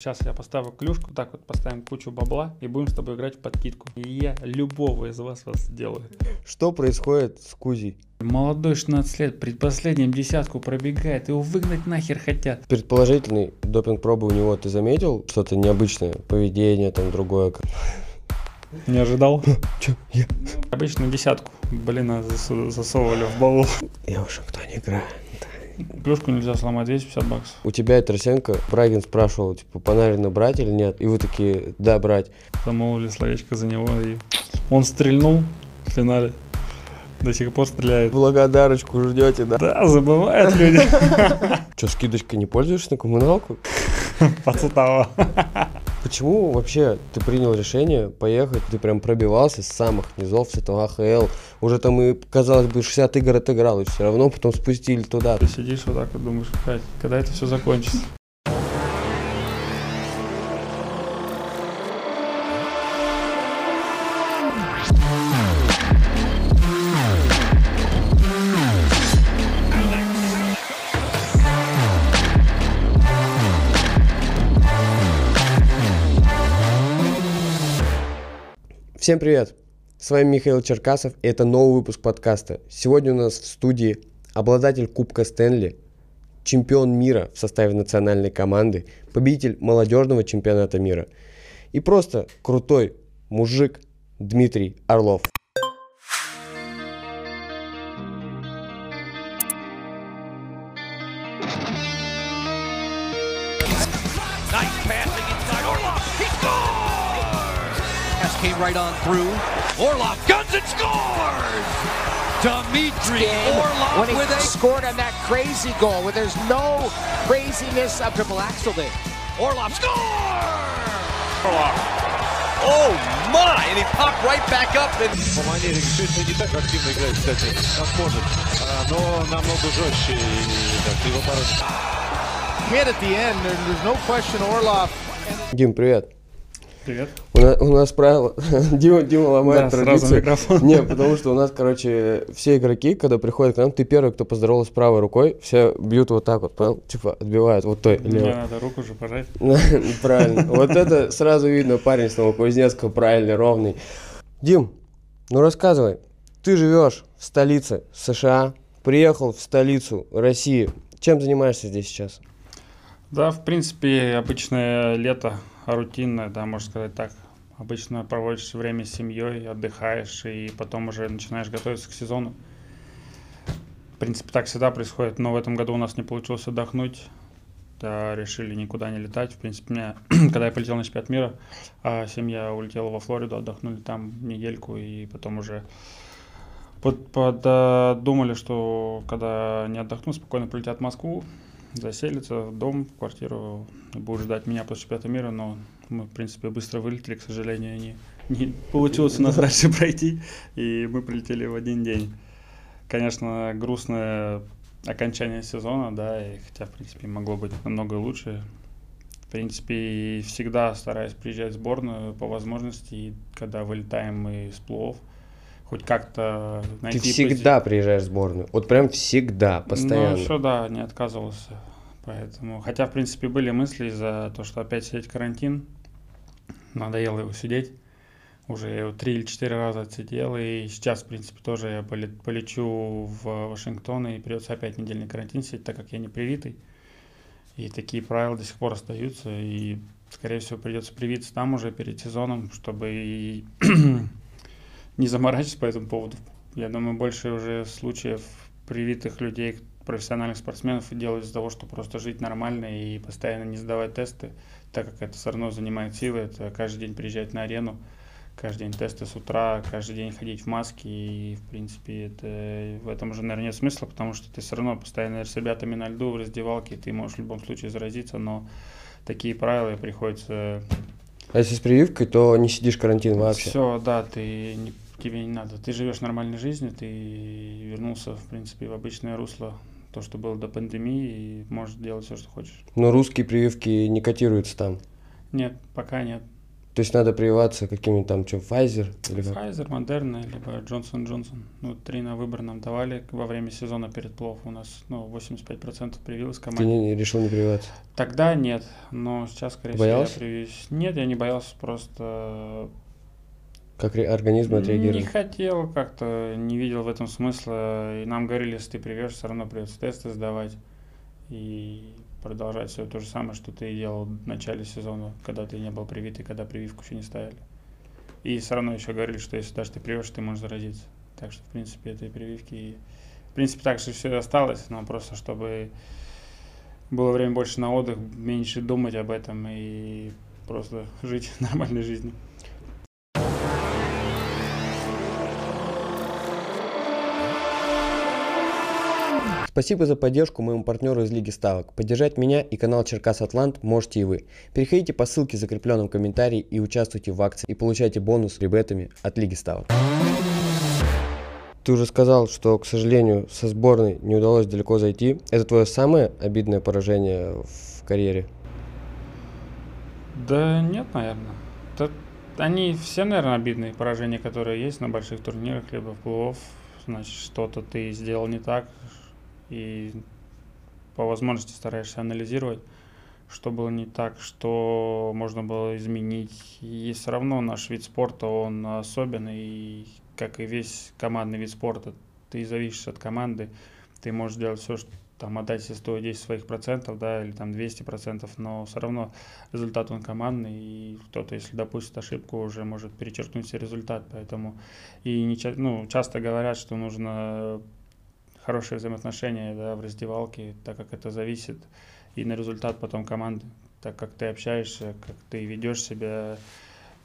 Сейчас я поставлю клюшку, так вот поставим кучу бабла и будем с тобой играть в подкидку. И я любого из вас вас сделаю. Что происходит с Кузей? Молодой 16 лет, предпоследним десятку пробегает, его выгнать нахер хотят. Предположительный допинг пробы у него, ты заметил? Что-то необычное, поведение там другое. Не ожидал? Чё? Я, Обычно десятку, блин, а засовывали в баул. я уже кто не играет. Клюшку нельзя сломать, 250 баксов. У тебя и Тарасенко Брагин спрашивал, типа, Панарина брать или нет? И вы такие, да, брать. Замолвили словечко за него, и он стрельнул в финале. До сих пор стреляет. Благодарочку ждете, да? Да, забывают люди. Че, скидочкой не пользуешься на коммуналку? Пацутава. Почему вообще ты принял решение поехать? Ты прям пробивался с самых низов, с этого АХЛ. Уже там и, казалось бы, 60 игр отыграл, и все равно потом спустили туда. Ты сидишь вот так вот думаешь, «Кать, когда это все закончится? Всем привет! С вами Михаил Черкасов, и это новый выпуск подкаста. Сегодня у нас в студии обладатель Кубка Стэнли, чемпион мира в составе национальной команды, победитель молодежного чемпионата мира и просто крутой мужик Дмитрий Орлов. right on through. Orlov guns and scores! Dimitri Orlov when he with a scored on that crazy goal where there's no craziness of triple axel there. Orlov score! Oh my! And he popped right back up and По манере сегодня не так активно играет, кстати, как может, А, но намного жестче и так, и в обороне. Hit at the end, there- there's no question Orlov Дим, привет. Привет. У нас, у нас правило, Дима, Дима ломает Да, сразу традицию. микрофон. Не, потому что у нас, короче, все игроки, когда приходят к нам, ты первый, кто поздоровался правой рукой, все бьют вот так вот, понял? Типа отбивают вот той Мне левой. надо руку же пожать. Правильно. Вот это сразу видно, парень с Новокузнецка правильный, ровный. Дим, ну рассказывай. Ты живешь в столице США, приехал в столицу России. Чем занимаешься здесь сейчас? Да, в принципе, обычное лето, рутинное, да, можно сказать так. Обычно проводишь время с семьей, отдыхаешь, и потом уже начинаешь готовиться к сезону. В принципе, так всегда происходит, но в этом году у нас не получилось отдохнуть. Да, решили никуда не летать. В принципе, меня, когда я полетел на чемпионат мира, а семья улетела во Флориду, отдохнули там недельку, и потом уже под, подумали, что когда не отдохнут, спокойно прилетят в Москву, заселятся в дом, в квартиру, и будут ждать меня после чемпионата мира, но мы, в принципе, быстро вылетели, к сожалению, не, не получилось у нас дальше пройти, и мы прилетели в один день. Конечно, грустное окончание сезона, да, и хотя, в принципе, могло быть намного лучше. В принципе, всегда стараюсь приезжать в сборную по возможности, и когда вылетаем мы с плов, хоть как-то найти... Ты пози- всегда приезжаешь в сборную. Вот прям всегда, постоянно. ну, еще да, не отказывался. Поэтому, хотя, в принципе, были мысли за то, что опять сидеть карантин. Надоело его сидеть. Уже я его три или четыре раза отсидел. И сейчас, в принципе, тоже я поле- полечу в Вашингтон, и придется опять недельный карантин сидеть, так как я не привитый. И такие правила до сих пор остаются. И, скорее всего, придется привиться там уже перед сезоном, чтобы и не заморачиваться по этому поводу. Я думаю, больше уже случаев привитых людей, профессиональных спортсменов делают из-за того, что просто жить нормально и постоянно не сдавать тесты, так как это все равно занимает силы, это каждый день приезжать на арену, каждый день тесты с утра, каждый день ходить в маске, и, в принципе, это, в этом уже, наверное, нет смысла, потому что ты все равно постоянно с ребятами на льду в раздевалке, ты можешь в любом случае заразиться, но такие правила приходится А если с прививкой, то не сидишь карантин вообще. все, да, ты не, тебе не надо. Ты живешь нормальной жизнью, ты вернулся, в принципе, в обычное русло, то, что было до пандемии, и можешь делать все, что хочешь. Но русские прививки не котируются там. Нет, пока нет. То есть надо прививаться какими там, что, Pfizer? Или как? Pfizer, Moderna, либо Johnson Johnson. Ну, три на выбор нам давали во время сезона перед плов. У нас, ну, 85% привилось Ты команде. не, не решил не прививаться? Тогда нет, но сейчас, скорее всего, я привьюсь. Нет, я не боялся, просто Как организм не отреагирует? хотел как-то, не видел в этом смысла. И нам говорили, если ты привьешь, все равно придется тесты сдавать. И продолжать все то же самое, что ты делал в начале сезона, когда ты не был привит и когда прививку еще не ставили. И все равно еще говорили, что если даже ты привьешь, ты можешь заразиться. Так что, в принципе, этой прививки... В принципе, так же все осталось, но просто чтобы было время больше на отдых, меньше думать об этом и просто жить нормальной жизнью. Спасибо за поддержку моему партнеру из Лиги Ставок. Поддержать меня и канал Черкас Атлант можете и вы. Переходите по ссылке в закрепленном комментарии и участвуйте в акции и получайте бонус ребятами от Лиги Ставок. Ты уже сказал, что, к сожалению, со сборной не удалось далеко зайти. Это твое самое обидное поражение в карьере? Да нет, наверное. Да, они все, наверное, обидные поражения, которые есть на больших турнирах, либо в плей Значит, что-то ты сделал не так, и по возможности стараешься анализировать, что было не так, что можно было изменить. И все равно наш вид спорта, он особенный, и как и весь командный вид спорта, ты зависишь от команды, ты можешь делать все, что там отдать все 110 своих процентов, да, или там 200 процентов, но все равно результат он командный, и кто-то, если допустит ошибку, уже может перечеркнуть все результат, поэтому и не, ну, часто говорят, что нужно хорошие взаимоотношения да, в раздевалке, так как это зависит и на результат потом команды, так как ты общаешься, как ты ведешь себя,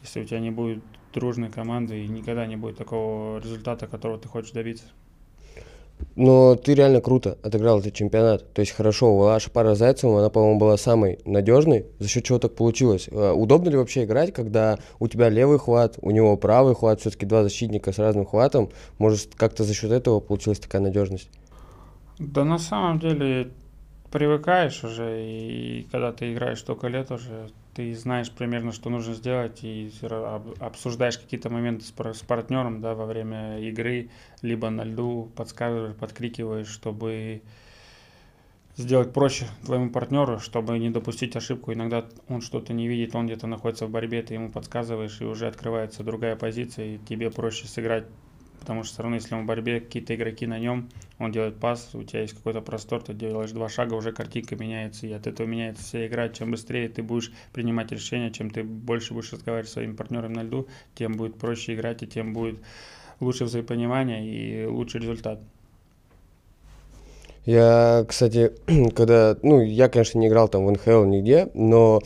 если у тебя не будет дружной команды, и никогда не будет такого результата, которого ты хочешь добиться. Но ты реально круто отыграл этот чемпионат. То есть хорошо, ваша пара с Зайцевым, она, по-моему, была самой надежной. За счет чего так получилось? Э, Удобно ли вообще играть, когда у тебя левый хват, у него правый хват, все-таки два защитника с разным хватом? Может, как-то за счет этого получилась такая надежность? Да на самом деле привыкаешь уже, и когда ты играешь столько лет уже, ты знаешь примерно, что нужно сделать, и обсуждаешь какие-то моменты с партнером, да, во время игры, либо на льду, подсказываешь, подкрикиваешь, чтобы сделать проще твоему партнеру, чтобы не допустить ошибку. Иногда он что-то не видит, он где-то находится в борьбе, ты ему подсказываешь, и уже открывается другая позиция, и тебе проще сыграть потому что все равно, если он в борьбе, какие-то игроки на нем, он делает пас, у тебя есть какой-то простор, ты делаешь два шага, уже картинка меняется, и от этого меняется вся игра. Чем быстрее ты будешь принимать решения, чем ты больше будешь разговаривать с своим партнером на льду, тем будет проще играть, и тем будет лучше взаимопонимание и лучший результат. Я, кстати, когда, ну, я, конечно, не играл там в НХЛ нигде, но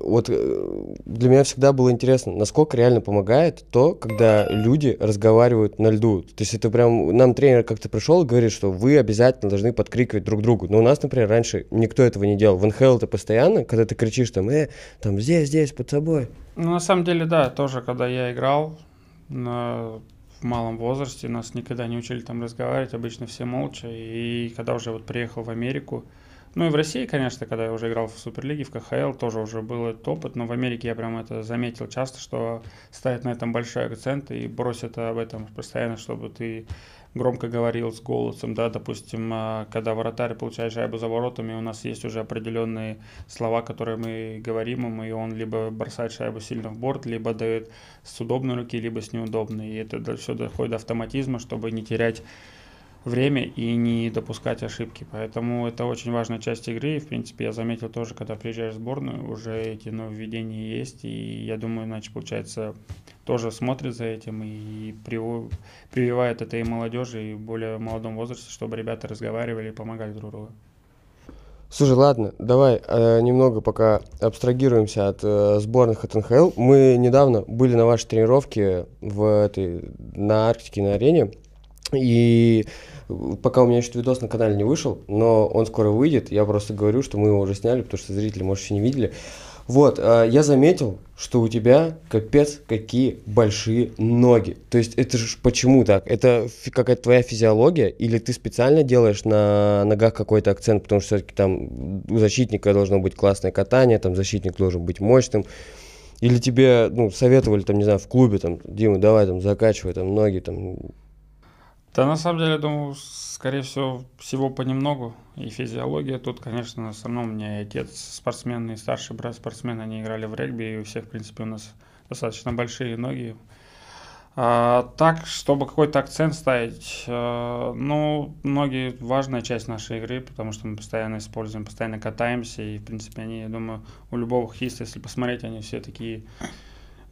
вот э, для меня всегда было интересно, насколько реально помогает то, когда люди разговаривают на льду. То есть это прям, нам тренер как-то пришел и говорит, что вы обязательно должны подкрикивать друг другу. Но у нас, например, раньше никто этого не делал. В НХЛ это постоянно, когда ты кричишь там, э, там здесь, здесь, под собой. Ну, на самом деле, да, тоже, когда я играл на, в малом возрасте, нас никогда не учили там разговаривать, обычно все молча. И когда уже вот приехал в Америку, ну и в России, конечно, когда я уже играл в Суперлиге, в КХЛ, тоже уже был этот опыт, но в Америке я прям это заметил часто, что ставят на этом большой акцент и бросят об этом постоянно, чтобы ты громко говорил с голосом, да, допустим, а, когда вратарь получает шайбу за воротами, у нас есть уже определенные слова, которые мы говорим ему, и он либо бросает шайбу сильно в борт, либо дает с удобной руки, либо с неудобной, и это все доходит до автоматизма, чтобы не терять время и не допускать ошибки. Поэтому это очень важная часть игры. И, в принципе, я заметил тоже, когда приезжаешь в сборную, уже эти нововведения есть. И я думаю, иначе, получается, тоже смотрит за этим и прививает это и молодежи, и в более молодом возрасте, чтобы ребята разговаривали и помогали друг другу. Слушай, ладно, давай э, немного пока абстрагируемся от э, сборных от НХЛ. Мы недавно были на вашей тренировке в этой, на Арктике, на арене. И пока у меня еще видос на канале не вышел, но он скоро выйдет. Я просто говорю, что мы его уже сняли, потому что зрители, может, еще не видели. Вот, э, я заметил, что у тебя капец какие большие ноги. То есть это же почему так? Это какая-то твоя физиология или ты специально делаешь на ногах какой-то акцент, потому что все-таки там у защитника должно быть классное катание, там защитник должен быть мощным. Или тебе, ну, советовали, там, не знаю, в клубе, там, Дима, давай, там, закачивай, там, ноги, там. Да, на самом деле, думаю, скорее всего, всего понемногу. И физиология тут, конечно, все равно у меня и отец спортсмен, и старший брат спортсмен, они играли в регби, и у всех, в принципе, у нас достаточно большие ноги. А, так, чтобы какой-то акцент ставить, э, ну, ноги важная часть нашей игры, потому что мы постоянно используем, постоянно катаемся, и, в принципе, они, я думаю, у любого хоккеиста, если посмотреть, они все такие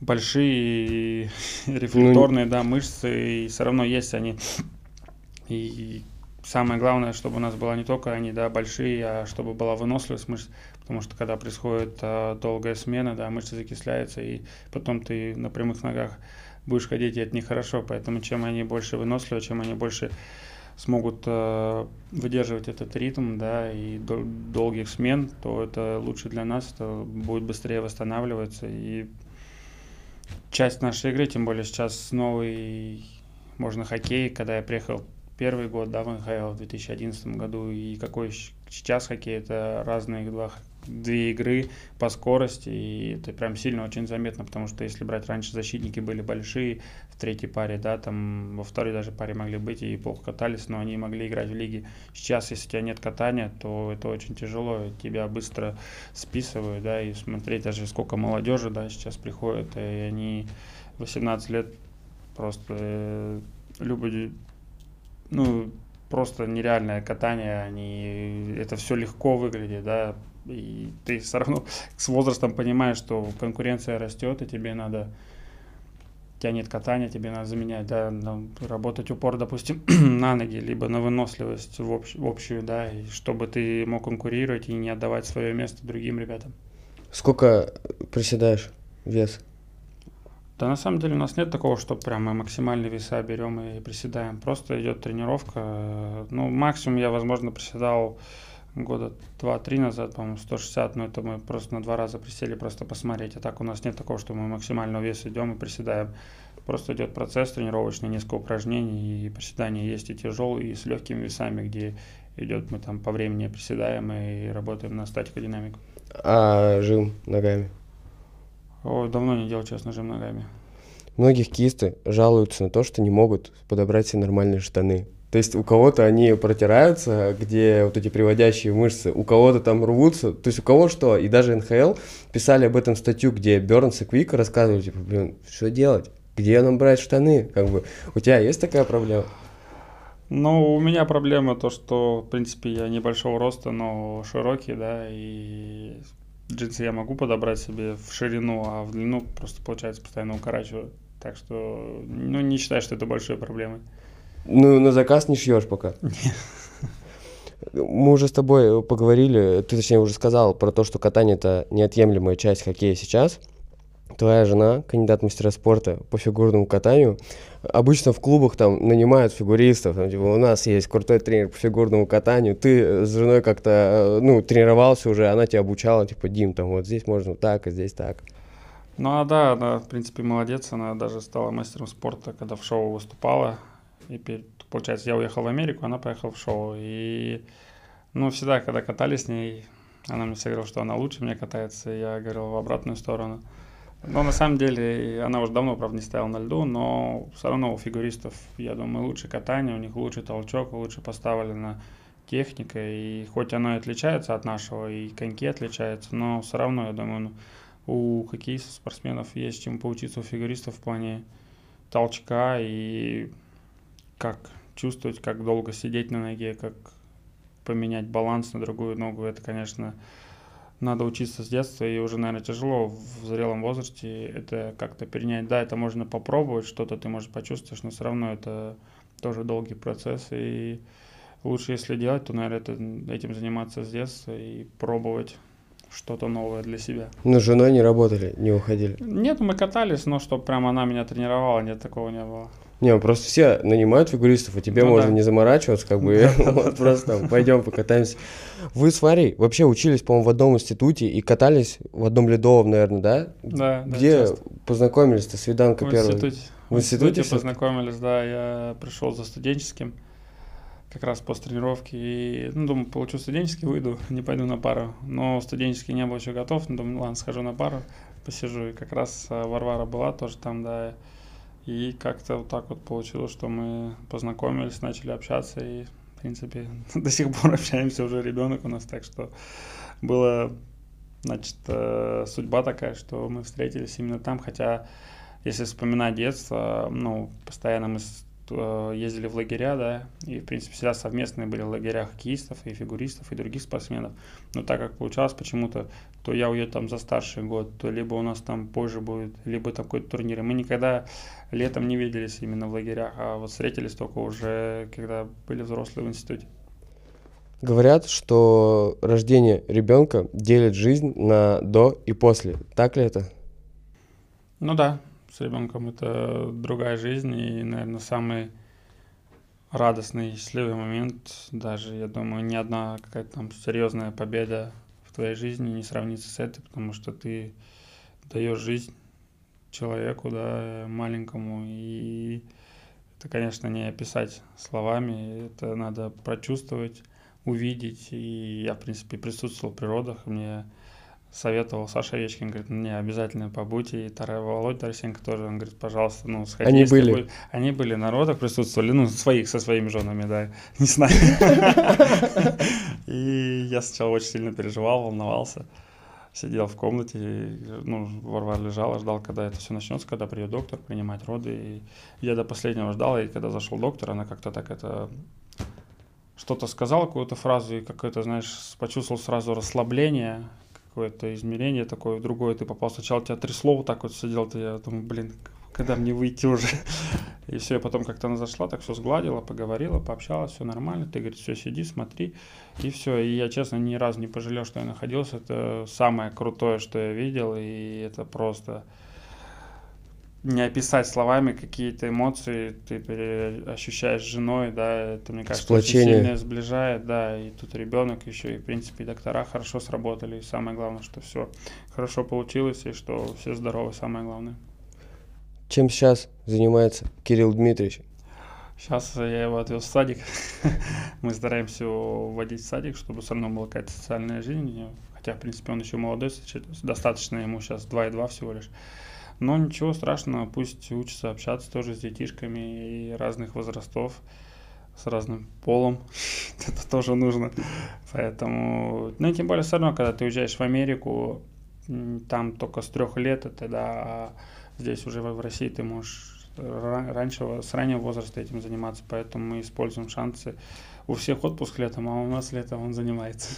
большие и рефлекторные, да, мышцы, и все равно есть они. И самое главное, чтобы у нас была не только они, да, большие, а чтобы была выносливость мышц, потому что когда происходит а, долгая смена, да, мышцы закисляются, и потом ты на прямых ногах будешь ходить, и это нехорошо. Поэтому чем они больше выносливы, чем они больше смогут э, выдерживать этот ритм, да, и дол- долгих смен, то это лучше для нас, это будет быстрее восстанавливаться. И часть нашей игры, тем более сейчас новый, можно хоккей, когда я приехал первый год, да, в НХЛ в 2011 году, и какой сейчас хоккей, это разные два две игры по скорости, и это прям сильно очень заметно, потому что если брать раньше защитники были большие в третьей паре, да, там во второй даже паре могли быть и плохо катались, но они могли играть в лиге. Сейчас, если у тебя нет катания, то это очень тяжело, тебя быстро списывают, да, и смотреть даже сколько молодежи, да, сейчас приходит, и они 18 лет просто э, любят, ну, просто нереальное катание, они, это все легко выглядит, да, и ты все равно с возрастом понимаешь, что конкуренция растет, и тебе надо у тебя нет катания, тебе надо заменять, да, работать упор, допустим, на ноги, либо на выносливость в, общ, в общую, да, и чтобы ты мог конкурировать и не отдавать свое место другим ребятам. Сколько приседаешь вес? Да на самом деле у нас нет такого, что прям мы максимальные веса берем и приседаем. Просто идет тренировка. Ну, максимум я, возможно, приседал года два-три назад, по-моему, 160, но это мы просто на два раза присели, просто посмотреть. А так у нас нет такого, что мы максимального веса идем и приседаем. Просто идет процесс тренировочный, несколько упражнений, и приседания есть и тяжелые, и с легкими весами, где идет, мы там по времени приседаем и работаем на статику-динамику. А жим ногами? О, давно не делал, честно, жим ногами. Многих кисты жалуются на то, что не могут подобрать себе нормальные штаны. То есть у кого-то они протираются, где вот эти приводящие мышцы, у кого-то там рвутся, то есть у кого что. И даже НХЛ писали об этом статью, где Бернс и Квик рассказывали, типа, блин, что делать? Где нам брать штаны? Как бы, у тебя есть такая проблема? Ну, у меня проблема то, что, в принципе, я небольшого роста, но широкий, да, и джинсы я могу подобрать себе в ширину, а в длину просто, получается, постоянно укорачиваю. Так что, ну, не считаю, что это большой проблемой. Ну, на заказ не шьешь пока. Мы уже с тобой поговорили, ты точнее уже сказал про то, что катание это неотъемлемая часть хоккея сейчас. Твоя жена, кандидат мастера спорта по фигурному катанию, обычно в клубах там нанимают фигуристов, там, типа, у нас есть крутой тренер по фигурному катанию, ты с женой как-то, ну, тренировался уже, она тебя обучала, типа, Дим, там, вот здесь можно так, а здесь так. Ну, а да, она, в принципе, молодец, она даже стала мастером спорта, когда в шоу выступала, и, получается, я уехал в Америку, она поехала в шоу. И, ну, всегда, когда катались с ней, она мне всегда что она лучше меня катается, я говорил в обратную сторону. Но на самом деле она уже давно, правда, не стояла на льду, но все равно у фигуристов, я думаю, лучше катание, у них лучше толчок, лучше поставлена техника, и хоть оно и отличается от нашего, и коньки отличаются, но все равно, я думаю, ну, у хоккеистов, спортсменов есть чем поучиться у фигуристов в плане толчка и как чувствовать, как долго сидеть на ноге, как поменять баланс на другую ногу, это, конечно, надо учиться с детства, и уже, наверное, тяжело в зрелом возрасте это как-то перенять. Да, это можно попробовать, что-то ты, может, почувствуешь, но все равно это тоже долгий процесс, и лучше, если делать, то, наверное, это, этим заниматься с детства и пробовать что-то новое для себя. Но с женой не работали, не уходили? Нет, мы катались, но чтобы прямо она меня тренировала, нет, такого не было. Не, просто все нанимают фигуристов, а тебе ну, можно да. не заморачиваться, как бы, просто пойдем покатаемся. Вы с Варей вообще учились, по-моему, в одном институте и катались в одном ледовом, наверное, да? Да, Где познакомились-то, свиданка в первая? Институте. В, институте познакомились, да, я пришел за студенческим, как раз после тренировки. И, ну, думаю, получу студенческий, выйду, не пойду на пару. Но студенческий не был еще готов. Ну, думаю, ладно, схожу на пару, посижу. И как раз а, Варвара была тоже там, да. И как-то вот так вот получилось, что мы познакомились, начали общаться. И, в принципе, до сих пор общаемся, уже ребенок у нас. Так что было, значит, э, судьба такая, что мы встретились именно там. Хотя, если вспоминать детство, ну, постоянно мы ездили в лагеря, да, и, в принципе, всегда совместные были лагеря хоккеистов и фигуристов и других спортсменов. Но так как получалось почему-то, то я уеду там за старший год, то либо у нас там позже будет, либо там какой-то турнир. И мы никогда летом не виделись именно в лагерях, а вот встретились только уже, когда были взрослые в институте. Говорят, что рождение ребенка делит жизнь на до и после. Так ли это? Ну да, с ребенком это другая жизнь и, наверное, самый радостный счастливый момент. Даже, я думаю, ни одна какая-то там серьезная победа в твоей жизни не сравнится с этой, потому что ты даешь жизнь человеку, да, маленькому, и это, конечно, не описать словами, это надо прочувствовать, увидеть, и я, в принципе, присутствовал в природах, мне советовал Саша Овечкин, говорит, не обязательно побудьте, и Тара, Володя Тарасенко тоже, он говорит, пожалуйста, ну, сходи. Они были? Будет. Они были, народах присутствовали, ну, своих, со своими женами, да, не знаю. И я сначала очень сильно переживал, волновался, сидел в комнате, ну, Варвара лежала, ждал, когда это все начнется, когда придет доктор принимать роды, и я до последнего ждал, и когда зашел доктор, она как-то так это что-то сказала, какую-то фразу, и какое-то, знаешь, почувствовал сразу расслабление, какое-то измерение такое, другое ты попал. Сначала тебя трясло, вот так вот сидел, ты, я думаю, блин, когда мне выйти уже? И все, и потом как-то она зашла, так все сгладила, поговорила, пообщалась, все нормально. Ты, говорит, все, сиди, смотри. И все. И я, честно, ни разу не пожалел, что я находился. Это самое крутое, что я видел. И это просто не описать словами какие-то эмоции, ты ощущаешь с женой, да, это, мне кажется, очень сильно сближает, да, и тут ребенок еще, и, в принципе, доктора хорошо сработали, и самое главное, что все хорошо получилось, и что все здоровы, самое главное. Чем сейчас занимается Кирилл Дмитриевич? Сейчас я его отвез в садик. Мы стараемся его вводить в садик, чтобы все равно была какая-то социальная жизнь. Хотя, в принципе, он еще молодой, достаточно ему сейчас 2,2 всего лишь. Но ничего страшного, пусть учится общаться тоже с детишками и разных возрастов, с разным полом. Это тоже нужно. Поэтому, ну тем более все равно, когда ты уезжаешь в Америку, там только с трех лет, это да, а здесь уже в России ты можешь раньше, с раннего возраста этим заниматься, поэтому мы используем шансы. У всех отпуск летом, а у нас летом он занимается.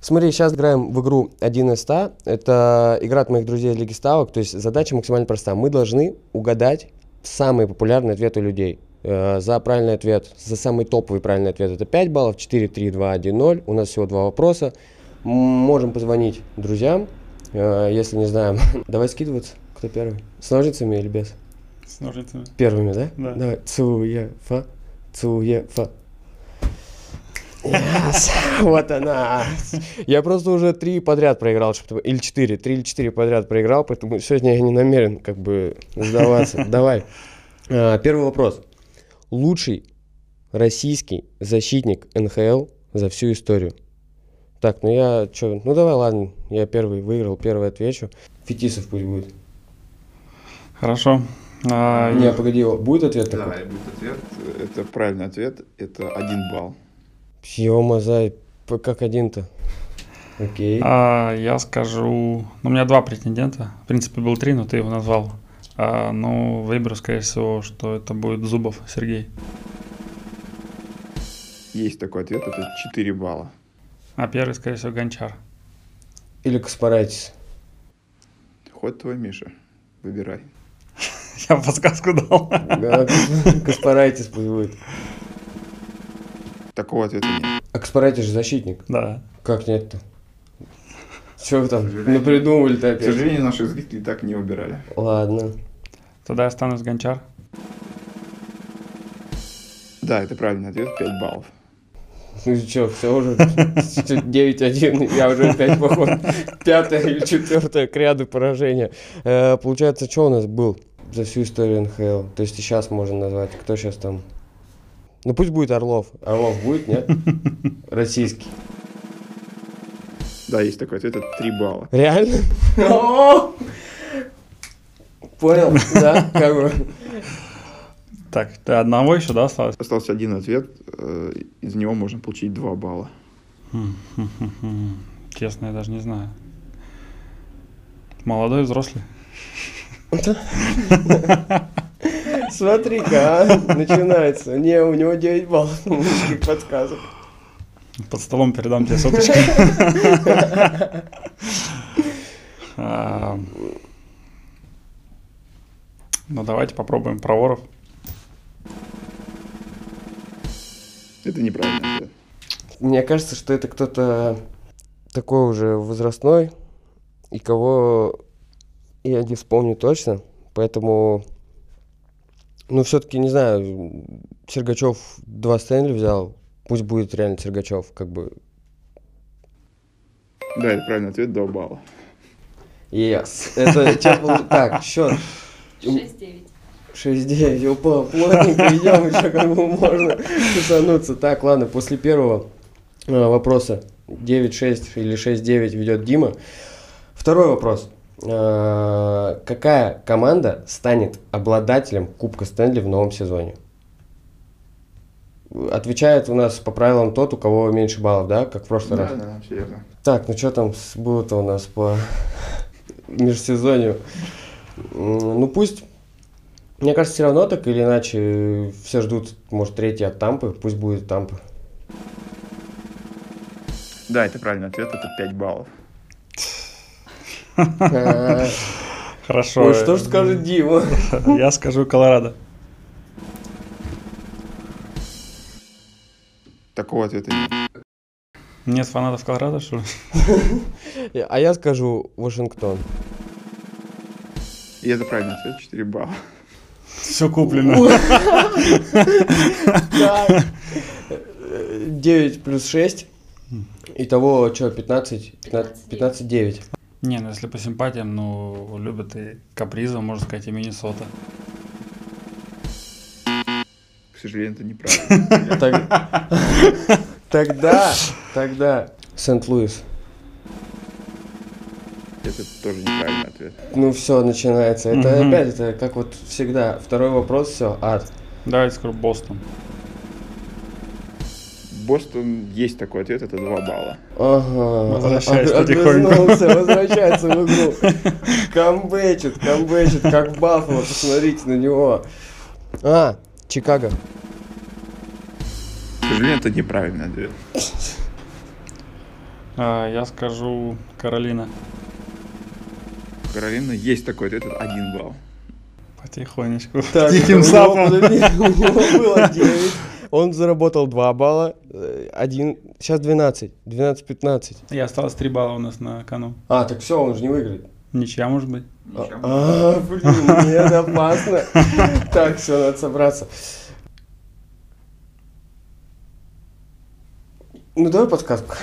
Смотри, сейчас играем в игру 1 из 100. Это игра от моих друзей из Лиги Ставок. То есть задача максимально проста. Мы должны угадать самые популярные ответы людей. Э, за правильный ответ, за самый топовый правильный ответ это 5 баллов, 4, 3, 2, 1, 0. У нас всего два вопроса. Можем позвонить друзьям, э, если не знаем. Давай скидываться. Кто первый? С ножницами или без? С ножницами. Первыми, да? Да. Давай. Цуефа, цуефа. Yes. Вот она. Я просто уже три подряд проиграл, чтобы или четыре, три или четыре подряд проиграл, поэтому сегодня я не намерен как бы сдаваться. Давай. А, первый вопрос. Лучший российский защитник НХЛ за всю историю. Так, ну я что, ну давай, ладно, я первый выиграл, первый отвечу. Фетисов пусть будет. Хорошо. А, не, погоди, будет ответ такой? Да, будет ответ. Это правильный ответ. Это один балл. Ё-мазай, как один-то? Окей. А, я скажу... Ну, у меня два претендента. В принципе, был три, но ты его назвал. А, ну, выберу, скорее всего, что это будет Зубов Сергей. Есть такой ответ, это 4 балла. А первый, скорее всего, Гончар. Или Каспарайтис. Хоть твой, Миша. Выбирай. Я подсказку дал. Каспарайтис пусть будет. Такого ответа нет. А же защитник. Да. Как нет-то? Что вы там напридумывали-то опять? К сожалению, наши зрители так не убирали. Ладно. Тогда я останусь Гончар. Да, это правильный ответ, 5 баллов. Ну что, все уже 9-1, я уже опять, походу, пятое или четвертое к ряду поражения. Э, получается, что у нас был? за всю историю НХЛ. То есть и сейчас можно назвать. Кто сейчас там? Ну пусть будет Орлов. Орлов будет, нет? Российский. Да, есть такой ответ, это 3 балла. Реально? Понял, да? Как бы. Так, ты одного еще, да, осталось? Остался один ответ, э, из него можно получить 2 балла. Честно, я даже не знаю. Молодой, взрослый? Смотри-ка, а, начинается. Не, у него 9 баллов подсказок. Под столом передам тебе соточку. А, Ну, давайте попробуем про воров. Это неправильный ответ. Мне кажется, что это кто-то такой уже возрастной, и кого я не вспомню точно. Поэтому, ну, все-таки, не знаю, Сергачев два Стэнли взял. Пусть будет реально Сергачев, как бы. Да, это правильный ответ, 2 балла. Yes. Это сейчас был... Так, счет 6-9. 6-9. Опа, плотненько идем, еще как бы можно кусануться. Так, ладно, после первого э, вопроса 9-6 или 6-9 ведет Дима. Второй вопрос. Э, Какая команда станет обладателем Кубка Стэнли в новом сезоне? Отвечает у нас по правилам тот, у кого меньше баллов, да, как в прошлый раз? Да, да, все верно. Так, ну что там с- было-то у нас по межсезонью? Ну пусть, мне кажется, все равно так или иначе все ждут, может, третий от Тампы, пусть будет Тампа. Да, это правильный ответ, это 5 баллов. Хорошо. Ой, что ж скажет Дима? Я скажу Колорадо. Такого ответа нет. Нет фанатов Колорадо, что ли? А я скажу Вашингтон. И это правильный ответ, 4 балла. Все куплено. Так. 9 плюс 6. Итого, что, 15? 15-9. Не, ну если по симпатиям, ну, любят и Каприза, можно сказать, и Миннесота. К сожалению, это неправильно. Тогда, тогда Сент-Луис. Это тоже неправильный ответ. Ну все, начинается. Это опять, это как вот всегда. Второй вопрос, все, ад. Давайте скажу Бостон. Бостон есть такой ответ, это 2 балла. Ага. Возвращается потихоньку. в игру. Камбэчит, камбэчит, как в Баффало, посмотрите на него. А, Чикаго. К сожалению, это неправильный ответ. А, я скажу Каролина. Каролина есть такой ответ, это 1 балл. Потихонечку. Так, Тихим сапом. у него было 9. Он заработал 2 балла. э, Один, сейчас 12. 12-15. И осталось 3 балла у нас на кону. А, так все, он же не выиграет. Ничья, может быть? А, блин, нет, опасно. Так, все, надо собраться. Ну, давай подсказку.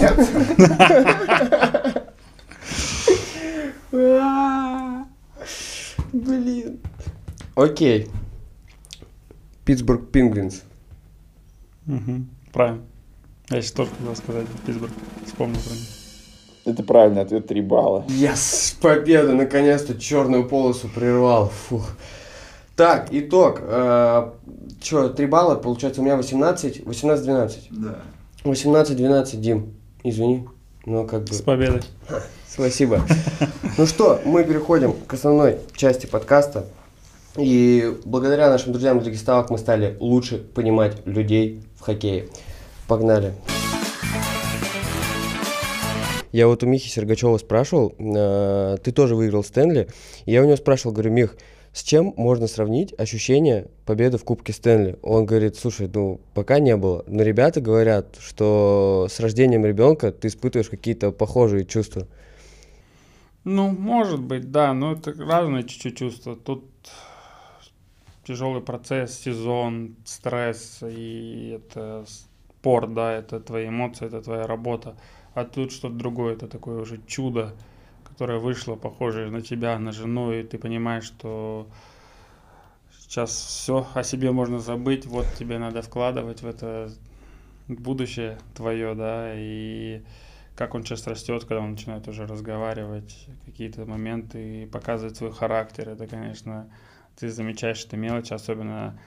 Нет. Блин. Окей. Питтсбург Пингвинс. Мгм, Правильно. Я сейчас тоже хотел сказать Питтсбург. Вспомнил про них. Это правильный ответ, 3 балла. Yes, победа, наконец-то черную полосу прервал. Фух. Так, итог. Че, 3 балла, получается у меня 18, 18-12. Да. 18-12, Дим, извини. Но как бы... С победой. Спасибо. Ну что, мы переходим к основной части подкаста. И благодаря нашим друзьям из Дагеставок мы стали лучше понимать людей хоккее. Погнали. Я вот у Михи Сергачева спрашивал, э, ты тоже выиграл Стэнли. Я у него спрашивал, говорю, Мих, с чем можно сравнить ощущение победы в Кубке Стэнли? Он говорит, слушай, ну пока не было. Но ребята говорят, что с рождением ребенка ты испытываешь какие-то похожие чувства. Ну, может быть, да, но это разные чуть-чуть чувства. Тут тяжелый процесс, сезон, стресс, и это спорт, да, это твои эмоции, это твоя работа. А тут что-то другое, это такое уже чудо, которая вышла, похожая на тебя, на жену, и ты понимаешь, что сейчас все о себе можно забыть, вот тебе надо вкладывать в это будущее твое, да, и как он сейчас растет, когда он начинает уже разговаривать, какие-то моменты показывать свой характер, это, конечно, ты замечаешь это мелочь, особенно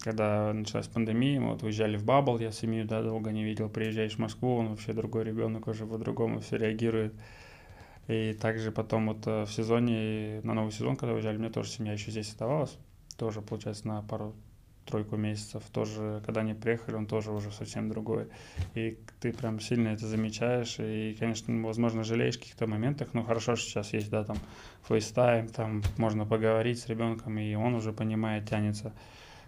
когда началась пандемия, мы вот уезжали в Бабл, я семью да, долго не видел, приезжаешь в Москву, он вообще другой ребенок уже по-другому все реагирует. И также потом вот э, в сезоне, на новый сезон, когда уезжали, мне тоже семья еще здесь оставалась, тоже, получается, на пару тройку месяцев, тоже, когда они приехали, он тоже уже совсем другой. И ты прям сильно это замечаешь, и, конечно, возможно, жалеешь в каких-то моментах, но хорошо, что сейчас есть, да, там, FaceTime, там можно поговорить с ребенком, и он уже понимает, тянется.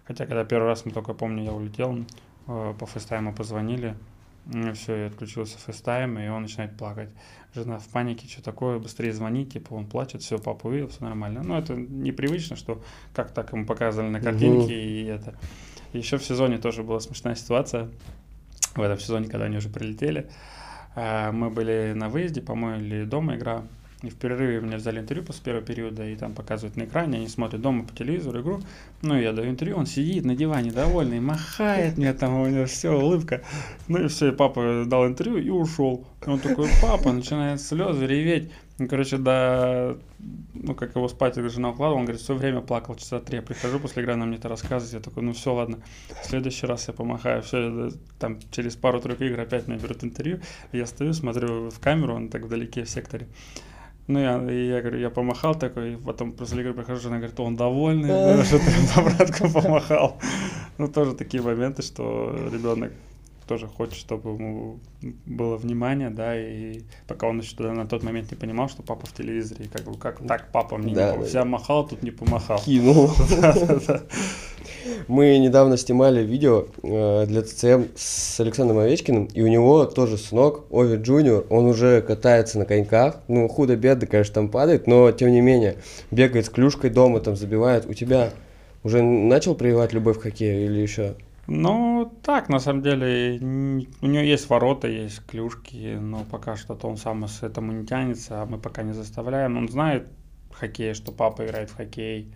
Хотя, когда первый раз, мы только помню, я улетел, э, по FaceTime у позвонили, все, я отключился FaceTime, и он начинает плакать. Жена в панике, что такое, быстрее звонить, типа он плачет, все, папа увидел, все нормально. Но это непривычно, что как так ему показывали на картинке, mm-hmm. и это. Еще в сезоне тоже была смешная ситуация. В этом сезоне, когда они уже прилетели, э, мы были на выезде, по-моему, или дома игра, и в перерыве меня взяли интервью после первого периода, и там показывают на экране, они смотрят дома по телевизору игру. Ну, я даю интервью, он сидит на диване довольный, махает мне там, у него все, улыбка. Ну и все, и папа дал интервью и ушел. И он такой, папа, начинает слезы реветь. Ну, короче, да, ну, как его спать, жена укладывала, он говорит, все время плакал, часа три. Я прихожу после игры, она мне это рассказывает, я такой, ну все, ладно, в следующий раз я помахаю. Все, там через пару-тройку игр опять меня берут интервью, я стою, смотрю в камеру, он так вдалеке в секторе. Ну, я, я говорю, я помахал такой, потом после игры прихожу, она говорит, он довольный, что ты братку помахал. Ну, тоже такие моменты, что ребенок тоже хочет, чтобы ему было внимание, да, и пока он еще на тот момент не понимал, что папа в телевизоре, и как бы, как так папа мне да, не да. махал, тут не помахал. Кинул. Мы недавно снимали видео э, для ТЦМ с Александром Овечкиным, и у него тоже сынок, Ови Джуниор, он уже катается на коньках, ну, худо-бедно, конечно, там падает, но, тем не менее, бегает с клюшкой дома, там, забивает. У тебя уже начал прививать любовь к хоккею или еще? Ну, так, на самом деле, у него есть ворота, есть клюшки, но пока что-то он сам с этому не тянется, а мы пока не заставляем. Он знает хоккей, что папа играет в хоккей,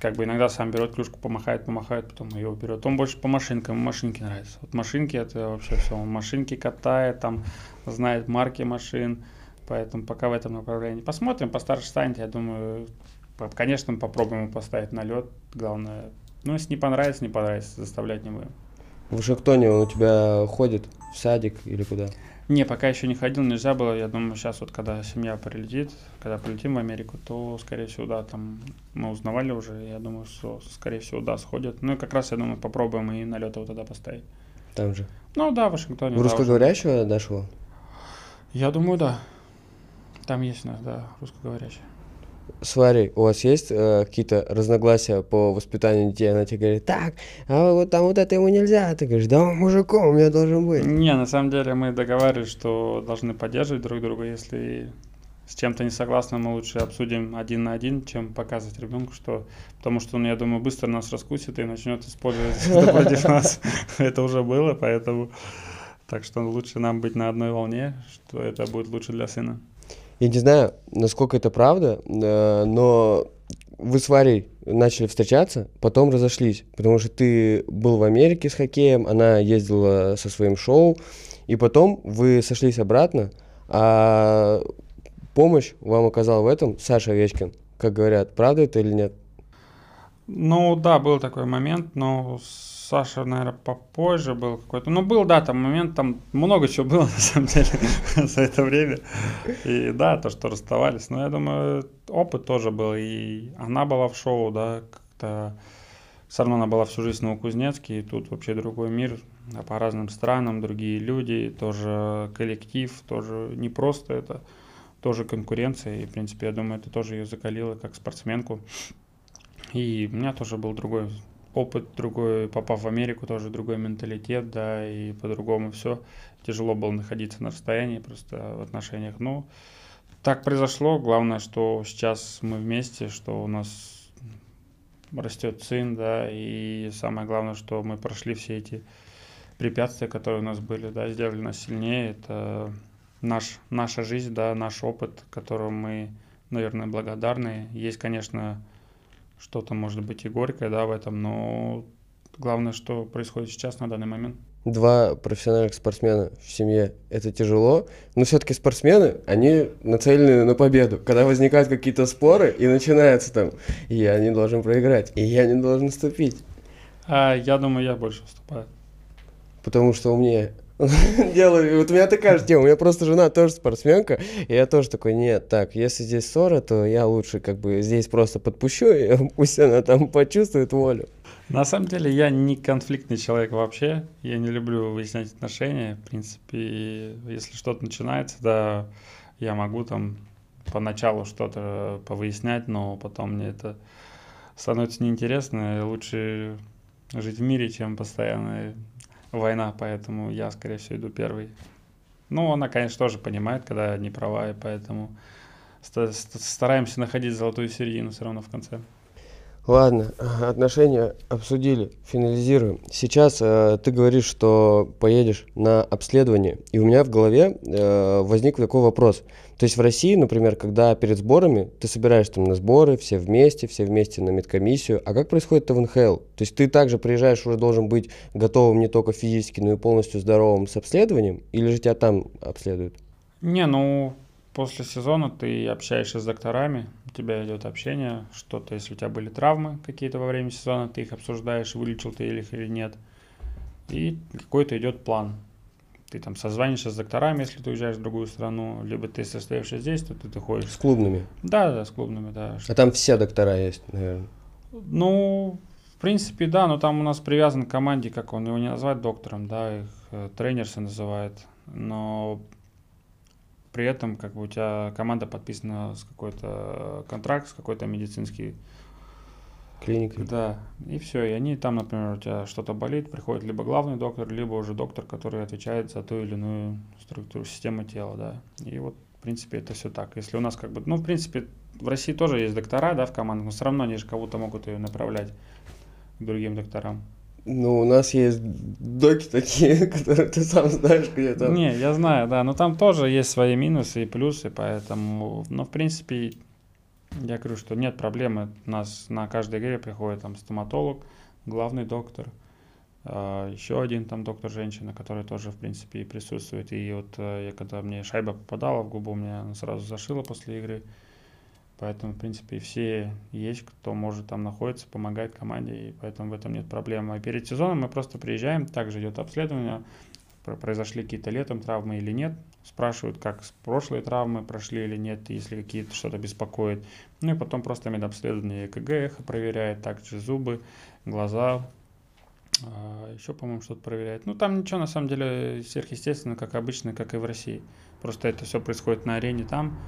как бы иногда сам берет клюшку, помахает, помахает, потом ее берет. Он больше по машинкам, ему машинки нравятся. Вот машинки это вообще все. Он машинки катает, там знает марки машин, поэтому пока в этом направлении. Посмотрим, постарше станет, я думаю, конечно, попробуем поставить на лед. Главное, ну, если не понравится, не понравится, заставлять не будем. В Вашингтоне он у тебя ходит в садик или куда? Не, пока еще не ходил, нельзя было. Я думаю, сейчас вот, когда семья прилетит, когда полетим в Америку, то, скорее всего, да, там мы узнавали уже, я думаю, что, скорее всего, да, сходят. Ну и как раз, я думаю, попробуем и налет его тогда поставить. Там же? Ну да, в Вашингтоне. В русскоговорящего дошло? Я думаю, да. Там есть, да, русскоговорящий. Свари, у вас есть э, какие-то разногласия по воспитанию детей? Она тебе говорит, так, а вот там вот это ему нельзя. Ты говоришь, да он мужиком у меня должен быть. Не, на самом деле мы договаривались, что должны поддерживать друг друга. Если с чем-то не согласны, мы лучше обсудим один на один, чем показывать ребенку, что... Потому что он, я думаю, быстро нас раскусит и начнет использовать против нас. Это уже было, поэтому... Так что лучше нам быть на одной волне, что это будет лучше для сына. Я не знаю, насколько это правда, э, но вы с Варей начали встречаться, потом разошлись, потому что ты был в Америке с хоккеем, она ездила со своим шоу, и потом вы сошлись обратно, а помощь вам оказал в этом Саша Овечкин, как говорят, правда это или нет? Ну да, был такой момент, но Саша, наверное, попозже был какой-то. Ну, был, да, там момент, там много чего было, на самом деле, за это время. И да, то, что расставались. Но я думаю, опыт тоже был. И она была в шоу, да, как-то... Все равно она была всю жизнь в Новокузнецке, и тут вообще другой мир, по разным странам, другие люди, тоже коллектив, тоже не просто это, тоже конкуренция. И, в принципе, я думаю, это тоже ее закалило как спортсменку. И у меня тоже был другой опыт другой, попав в Америку, тоже другой менталитет, да, и по-другому все. Тяжело было находиться на расстоянии просто в отношениях. Но так произошло. Главное, что сейчас мы вместе, что у нас растет сын, да, и самое главное, что мы прошли все эти препятствия, которые у нас были, да, сделали нас сильнее. Это наш, наша жизнь, да, наш опыт, которому мы, наверное, благодарны. Есть, конечно, что-то, может быть, и горькое, да, в этом, но главное, что происходит сейчас на данный момент. Два профессиональных спортсмена в семье – это тяжело, но все-таки спортсмены, они нацелены на победу. Когда возникают какие-то споры и начинается там, я не должен проиграть, и я не должен ступить. А, я думаю, я больше выступаю. Потому что умнее. делаю. Вот у меня такая же тема. У меня просто жена тоже спортсменка. И я тоже такой, нет, так, если здесь ссора, то я лучше как бы здесь просто подпущу, и пусть она там почувствует волю. На самом деле я не конфликтный человек вообще. Я не люблю выяснять отношения. В принципе, если что-то начинается, да, я могу там поначалу что-то повыяснять, но потом мне это становится неинтересно. Лучше жить в мире, чем постоянно война, поэтому я, скорее всего, иду первый. Ну, она, конечно, тоже понимает, когда не права, и поэтому стараемся находить золотую середину все равно в конце. Ладно, отношения обсудили, финализируем. Сейчас э, ты говоришь, что поедешь на обследование, и у меня в голове э, возник такой вопрос. То есть в России, например, когда перед сборами ты собираешься там на сборы, все вместе, все вместе на медкомиссию, а как происходит это в НХЛ? То есть ты также приезжаешь, уже должен быть готовым не только физически, но и полностью здоровым с обследованием, или же тебя там обследуют? Не, ну после сезона ты общаешься с докторами, у тебя идет общение, что-то, если у тебя были травмы какие-то во время сезона, ты их обсуждаешь, вылечил ты их или нет. И какой-то идет план. Ты там созваниваешься с докторами, если ты уезжаешь в другую страну, либо ты остаешься здесь, то ты, ты ходишь. С клубными? Да, да, с клубными, да. А там все доктора есть, наверное? Ну, в принципе, да, но там у нас привязан к команде, как он его не назвать доктором, да, их э, тренерсы называют. Но при этом как бы у тебя команда подписана с какой-то контракт, с какой-то медицинский клиникой. Да, и все. И они там, например, у тебя что-то болит, приходит либо главный доктор, либо уже доктор, который отвечает за ту или иную структуру, систему тела, да. И вот, в принципе, это все так. Если у нас как бы, ну, в принципе, в России тоже есть доктора, да, в командах, но все равно они же кого-то могут ее направлять к другим докторам. Ну, у нас есть доки такие, которые ты сам знаешь, где там. Не, я знаю, да, но там тоже есть свои минусы и плюсы, поэтому, ну, в принципе, я говорю, что нет проблемы. У нас на каждой игре приходит там стоматолог, главный доктор, э, еще один там доктор женщина, который тоже, в принципе, присутствует. И вот э, я, когда мне шайба попадала в губу, меня сразу зашила после игры. Поэтому, в принципе, все есть, кто может там находиться, помогает команде, и поэтому в этом нет проблем. А перед сезоном мы просто приезжаем, также идет обследование, произошли какие-то летом травмы или нет, спрашивают, как с прошлой травмы прошли или нет, если какие-то что-то беспокоит. Ну и потом просто медобследование ЭКГ, эхо проверяет, также зубы, глаза, а, еще, по-моему, что-то проверяет. Ну, там ничего, на самом деле, сверхъестественно, как обычно, как и в России. Просто это все происходит на арене там,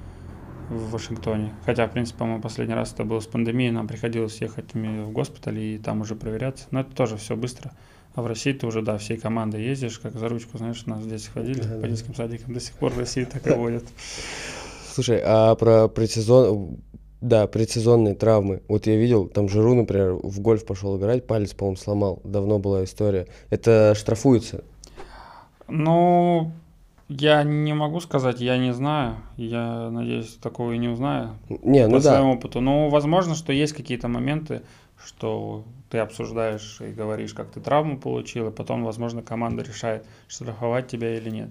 в Вашингтоне. Хотя, в принципе, по-моему, последний раз это было с пандемией, нам приходилось ехать в госпиталь и там уже проверяться. Но это тоже все быстро. А в России ты уже, да, всей командой ездишь, как за ручку, знаешь, нас здесь ходили да, по детским садикам, до сих пор в России так и водят. Слушай, а про предсезон... Да, предсезонные травмы. Вот я видел, там Жиру, например, в гольф пошел играть, палец, по-моему, сломал. Давно была история. Это штрафуется? Ну, я не могу сказать, я не знаю. Я надеюсь, такого и не узнаю. Не, ну по да. своему опыту. Но возможно, что есть какие-то моменты, что ты обсуждаешь и говоришь, как ты травму получил, и потом, возможно, команда решает, штрафовать тебя или нет.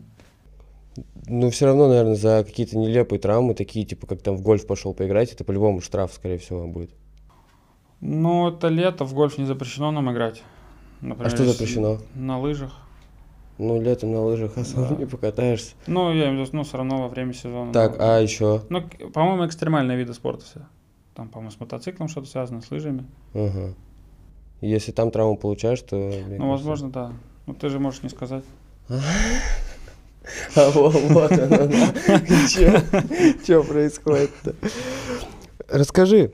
Ну, все равно, наверное, за какие-то нелепые травмы, такие, типа, как там в гольф пошел поиграть, это по-любому штраф, скорее всего, будет. Ну, это лето, в гольф не запрещено нам играть. Например, а что запрещено? На лыжах. Ну, летом на лыжах особо да. не покатаешься. Ну, я имею в виду, ну, все равно во время сезона. Так, а еще? Ну, по-моему, экстремальные виды спорта все. Там, по-моему, с мотоциклом что-то связано, с лыжами. Ага. Если там травму получаешь, то... Ну, возможно, да. Ну, ты же можешь не сказать. А вот, вот оно, Что происходит-то? Расскажи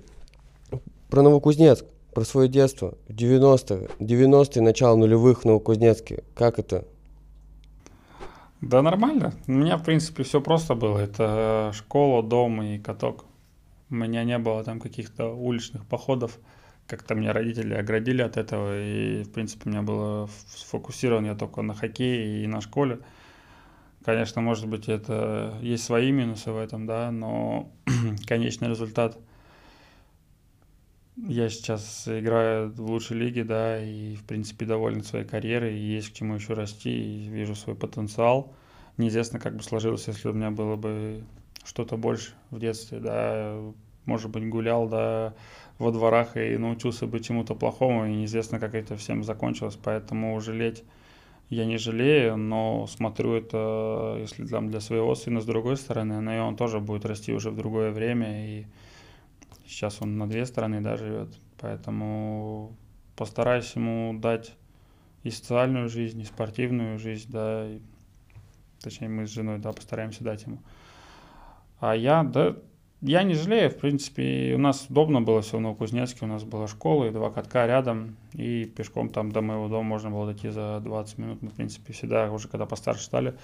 про Новокузнецк, про свое детство в 90-е, 90-е, начало нулевых в Новокузнецке. Как это? Да нормально. У меня, в принципе, все просто было. Это школа, дом и каток. У меня не было там каких-то уличных походов. Как-то меня родители оградили от этого. И, в принципе, у меня было сфокусирован я только на хоккее и на школе Конечно, может быть, это есть свои минусы в этом, да, но конечный результат я сейчас играю в лучшей лиге, да, и, в принципе, доволен своей карьерой, и есть к чему еще расти, и вижу свой потенциал. Неизвестно, как бы сложилось, если у меня было бы что-то больше в детстве, да, может быть, гулял, да, во дворах и научился бы чему-то плохому, и неизвестно, как это всем закончилось, поэтому жалеть я не жалею, но смотрю это, если там для своего сына с другой стороны, но и он тоже будет расти уже в другое время, и Сейчас он на две стороны да, живет, поэтому постараюсь ему дать и социальную жизнь, и спортивную жизнь, да, и, точнее мы с женой, да, постараемся дать ему. А я, да, я не жалею, в принципе, у нас удобно было все в Новокузнецке, у нас была школа и два катка рядом, и пешком там до моего дома можно было дойти за 20 минут. Мы, в принципе, всегда, уже когда постарше стали,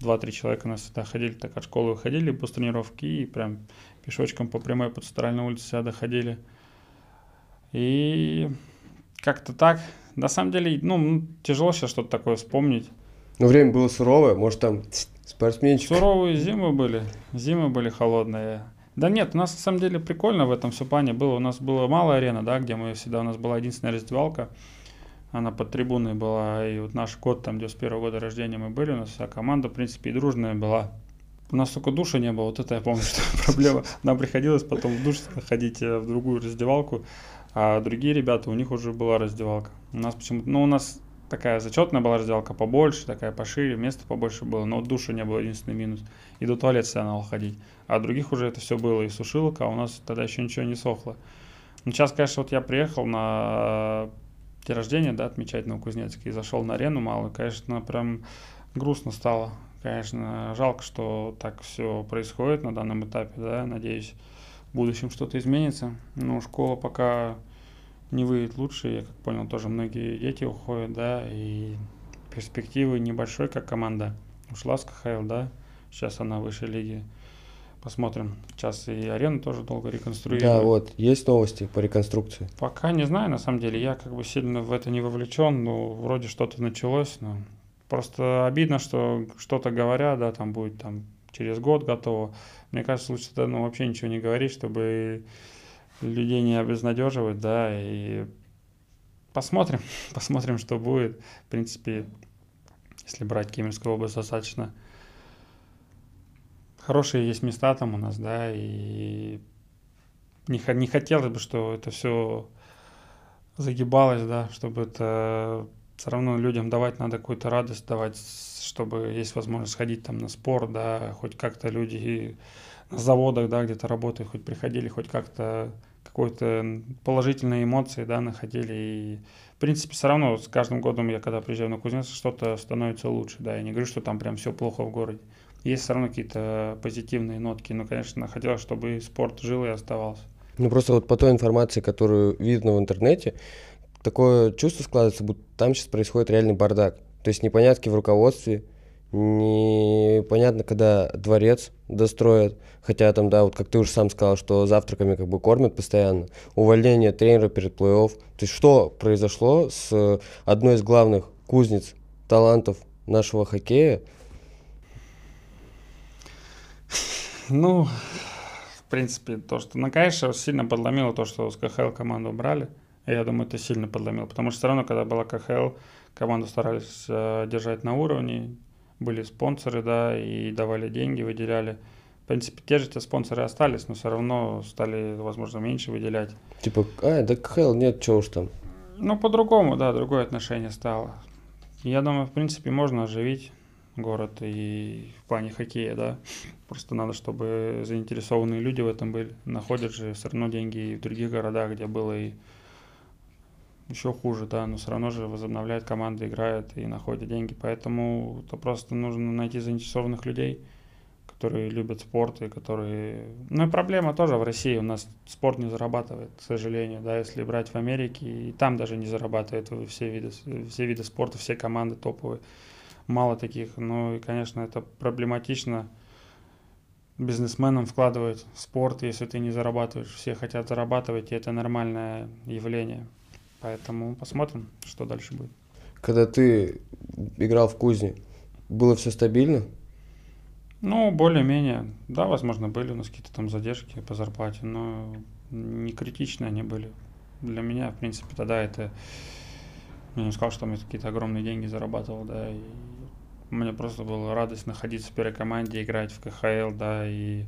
два-три человека у нас всегда ходили, так от школы выходили после тренировки и прям пешочком по прямой по центральной улице всегда доходили. И как-то так. На самом деле, ну, тяжело сейчас что-то такое вспомнить. Ну, время было суровое, может, там спортсменчик. Суровые зимы были, зимы были холодные. Да нет, у нас на самом деле прикольно в этом все плане было. У нас была малая арена, да, где мы всегда, у нас была единственная раздевалка. Она под трибуной была, и вот наш год, там, 91 года рождения мы были, у нас вся команда, в принципе, и дружная была. У нас только душа не было, вот это я помню, что проблема. Нам приходилось потом в душ ходить э, в другую раздевалку, а другие ребята, у них уже была раздевалка. У нас почему-то, ну, у нас такая зачетная была раздевалка побольше, такая пошире, места побольше было, но душа не было единственный минус. И до туалета всегда надо ходить. А других уже это все было, и сушилка, а у нас тогда еще ничего не сохло. Ну, сейчас, конечно, вот я приехал на день рождения, да, отмечать на Кузнецке, и зашел на арену малую, конечно, прям грустно стало. Конечно, жалко, что так все происходит на данном этапе, да, надеюсь, в будущем что-то изменится. Но школа пока не выйдет лучше, я как понял, тоже многие дети уходят, да, и перспективы небольшой, как команда. Ушла с КХЛ, да, сейчас она в высшей лиге. Посмотрим. Сейчас и арену тоже долго реконструируют. Да, вот, есть новости по реконструкции. Пока не знаю, на самом деле, я как бы сильно в это не вовлечен, но вроде что-то началось, но Просто обидно, что что-то говорят, да, там будет там через год готово. Мне кажется, лучше тогда ну, вообще ничего не говорить, чтобы людей не обезнадеживать, да, и посмотрим, посмотрим, что будет. В принципе, если брать Кемеровскую область, достаточно хорошие есть места там у нас, да, и не, не хотелось бы, что это все загибалось, да, чтобы это все равно людям давать надо какую-то радость давать, чтобы есть возможность ходить там на спорт, да, хоть как-то люди на заводах, да, где-то работают, хоть приходили, хоть как-то какой-то положительные эмоции, да, находили. И, в принципе, все равно с каждым годом я, когда приезжаю на Кузнец, что-то становится лучше, да, я не говорю, что там прям все плохо в городе. Есть все равно какие-то позитивные нотки, но, конечно, хотелось, чтобы спорт жил и оставался. Ну, просто вот по той информации, которую видно в интернете, такое чувство складывается, будто там сейчас происходит реальный бардак. То есть непонятки в руководстве, непонятно, когда дворец достроят, хотя там, да, вот как ты уже сам сказал, что завтраками как бы кормят постоянно, увольнение тренера перед плей-офф. То есть что произошло с одной из главных кузнец талантов нашего хоккея? Ну, в принципе, то, что, ну, конечно, сильно подломило то, что с КХЛ команду брали. Я думаю, это сильно подломило, потому что все равно, когда была КХЛ, команду старались э, держать на уровне, были спонсоры, да, и давали деньги, выделяли. В принципе, те же те спонсоры остались, но все равно стали, возможно, меньше выделять. Типа, а, да КХЛ нет, чего уж там. Ну, по-другому, да, другое отношение стало. Я думаю, в принципе, можно оживить город и в плане хоккея, да. Просто надо, чтобы заинтересованные люди в этом были. Находят же все равно деньги и в других городах, где было и еще хуже, да, но все равно же возобновляет команда, играет и находит деньги. Поэтому то просто нужно найти заинтересованных людей, которые любят спорт и которые... Ну и проблема тоже в России, у нас спорт не зарабатывает, к сожалению, да, если брать в Америке, и там даже не зарабатывает все виды, все виды спорта, все команды топовые, мало таких, ну и, конечно, это проблематично. Бизнесменам вкладывать в спорт, если ты не зарабатываешь, все хотят зарабатывать, и это нормальное явление. Поэтому посмотрим, что дальше будет. Когда ты играл в кузне, было все стабильно? Ну, более-менее. Да, возможно, были у нас какие-то там задержки по зарплате, но не критичные они были. Для меня, в принципе, тогда это... Я не сказал, что я какие-то огромные деньги зарабатывал, да, и мне просто было радость находиться в первой команде, играть в КХЛ, да, и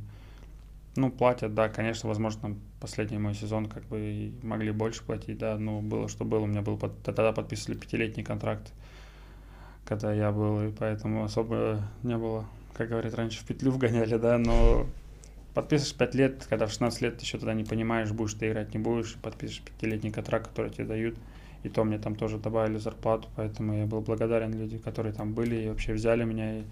ну, платят, да, конечно, возможно, последний мой сезон как бы могли больше платить, да, но было, что было, у меня был, под, тогда подписывали пятилетний контракт, когда я был, и поэтому особо не было, как говорят, раньше в петлю вгоняли, да, но подписываешь 5 лет, когда в 16 лет ты еще тогда не понимаешь, будешь ты играть, не будешь, подпишешь пятилетний контракт, который тебе дают, и то мне там тоже добавили зарплату, поэтому я был благодарен людям, которые там были и вообще взяли меня, и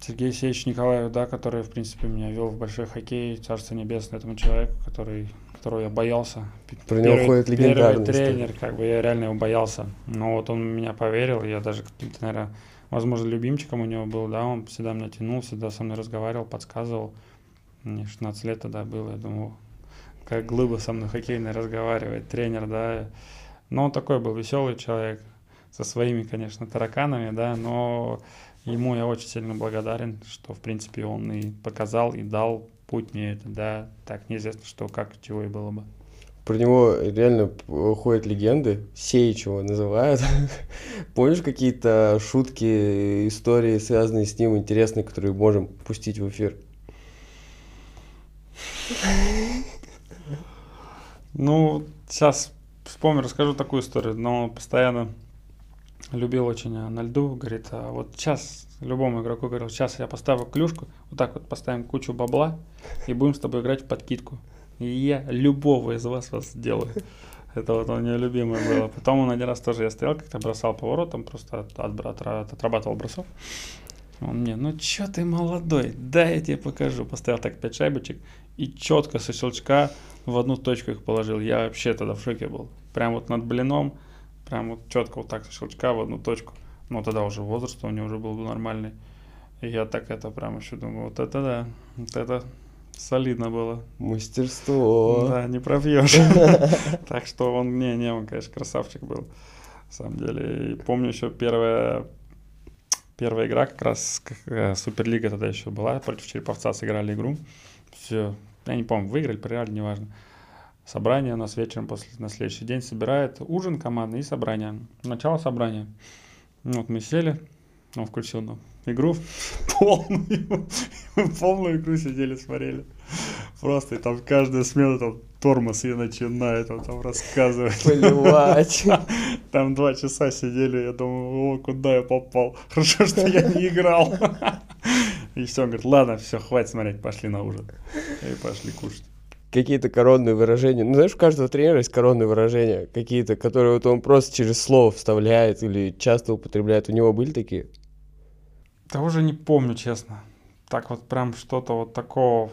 Сергей Сеевич Николаев, да, который, в принципе, меня вел в большой хоккей, царство небесное этому человеку, который, которого я боялся. Про него ходит легендарный. Первый тренер, как бы я реально его боялся. Но вот он меня поверил, я даже каким-то, наверное, возможно, любимчиком у него был, да, он всегда меня тянул, всегда со мной разговаривал, подсказывал. Мне 16 лет тогда было, я думал, как глыбо со мной хоккейно разговаривает, тренер, да. Но он такой был веселый человек, со своими, конечно, тараканами, да, но Ему я очень сильно благодарен, что, в принципе, он и показал, и дал путь мне это, да, так неизвестно, что, как, чего и было бы. Про него реально ходят легенды, Сеич его называют. Помнишь какие-то шутки, истории, связанные с ним, интересные, которые можем пустить в эфир? Ну, сейчас вспомню, расскажу такую историю, но постоянно любил очень на льду, говорит, а вот сейчас любому игроку говорил, сейчас я поставлю клюшку, вот так вот поставим кучу бабла и будем с тобой играть в подкидку. И я любого из вас вас сделаю. Это вот у него любимое было. Потом он один раз тоже я стоял, как-то бросал поворотом, просто от, от, от, от, отрабатывал бросок. Он мне, ну чё ты молодой, дай я тебе покажу. Поставил так пять шайбочек и четко со щелчка в одну точку их положил. Я вообще тогда в шоке был. Прям вот над блином Прям вот четко вот так щелчка в одну точку. Но тогда уже возраст у него уже был нормальный. И я так это прям еще думаю, вот это да, вот это солидно было. Мастерство. Да, не пробьешь. Так что он, не, не, он, конечно, красавчик был. На самом деле. И помню еще первая первая игра, как раз э, Суперлига тогда еще была, против Череповца сыграли игру. Все, я не помню, выиграли, проиграли, неважно собрание у нас вечером после, на следующий день собирает ужин командный и собрание. Начало собрания. Вот мы сели, он включил нам игру полную, полную игру сидели, смотрели. Просто и там каждая смена там тормоз и начинает он там рассказывать. Поливать. Там два часа сидели, я думаю, о, куда я попал. Хорошо, что я не играл. И все, он говорит, ладно, все, хватит смотреть, пошли на ужин. И пошли кушать какие-то коронные выражения. Ну, знаешь, у каждого тренера есть коронные выражения, какие-то, которые вот он просто через слово вставляет или часто употребляет. У него были такие? Да уже не помню, честно. Так вот прям что-то вот такого.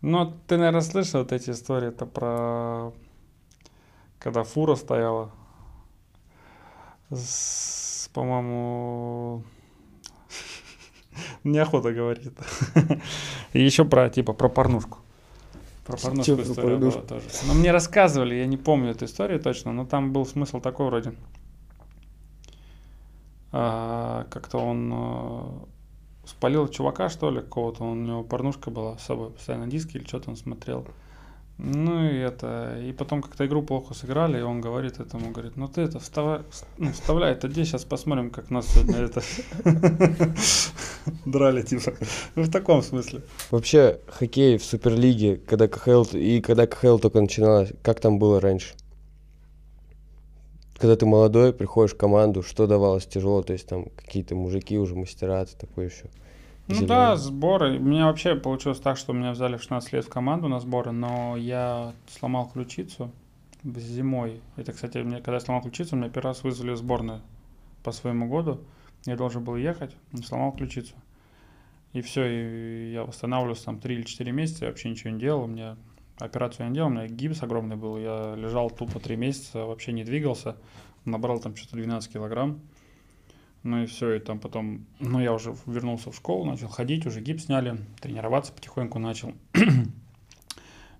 Ну, ты, наверное, слышал вот эти истории, это про... Когда фура стояла, с, по-моему, неохота говорить. И еще про, типа, про порнушку. Про порнушку история была тоже. Но мне рассказывали, я не помню эту историю точно, но там был смысл такой вроде. А, как-то он а, спалил чувака, что ли, какого-то, у него порнушка была с собой, постоянно диски или что-то он смотрел. Ну и это, и потом как-то игру плохо сыграли, и он говорит этому, говорит, ну ты это вставай, ну, вставляй это здесь, сейчас посмотрим, как нас сегодня это драли, типа, ну в таком смысле. Вообще, хоккей в Суперлиге, когда КХЛ, и когда КХЛ только начиналась, как там было раньше? Когда ты молодой, приходишь в команду, что давалось тяжело, то есть там какие-то мужики уже мастера, такое еще. Ну да, сборы. У меня вообще получилось так, что меня взяли в 16 лет в команду на сборы, но я сломал ключицу зимой. Это, кстати, мне, когда я сломал ключицу, меня первый раз вызвали в сборную по своему году. Я должен был ехать, сломал ключицу. И все, и я восстанавливался там 3 или 4 месяца, я вообще ничего не делал. У меня операцию я не делал, у меня гипс огромный был. Я лежал тупо 3 месяца, вообще не двигался. Набрал там что-то 12 килограмм. Ну и все, и там потом, ну я уже вернулся в школу, начал ходить, уже гипс сняли, тренироваться потихоньку начал.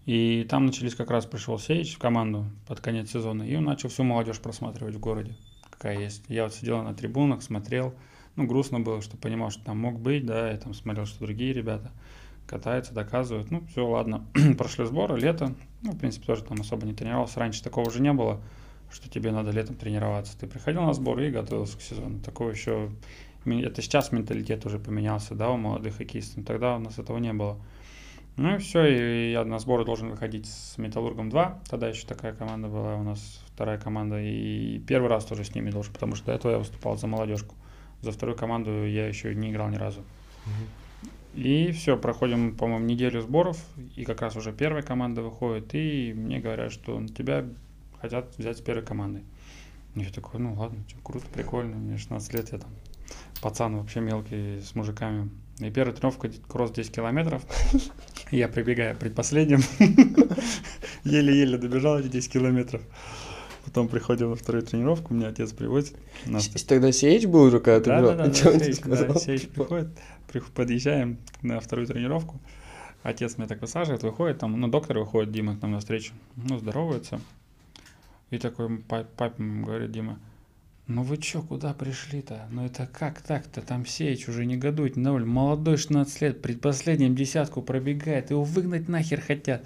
И там начались как раз пришел Сеич в команду под конец сезона, и он начал всю молодежь просматривать в городе, какая есть. Я вот сидел на трибунах, смотрел, ну, грустно было, что понимал, что там мог быть, да, я там смотрел, что другие ребята катаются, доказывают. Ну, все, ладно. Прошли сборы, лето. Ну, в принципе, тоже там особо не тренировался. Раньше такого уже не было, что тебе надо летом тренироваться. Ты приходил на сборы и готовился к сезону. Такого еще... Это сейчас менталитет уже поменялся, да, у молодых хоккеистов. Тогда у нас этого не было. Ну и все, и я на сборы должен выходить с Металлургом 2. Тогда еще такая команда была у нас, вторая команда. И первый раз тоже с ними должен, потому что до этого я выступал за молодежку. За вторую команду я еще не играл ни разу. И все, проходим, по-моему, неделю сборов, и как раз уже первая команда выходит, и мне говорят, что тебя хотят взять первой командой. Я такой, ну ладно, что, круто, прикольно, мне 16 лет, я там пацан вообще мелкий, с мужиками. И первая тренировка кросс 10 километров. Я прибегаю предпоследним. Еле-еле добежал эти 10 километров. Потом приходим на вторую тренировку, меня отец привозит. Нас... Тогда Сеич был уже, когда ты да, бежал? да, да, Сеич, да, Сеич приходит, подъезжаем на вторую тренировку. Отец меня так высаживает, выходит, там, ну, доктор выходит, Дима к нам навстречу, ну, здоровается. И такой папе говорит, Дима, ну вы чё, куда пришли-то? Ну это как так-то? Там Сеич уже не годует, ноль, молодой 16 лет, предпоследним десятку пробегает, его выгнать нахер хотят.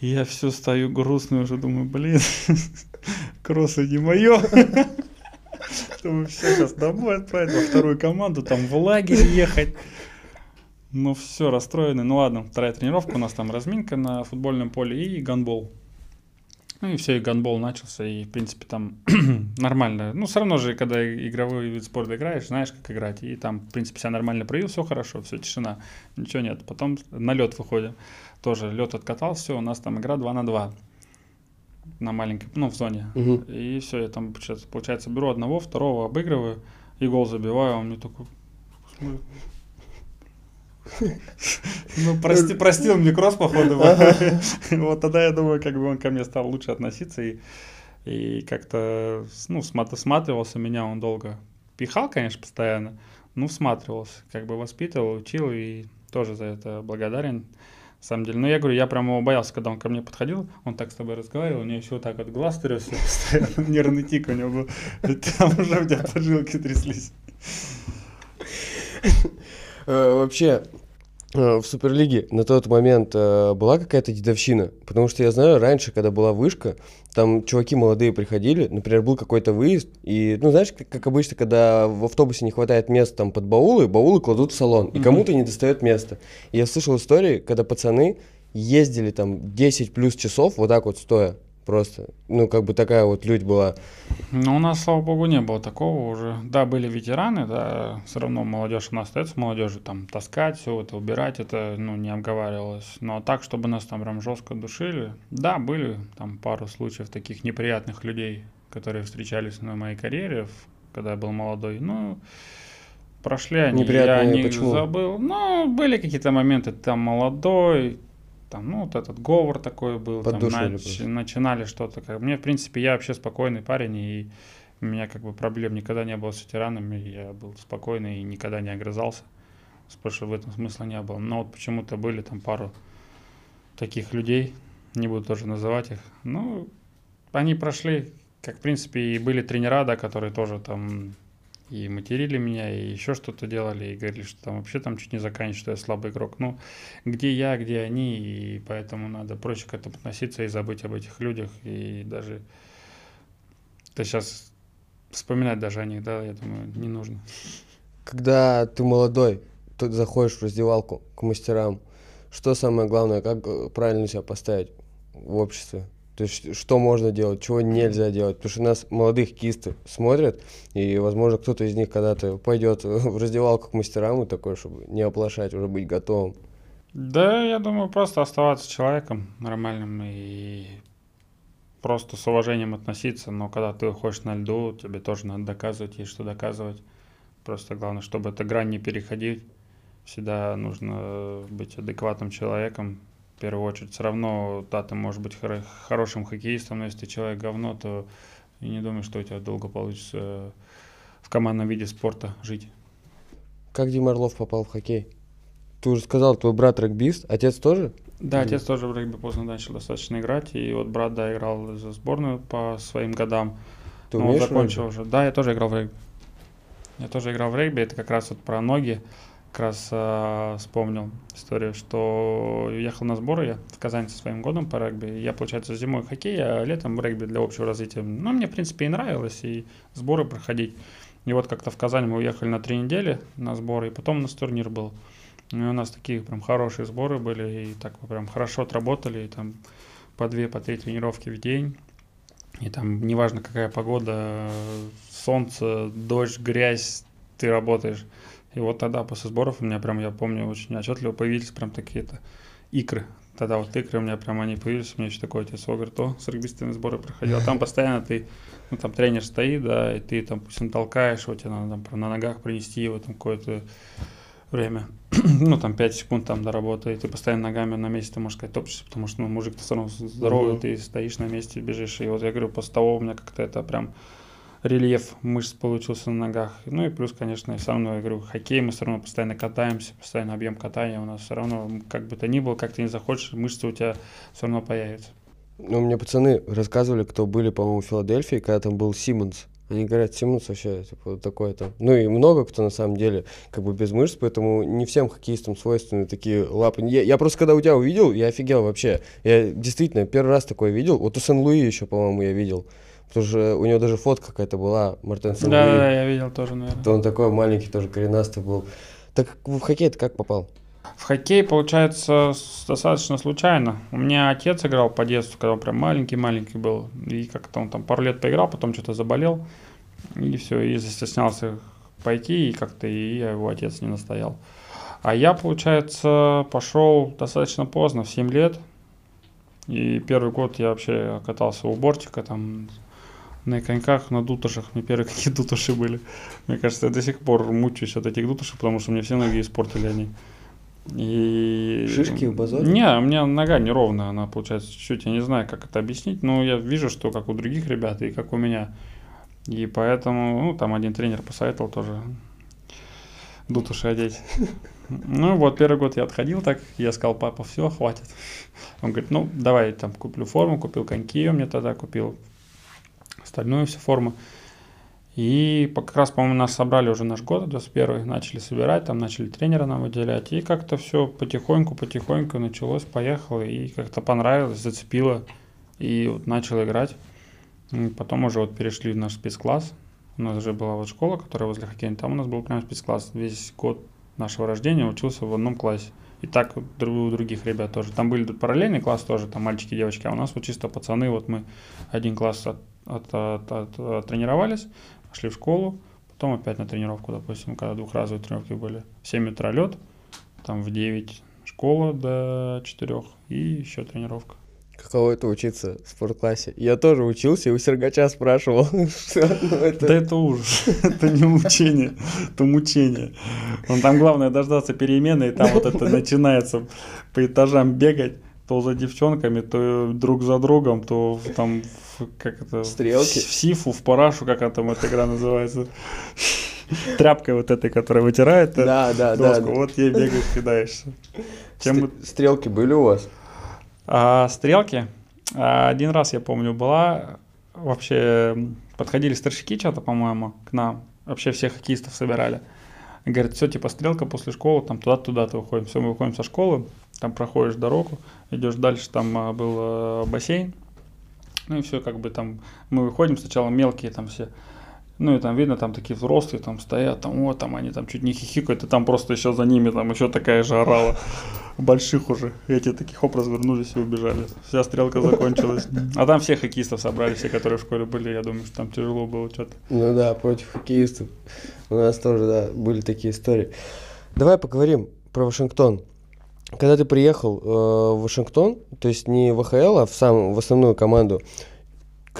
И я все стою грустный уже, думаю, блин, кроссы не мое. Думаю, все, сейчас домой отправить во вторую команду, там в лагерь ехать. Ну все, расстроенный. Ну ладно, вторая тренировка, у нас там разминка на футбольном поле и гандбол. Ну и все, и гандбол начался, и в принципе там нормально. Ну все равно же, когда игровой вид спорта играешь, знаешь, как играть. И там, в принципе, себя нормально проявил, все хорошо, все, тишина, ничего нет. Потом на лед выходим тоже лед откатал, все, у нас там игра 2 на 2 на маленькой, ну, в зоне. Мгм. И все, я там, получается, получается, беру одного, второго обыгрываю и гол забиваю, он мне такой... Ну, прости, простил мне кросс, походу. Вот тогда, я думаю, как бы он ко мне стал лучше относиться и, и как-то, ну, смат- сматривался меня он долго. Пихал, конечно, постоянно, ну, всматривался, как бы воспитывал, учил и тоже за это благодарен. На самом деле, ну я говорю, я прям его боялся, когда он ко мне подходил, он так с тобой разговаривал, у него еще вот так вот глаз трясся постоянно, нервный тик у него был, там уже у тебя поджилки тряслись. Э, Вообще, э, в Суперлиге на тот момент э, была какая-то дедовщина? Потому что я знаю, раньше, когда была вышка, там чуваки молодые приходили, например, был какой-то выезд, и, ну, знаешь, как, как обычно, когда в автобусе не хватает места там под баулы, баулы кладут в салон, и кому-то не достает места. И я слышал истории, когда пацаны ездили там 10 плюс часов вот так вот стоя, просто. Ну, как бы такая вот людь была. Но у нас, слава богу, не было такого уже. Да, были ветераны, да, все равно молодежь у нас остается молодежью, там, таскать все это, убирать, это, ну, не обговаривалось. Но так, чтобы нас там прям жестко душили, да, были там пару случаев таких неприятных людей, которые встречались на моей карьере, когда я был молодой. Ну, прошли они, я Неприятные не почему? забыл. Ну, были какие-то моменты, там молодой, там, ну, вот этот говор такой был, там, нач- начинали что-то. Как... Мне, в принципе, я вообще спокойный парень, и у меня как бы проблем никогда не было с ветеранами, я был спокойный и никогда не огрызался, что в этом смысла не было. Но вот почему-то были там пару таких людей, не буду тоже называть их, ну, они прошли, как, в принципе, и были тренера, да, которые тоже там и материли меня, и еще что-то делали, и говорили, что там вообще там чуть не заканчиваю, что я слабый игрок. Ну, где я, где они, и поэтому надо проще к этому относиться и забыть об этих людях, и даже ты сейчас вспоминать даже о них, да, я думаю, не нужно. Когда ты молодой, ты заходишь в раздевалку к мастерам, что самое главное, как э, правильно себя поставить в обществе? То есть что можно делать, чего нельзя делать? Потому что нас молодых кисты смотрят, и, возможно, кто-то из них когда-то пойдет в раздевалку к мастерам и такой, чтобы не оплошать, уже быть готовым. Да, я думаю, просто оставаться человеком нормальным и просто с уважением относиться, но когда ты уходишь на льду, тебе тоже надо доказывать, есть что доказывать. Просто главное, чтобы эта грань не переходить. Всегда нужно быть адекватным человеком. В первую очередь, все равно, да, ты можешь быть хоро- хорошим хоккеистом, но если ты человек говно, то я не думаю, что у тебя долго получится в командном виде спорта жить. Как Дима Орлов попал в хоккей? Ты уже сказал, твой брат регбист, отец тоже? Да, отец тоже в регби поздно начал достаточно играть, и вот брат, да, играл за сборную по своим годам. Ты но он умеешь закончил уже. Да, я тоже играл в регби. Я тоже играл в регби, это как раз вот про ноги. Как раз э, вспомнил историю, что ехал на сборы я в Казань со своим годом по регби. Я, получается, зимой хоккей, а летом регби для общего развития. Ну, мне, в принципе, и нравилось, и сборы проходить. И вот как-то в Казань мы уехали на три недели на сборы, и потом у нас турнир был. И у нас такие прям хорошие сборы были, и так прям хорошо отработали, и там по две, по три тренировки в день. И там неважно какая погода, солнце, дождь, грязь, ты работаешь. И вот тогда после сборов у меня прям, я помню, очень отчетливо появились прям такие-то икры. Тогда вот икры у меня прям они появились, у меня еще такой отец говорит, о, с регбистами сборы проходил. А там постоянно ты, ну там тренер стоит, да, и ты там пусть толкаешь, вот тебе надо там на ногах принести его там какое-то время, ну, там, 5 секунд там до работы, и ты постоянно ногами на месте, ты, можешь сказать, топчешься, потому что, ну, мужик, ты все равно здоровый, mm-hmm. ты стоишь на месте, бежишь, и вот я говорю, после того у меня как-то это прям рельеф мышц получился на ногах. Ну и плюс, конечно, все равно, я говорю, хоккей, мы все равно постоянно катаемся, постоянно объем катания у нас все равно, как бы то ни было, как ты не захочешь, мышцы у тебя все равно появятся. Ну, мне пацаны рассказывали, кто были, по-моему, в Филадельфии, когда там был Симмонс. Они говорят, Симмонс вообще типа, такое там. Ну и много кто на самом деле как бы без мышц, поэтому не всем хоккеистам свойственны такие лапы. Я, я просто когда у тебя увидел, я офигел вообще. Я действительно первый раз такое видел. Вот у Сен-Луи еще, по-моему, я видел. Потому что у него даже фотка какая-то была, Мартен. Да, да, я видел тоже, наверное. То он такой маленький, тоже коренастый был. Так в хоккей ты как попал? В хоккей, получается, достаточно случайно. У меня отец играл по детству, когда он прям маленький-маленький был. И как-то он там пару лет поиграл, потом что-то заболел. И все, и застеснялся пойти, и как-то и его отец не настоял. А я, получается, пошел достаточно поздно, в 7 лет. И первый год я вообще катался у бортика, там на коньках, на дутушах. Мне первые какие дутуши были. Мне кажется, я до сих пор мучаюсь от этих дутушек, потому что мне все ноги испортили они. И... Шишки в базаре? Не, у меня нога неровная, она получается чуть-чуть, я не знаю, как это объяснить, но я вижу, что как у других ребят и как у меня. И поэтому, ну, там один тренер посоветовал тоже дутуши одеть. Ну, вот первый год я отходил так, я сказал, папа, все, хватит. Он говорит, ну, давай там куплю форму, купил коньки мне тогда, купил остальную всю форму. И как раз, по-моему, нас собрали уже наш год, 21 начали собирать, там начали тренера нам выделять. И как-то все потихоньку, потихоньку началось, поехало, и как-то понравилось, зацепило. И вот начал играть. Потом уже вот перешли в наш спецкласс. У нас уже была вот школа, которая возле хоккейной. Там у нас был прям спецкласс. Весь год нашего рождения учился в одном классе. И так у других ребят тоже. Там были параллельный класс тоже, там мальчики, девочки, а у нас вот чисто пацаны, вот мы один класс от, от, от, от, от, тренировались, пошли в школу, потом опять на тренировку, допустим, когда двухразовые тренировки были. В 7 утра лед, там в 9 школа до 4 и еще тренировка. Каково это учиться в спортклассе? Я тоже учился и у Сергача спрашивал. Ну, да это ужас. Это не учение, это мучение. Там главное дождаться перемены, и там вот это начинается по этажам бегать то за девчонками, то друг за другом, то там как это... Стрелки? В сифу, в парашу, как она там эта игра называется. Тряпкой вот этой, которая вытирает да, да, доску. Да, вот ей бегаешь, кидаешься. Чем... Стрелки были у вас? А, стрелки. А, один раз, я помню, была... Вообще подходили старшики что-то, по-моему, к нам. Вообще всех хоккеистов собирали. Говорят, все, типа, стрелка после школы, там туда-туда-то выходим. Все, мы выходим со школы, там проходишь дорогу, идешь дальше, там а, был а, бассейн, ну и все, как бы там мы выходим, сначала мелкие там все, ну и там видно, там такие взрослые там стоят, там, вот там они там чуть не хихикают, и там просто еще за ними там еще такая же орала больших уже. Эти таких хоп развернулись и убежали. Вся стрелка закончилась. А там все хоккеистов собрали, все, которые в школе были. Я думаю, что там тяжело было что-то. Ну да, против хоккеистов. У нас тоже, да, были такие истории. Давай поговорим про Вашингтон. Когда ты приехал э, в Вашингтон, то есть не в АХЛ, а в, сам, в основную команду,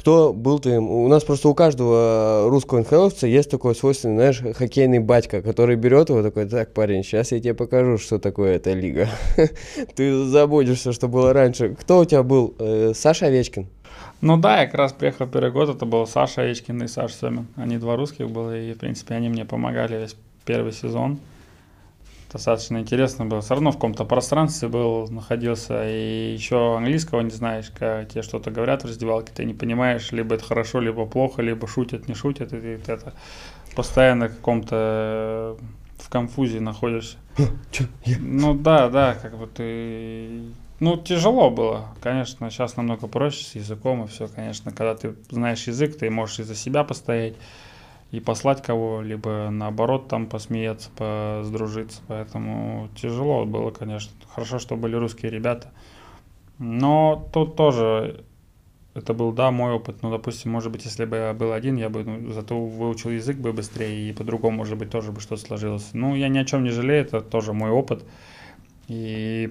кто был твоим... У нас просто у каждого русского НХЛовца есть такой свойственный, знаешь, хоккейный батька, который берет его такой, так, парень, сейчас я тебе покажу, что такое эта лига. Ты забудешься, что было раньше. Кто у тебя был? Э, Саша Овечкин? Ну да, я как раз приехал первый год, это был Саша Овечкин и Саша Семин. Они два русских были, и, в принципе, они мне помогали весь первый сезон. Достаточно интересно было. Все равно в каком-то пространстве был, находился, и еще английского не знаешь, когда тебе что-то говорят в раздевалке, ты не понимаешь, либо это хорошо, либо плохо, либо шутят, не шутят, и ты это постоянно в каком-то в конфузе находишься. Ну да, да, как бы ты... Ну, тяжело было, конечно, сейчас намного проще с языком и все, конечно, когда ты знаешь язык, ты можешь и за себя постоять, и послать кого, либо наоборот там посмеяться, сдружиться, поэтому тяжело было, конечно. Хорошо, что были русские ребята. Но тут тоже это был, да, мой опыт. Ну, допустим, может быть, если бы я был один, я бы ну, зато выучил язык бы быстрее, и по-другому, может быть, тоже бы что-то сложилось. Ну, я ни о чем не жалею, это тоже мой опыт. И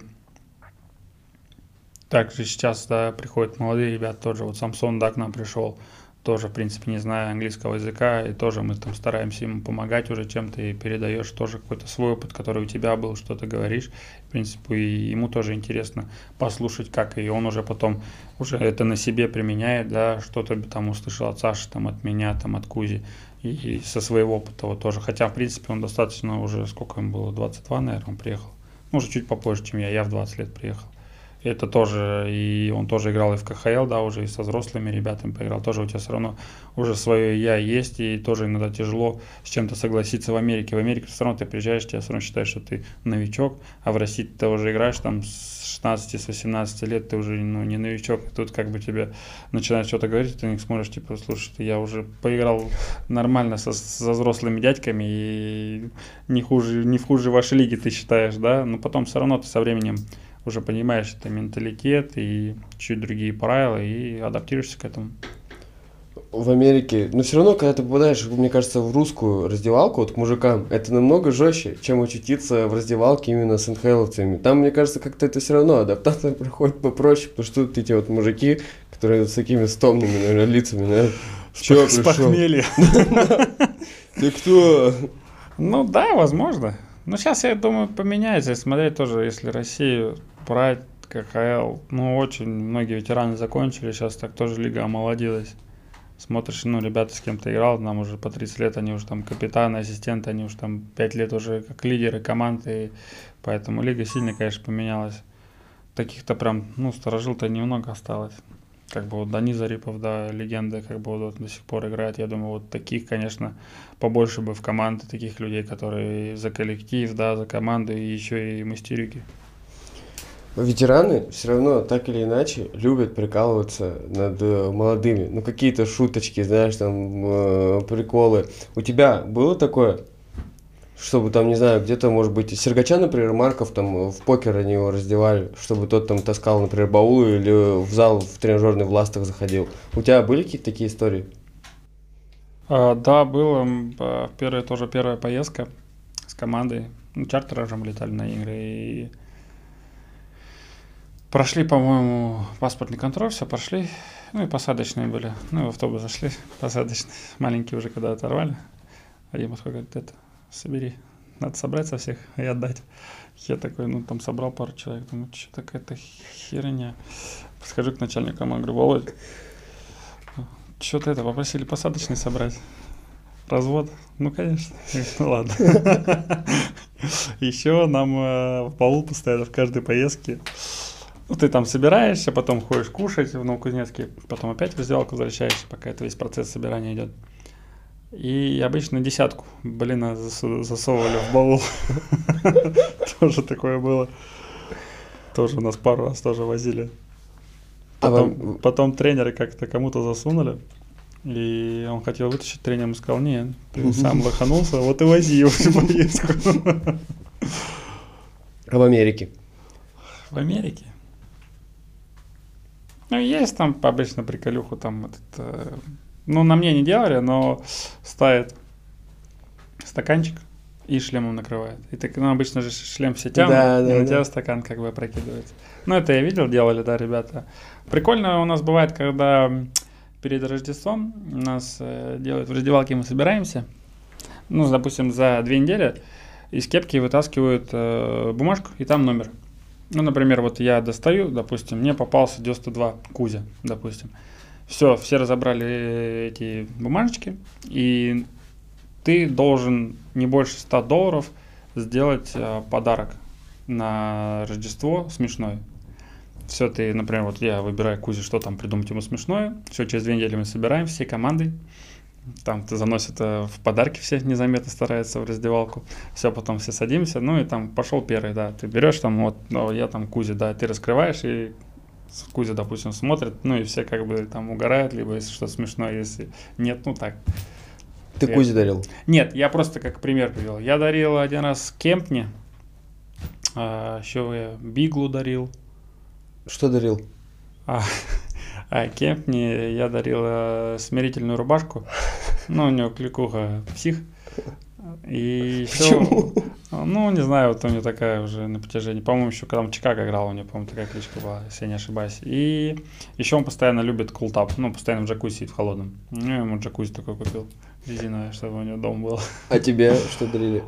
также сейчас, да, приходят молодые ребята тоже. Вот Самсон, да, к нам пришел тоже, в принципе, не зная английского языка, и тоже мы там стараемся ему помогать уже чем-то, и передаешь тоже какой-то свой опыт, который у тебя был, что ты говоришь. В принципе, и ему тоже интересно послушать, как, и он уже потом уже это на себе применяет, да, что-то там услышал от Саши, там, от меня, там, от Кузи, и, и со своего опыта вот тоже. Хотя, в принципе, он достаточно уже, сколько ему было, 22, наверное, он приехал. Ну, уже чуть попозже, чем я, я в 20 лет приехал. Это тоже, и он тоже играл и в КХЛ, да, уже и со взрослыми ребятами поиграл. Тоже у тебя все равно уже свое я есть, и тоже иногда тяжело с чем-то согласиться в Америке. В Америке все равно ты приезжаешь, тебя все равно считаешь, что ты новичок, а в России ты уже играешь там с 16, с 18 лет, ты уже ну, не новичок. И тут как бы тебе начинают что-то говорить, ты не сможешь, типа, слушай, я уже поиграл нормально со, со взрослыми дядьками, и не хуже, не в хуже вашей лиги ты считаешь, да, но потом все равно ты со временем уже понимаешь это менталитет и чуть другие правила и адаптируешься к этому. В Америке, но все равно, когда ты попадаешь, мне кажется, в русскую раздевалку, вот к мужикам, это намного жестче, чем очутиться в раздевалке именно с НХЛовцами. Там, мне кажется, как-то это все равно адаптация проходит попроще, потому что тут эти вот мужики, которые с такими стомными, наверное, лицами, наверное, Чё, с похмелья. Ты кто? Ну да, возможно. Ну, сейчас, я думаю, поменяется. Смотреть тоже, если Россию брать, КХЛ, ну, очень многие ветераны закончили, сейчас так тоже лига омолодилась. Смотришь, ну, ребята с кем-то играл, нам уже по 30 лет, они уже там капитаны, ассистенты, они уже там 5 лет уже как лидеры команды, поэтому лига сильно, конечно, поменялась. Таких-то прям, ну, сторожил-то немного осталось. Как бы вот Дани Зарипов, да, легенда, как бы вот до сих пор играет. Я думаю, вот таких, конечно, побольше бы в команде, таких людей, которые за коллектив, да, за команду и еще и мастерюги ветераны все равно так или иначе любят прикалываться над э, молодыми. Ну, какие-то шуточки, знаешь, там, э, приколы. У тебя было такое? Чтобы там, не знаю, где-то, может быть, Сергача, например, Марков там в покер они его раздевали, чтобы тот там таскал, например, баулы или в зал в тренажерный в ластах заходил. У тебя были какие-то такие истории? А, да, было. Первая, тоже первая поездка с командой. Ну, чартером летали на игры. И Прошли, по-моему, паспортный контроль, все прошли. Ну и посадочные были. Ну и в автобус зашли, посадочные. Маленькие уже когда оторвали. А ему говорит, это, собери. Надо собрать со всех и отдать. Я такой, ну там собрал пару человек. Думаю, что такая-то херня. Подхожу к начальнику, я говорю, Володь, что-то это, попросили посадочный собрать. Развод? Ну, конечно. Ну, ладно. Еще нам э, в полу постоянно в каждой поездке ну, ты там собираешься, потом ходишь кушать в Новокузнецке, потом опять в раздевалку возвращаешься, пока это весь процесс собирания идет. И обычно десятку, блин, засовывали в баул. Тоже такое было. Тоже у нас пару раз тоже возили. Потом, тренеры как-то кому-то засунули. И он хотел вытащить, тренер ему сказал, нет, ты сам лоханулся, вот и вози его всю поездку. А в Америке? В Америке? Ну, есть там обычно приколюху, там этот, ну, на мне не делали, но ставит стаканчик и шлемом накрывает. И так, ну, обычно же шлем все тянут, да, и да, на да. тебя стакан как бы опрокидывается. Ну, это я видел, делали, да, ребята. Прикольно у нас бывает, когда перед Рождеством нас э, делают в раздевалке, мы собираемся, ну, допустим, за две недели из кепки вытаскивают э, бумажку, и там номер. Ну, например, вот я достаю, допустим, мне попался 92 Кузя, допустим. Все, все разобрали эти бумажечки, и ты должен не больше 100 долларов сделать э, подарок на Рождество смешной. Все, ты, например, вот я выбираю Кузе, что там придумать ему смешное. Все, через две недели мы собираем всей командой. Там ты заносит э, в подарки все незаметно стараются в раздевалку. Все, потом все садимся. Ну и там пошел первый, да. Ты берешь там, вот, ну, я там Кузи, да, ты раскрываешь и Кузя, допустим, смотрит, ну и все как бы там угорают, либо если что смешное, если нет, ну так. Ты Я- Кузе дарил? Нет, я просто как пример привел. Я дарил один раз Кемпни, а, еще я Биглу дарил, Что дарил? а, а Кемпни я дарил э, смирительную рубашку. Ну, у него кликуха псих. И еще, Почему? Ну, не знаю, вот у него такая уже на протяжении, по-моему, еще когда он в Чикаго играл, у него, по-моему, такая кличка была, если я не ошибаюсь. И еще он постоянно любит култап, ну, постоянно в джакузи сидит в холодном. Ну, я ему джакузи такой купил, резиновое, чтобы у него дом был. А тебе что дарили?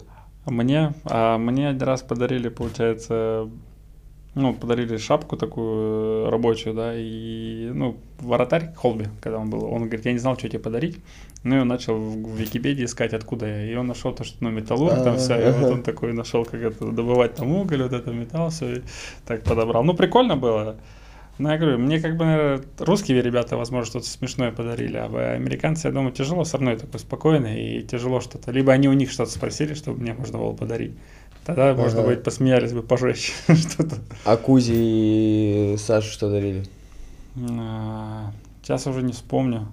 А Мне, а мне один раз подарили, получается, ну, подарили шапку такую э, рабочую, да, и, ну, воротарь Холби, когда он был, он говорит, я не знал, что тебе подарить, ну, и он начал в, Википедии искать, откуда я, и он нашел то, что, ну, металлург там все, и вот он такой нашел, как это, добывать там уголь, вот это металл, все, и так подобрал. Ну, прикольно было. Ну, я говорю, мне как бы, наверное, русские ребята, возможно, что-то смешное подарили, а американцы, я думаю, тяжело, равно я такой спокойный, и тяжело что-то. Либо они у них что-то спросили, чтобы мне можно было подарить. Тогда, Ага. быть, посмеялись бы пожестче что-то. А Кузе и Саше что дарили? А, Сейчас уже не вспомню.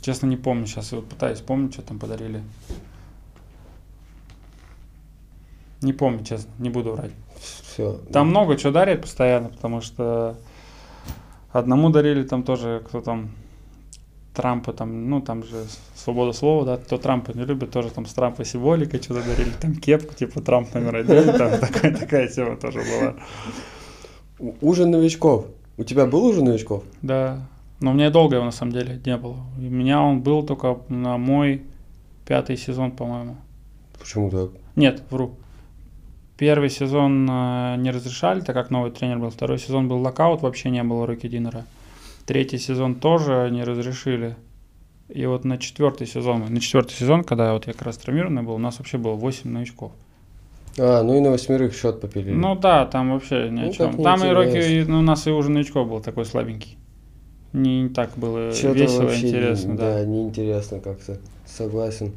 Честно, не помню. Сейчас вот пытаюсь помнить, что там подарили. Не помню, честно, не буду врать. Все. Там много чего дарят постоянно, потому что одному дарили там тоже, кто там Трампа там, ну там же свобода слова, да, кто Трампа не любит, тоже там с Трампа символикой что-то дарили, там кепку, типа Трамп номер один, там такая, такая тема тоже была. Ужин новичков. У тебя был ужин новичков? Да, но у меня долго его на самом деле не было. У меня он был только на мой пятый сезон, по-моему. Почему так? Нет, вру. Первый сезон э, не разрешали, так как новый тренер был. Второй сезон был локаут, вообще не было rookie dinner а. Третий сезон тоже не разрешили. И вот на четвертый сезон, на четвертый сезон, когда вот я как раз травмированный был, у нас вообще было 8 новичков. А, ну и на восьмерых счет попили. Ну да, там вообще ни о Ну, чем. Там и Рокки, ну, у нас и уже новичков был такой слабенький. Не, не так было Чё-то весело, вообще не- интересно, да. Да, неинтересно как-то. Согласен.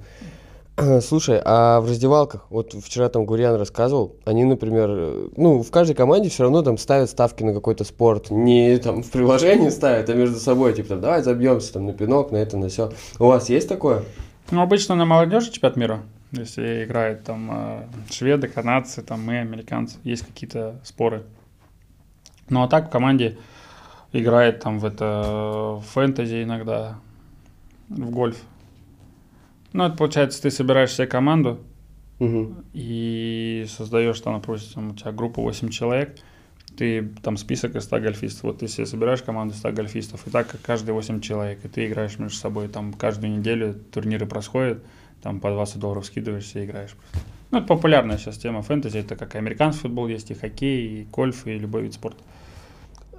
Слушай, а в раздевалках, вот вчера там Гурьян рассказывал, они, например, э, ну, в каждой команде все равно там ставят ставки на какой-то спорт. Не там в приложении ставят, а между собой, типа, там, давай забьемся там на пинок, на это, на все. У вас есть такое? Ну, обычно на молодежи чемпионат мира, если играют там э, шведы, канадцы, там мы, американцы, есть какие-то споры. Ну, а так в команде играет там в это в фэнтези иногда, в гольф. Ну, это получается, ты собираешь себе команду Мгм. и создаешь там, допустим, у тебя группа 8 человек, ты там список из 100 гольфистов. Вот ты себе собираешь команду из 100 гольфистов, и так как каждые 8 человек, и ты играешь между собой. Там каждую неделю турниры происходят, там по 20 долларов скидываешься и играешь. Ну, это популярная сейчас тема фэнтези, это как и американский футбол есть, и хоккей, и гольф, и любой вид спорта.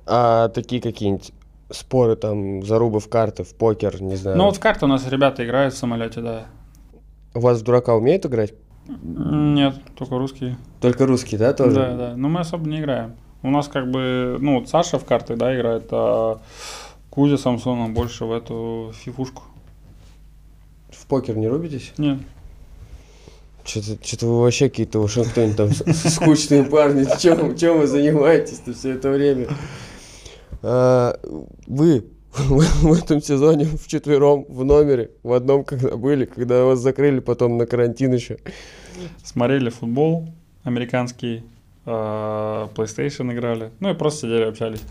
А такие какие-нибудь споры, там, зарубы в карты, в покер, не знаю. Ну, вот в карты у нас ребята играют в самолете, да. У вас в дурака умеют играть? Нет, только русские. Только русские, да, тоже? Да, да. Но мы особо не играем. У нас как бы, ну, вот Саша в карты, да, играет, а Кузя Самсоном больше в эту фифушку. В покер не рубитесь? Нет. Что-то, вы вообще какие-то в Вашингтоне там скучные парни. Чем вы занимаетесь-то все это время? А, вы в этом сезоне вчетвером в номере, в одном, когда были, когда вас закрыли потом на карантин еще. Смотрели футбол американский, а, PlayStation играли. Ну и просто сидели, общались.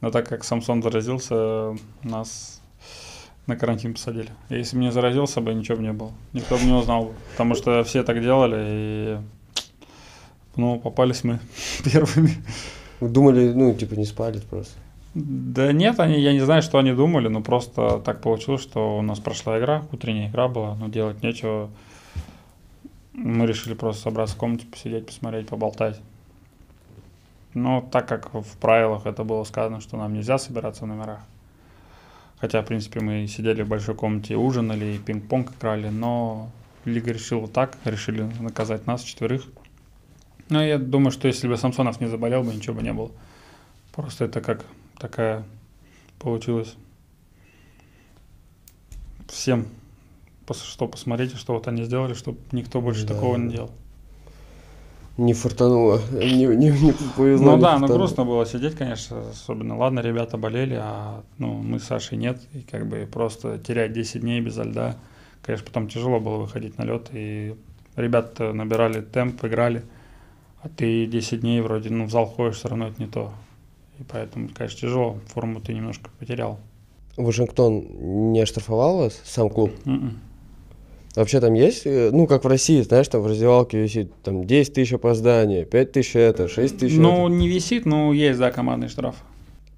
Но так как Самсон заразился, нас на карантин посадили. Если бы не заразился бы, ничего бы не было. Никто бы не узнал бы. Потому что все так делали, и ну, попались мы первыми. Вы думали, ну, типа, не спали просто. Да нет, они, я не знаю, что они думали, но просто так получилось, что у нас прошла игра, утренняя игра была, но делать нечего. Мы решили просто собраться в комнате, посидеть, посмотреть, поболтать. Но так как в правилах это было сказано, что нам нельзя собираться в номерах, Хотя, в принципе, мы сидели в большой комнате, ужинали и пинг-понг играли, но лига решила так, решили наказать нас четверых. Но я думаю, что если бы Самсонов не заболел бы, ничего бы не было. Просто это как такая получилась всем что посмотрите, что вот они сделали, чтобы никто больше Да. такого не делал. Не фартануло, не, не, не повезло. Ну да, ну фартануло. грустно было сидеть, конечно, особенно. Ладно, ребята болели, а ну, мы с Сашей нет. И как бы просто терять 10 дней без льда. Конечно, потом тяжело было выходить на лед. И ребята набирали темп, играли. А ты 10 дней вроде, ну, в зал ходишь, все равно это не то. И поэтому, конечно, тяжело. Форму ты немножко потерял. Вашингтон не оштрафовал вас, сам клуб? Мгм. Вообще там есть, э, ну, как в России, знаешь, там в раздевалке висит там 10 тысяч опоздания, 5 тысяч это, 6 тысяч Ну, это. не висит, но есть, да, командный штраф.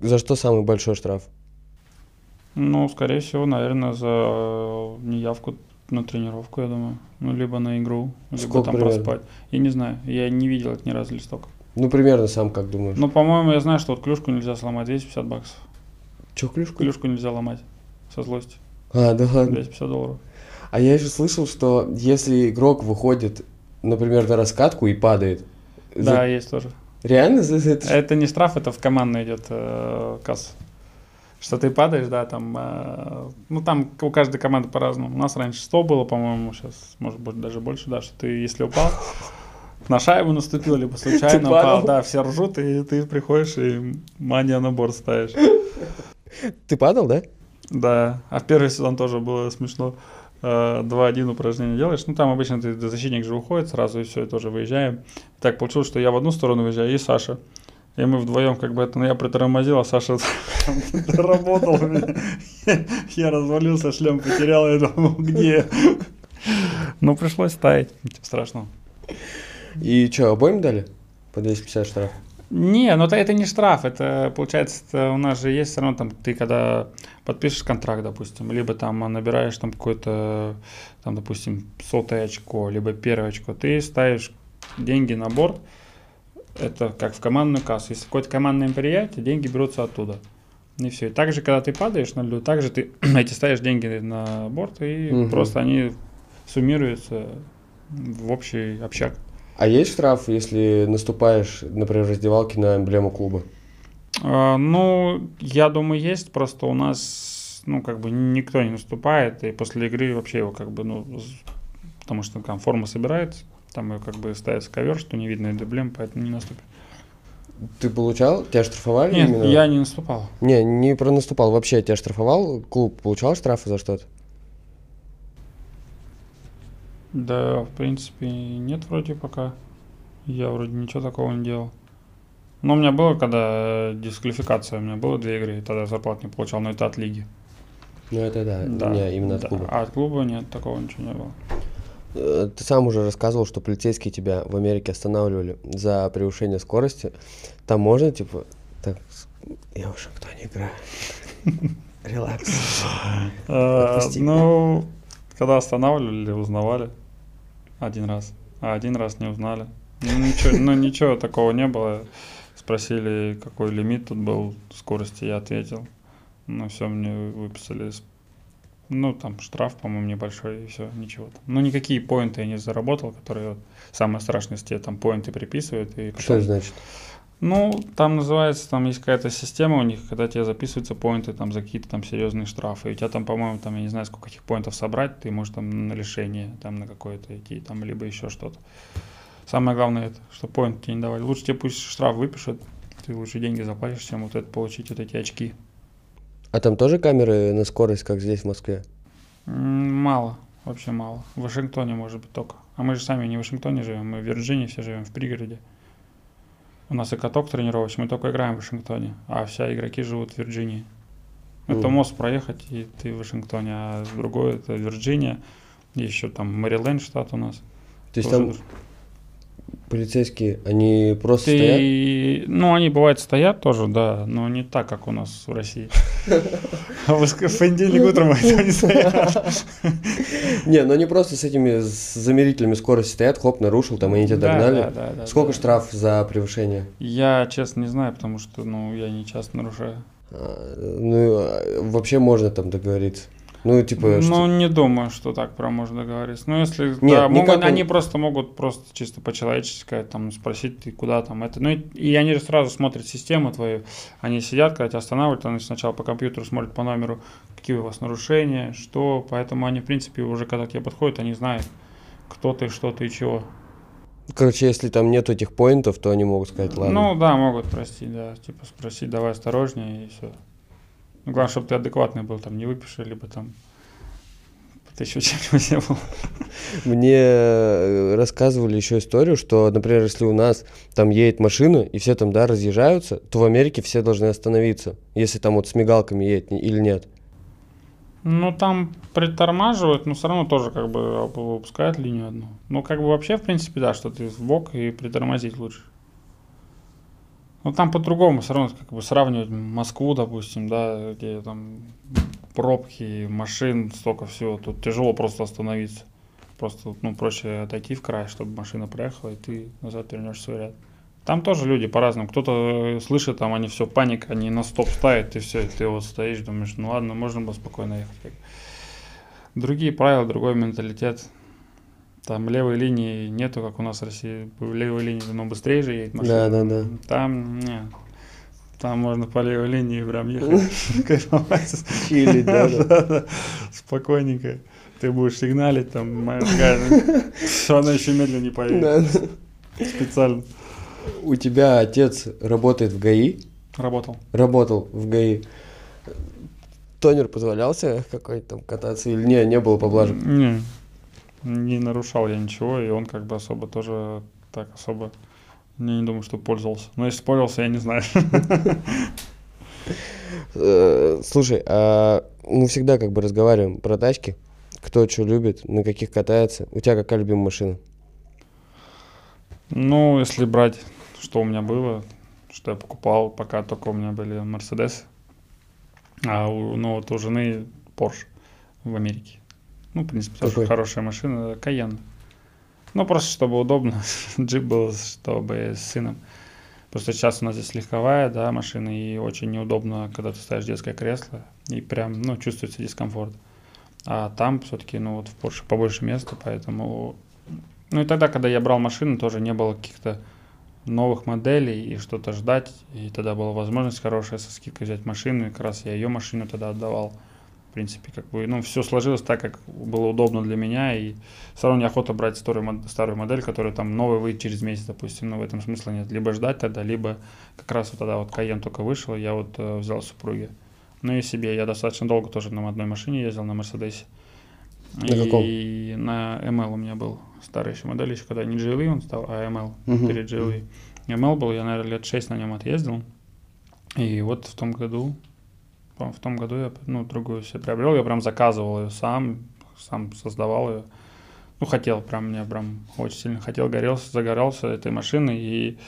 За что самый большой штраф? Ну, скорее всего, наверное, за э, неявку на тренировку, я думаю. Ну, либо на игру, либо Сколько там примерно? проспать. Я не знаю, я не видел это ни разу листок. Ну, примерно сам как думаешь? Ну, по-моему, я знаю, что вот клюшку нельзя сломать 250 баксов. Чё, клюшку? Клюшку нельзя ломать со злости. А, да ладно. 250 долларов. А я еще слышал, что если игрок выходит, например, на раскатку и падает, за- Да, есть тоже. реально за за это? Это не штраф, это в командную идет э, касса. Что ты падаешь, да, там, э, ну там у каждой команды по-разному. У нас раньше 100 было, по-моему, сейчас, может быть, даже больше, да, что ты, если упал, на шайбу наступил, либо случайно падал? упал, да, все ржут, и ты приходишь и мания на борт ставишь. Ты падал, да? Да, а в первый сезон тоже было смешно. Э, 2-1 упражнение делаешь. Ну, там обычно ты, защитник же уходит сразу, и все, и тоже выезжаем. Так получилось, что я в одну сторону выезжаю, и Саша. И мы вдвоем как бы это, ну, я притормозил, а Саша работал. Я развалился, шлем потерял, я думал, где? Ну, пришлось ставить, ничего страшного. И что, обоим дали? По 250 штраф? Не, ну это, это не штраф, это получается, это у нас же есть все равно там, ты когда подпишешь контракт, допустим, либо там набираешь там какое-то, там, допустим, сотое очко, либо первое очко, ты ставишь деньги на борт, это как в командную кассу. Если какое-то командное мероприятие, деньги берутся оттуда. И все. И также, когда ты падаешь на льду, также ты эти ставишь деньги на борт, и Мгм. просто они суммируются в общий общак. А есть штраф, если наступаешь, например, в раздевалке на эмблему клуба? А, Ну, я думаю, есть. Просто у нас, ну, как бы никто не наступает, и после игры вообще его как бы, ну, потому что там форма собирается, там ее как бы ставится ковер, что не видно эмблем, поэтому не наступит. Ты получал? Тебя штрафовали Нет, именно? я не наступал. Не, не про наступал, вообще тебя штрафовал? Клуб получал штрафы за что-то? Да, в принципе, нет вроде пока. Я вроде ничего такого не делал. Но у меня было, когда э, дисквалификация, у меня было две игры, и тогда зарплату не получал, но это от лиги. Ну это да, не, именно от да. клуба. А от клуба нет, такого ничего не было. Э, Ты сам уже рассказывал, что полицейские тебя в Америке останавливали за превышение скорости. Там можно, типа, так, я в Вашингтоне играю. Релакс. Э. Ну, когда останавливали, узнавали один раз, а один раз не узнали. Ну ничего, ну, ничего такого не было. Спросили, какой лимит тут был скорости, я ответил. Ну все, мне выписали, ну там штраф, по-моему, небольшой, и все, ничего там. Ну никакие поинты я не заработал, которые вот, самое страшное, если тебе там поинты приписывают. И Что это потом- значит? Ну, там называется, там есть какая-то система у них, когда тебе записываются поинты там за какие-то там серьезные штрафы. И у тебя там, по-моему, там, я не знаю, сколько этих поинтов собрать, ты можешь там на лишение там на какое-то идти, там, либо еще что-то. Самое главное это, что поинт тебе не давали. Лучше тебе пусть штраф выпишут, ты лучше деньги заплатишь, чем вот это получить вот эти очки. А там тоже камеры на скорость, как здесь в Москве? Мало, вообще мало. В Вашингтоне, может быть, только. А мы же сами не в Вашингтоне живем, мы в Вирджинии все живем, в пригороде. У нас и каток тренировочный, мы только играем в Вашингтоне, а вся игроки живут в Вирджинии. Это Мгм. мост проехать, и ты в Вашингтоне, а другой это Вирджиния, еще там Мэриленд штат у нас. То есть Тоже там. Полицейские, они просто стоят? Ты... Ну, они бывают стоят тоже, да, но не так, как у нас в России. А в понедельник утром они стоят. Не, ну они просто с этими замерителями скорости стоят, хоп, нарушил, там они тебя догнали. Сколько штраф за превышение? Я, честно, не знаю, потому что, ну, я не часто нарушаю. А, ну, а, вообще можно там договориться. Ну, типа, что- Ну, не думаю, что так прям можно договориться. Ну, если, Нет, да, могут- никак он- они просто могут просто чисто по-человечески там, спросить, ты куда там это. Ну, и, и они же сразу смотрят систему твою. Они сидят, когда тебя останавливают, они сначала по компьютеру смотрят по номеру, какие у вас нарушения, что. Поэтому они, в принципе, уже когда к тебе подходят, они знают, кто ты, что ты и чего. короче, если там нет этих поинтов, то они могут сказать, ладно. Ну, да, могут простить, да. Типа спросить, давай осторожнее, и все. Ну, главное, чтобы ты адекватный был, там, не выпиши, либо там ты еще чем-нибудь не был. Мне э, рассказывали еще историю, что, например, если у нас там едет машина, и все там, да, разъезжаются, то в Америке все должны остановиться, если там вот с мигалками едет или нет. Ну, там притормаживают, но все равно тоже как бы выпускают линию одну. Ну, как бы вообще, в принципе, да, что ты в бок и притормозить лучше. Ну, там по-другому все равно как бы сравнивать Москву, допустим, да, где там пробки, машин, столько всего. Тут тяжело просто остановиться. Просто, ну, проще отойти в край, чтобы машина проехала, и ты назад вернешь свой ряд. Там тоже люди по-разному. Кто-то э, слышит, там они все, паника, они на стоп ставят, и все, ты вот стоишь, думаешь, ну ладно, можно было спокойно ехать. Другие правила, другой менталитет. Там левой линии нету, как у нас в России. Левой линии, ну, быстрее же едет машина. Да, да, да. Там, нет. Там можно по левой линии прям ехать, кайфовать. Чилить, да. Спокойненько. Ты будешь сигналить, там, что она еще медленнее поедет. Специально. У тебя отец работает в ГАИ, Работал. работал в ГАИ. Тонер позволял себе какой-то там кататься или не, не было поблажек? Не, не нарушал я ничего, и он как бы особо тоже так особо не, не думаю, что пользовался. Но если пользовался, я не знаю. Э, Слушай, а мы всегда как бы разговариваем про тачки, кто что любит, на каких катается. У тебя какая любимая машина? Ну, если брать, что у меня было, что я покупал, пока только у меня были Мерседес, а у, ну, вот у жены Porsche в Америке. Ну, в принципе, тоже Какой? хорошая машина, Cayenne. Ну, просто чтобы удобно, джип был, чтобы с сыном. Просто сейчас у нас здесь легковая, да, машина, и очень неудобно, когда ты ставишь детское кресло, и прям, ну, чувствуется дискомфорт. А там все-таки, ну, вот в Porsche побольше места, поэтому... Ну, и тогда, когда я брал машину, тоже не было каких-то новых моделей и что-то ждать, и тогда была возможность хорошая со скидкой взять машину, и как раз я ее машину тогда отдавал. В принципе, как бы, ну, все сложилось так, как было удобно для меня, и все равно неохота брать старую, старую модель, которая там новая выйдет через месяц, допустим, но в этом смысла нет. Либо ждать тогда, либо как раз вот тогда вот Каен только вышел, я вот э, взял супруге. Ну и себе, я достаточно долго тоже на одной машине ездил, на Мерседесе. На каком? И на ML у меня был старый еще модель, еще когда не GLE он стал, а ML Мгм. перед GLE. ML был, я, наверное, лет 6 на нем отъездил. И вот в том году, в том году я ну, другую себе приобрел, я прям заказывал ее сам, сам создавал ее. Ну, хотел прям, мне прям очень сильно хотел, горел, загорелся этой машиной и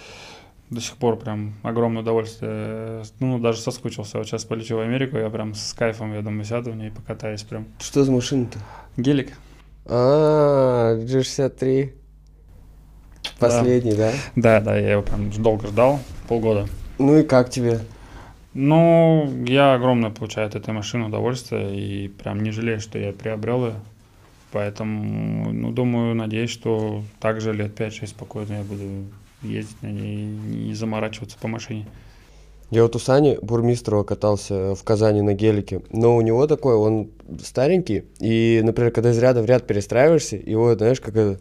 до сих пор прям огромное удовольствие. Ну, даже соскучился. Вот сейчас полечу в Америку, я прям с кайфом, я думаю, сяду в ней и покатаюсь прям. Что за машина-то? Гелик. А, G63. Последний, да? Да, да, я его прям долго ждал, полгода. Ну и как тебе? Ну, я огромное получаю от этой машины удовольствие и прям не жалею, что я приобрел ее. Поэтому, ну, думаю, надеюсь, что также лет 5-6 спокойно я буду ездить на ней и не заморачиваться по машине. Я вот у Сани Бурмистрова катался в Казани на гелике, но у него такой, он старенький, и, например, когда из ряда в ряд перестраиваешься, его, знаешь, как это,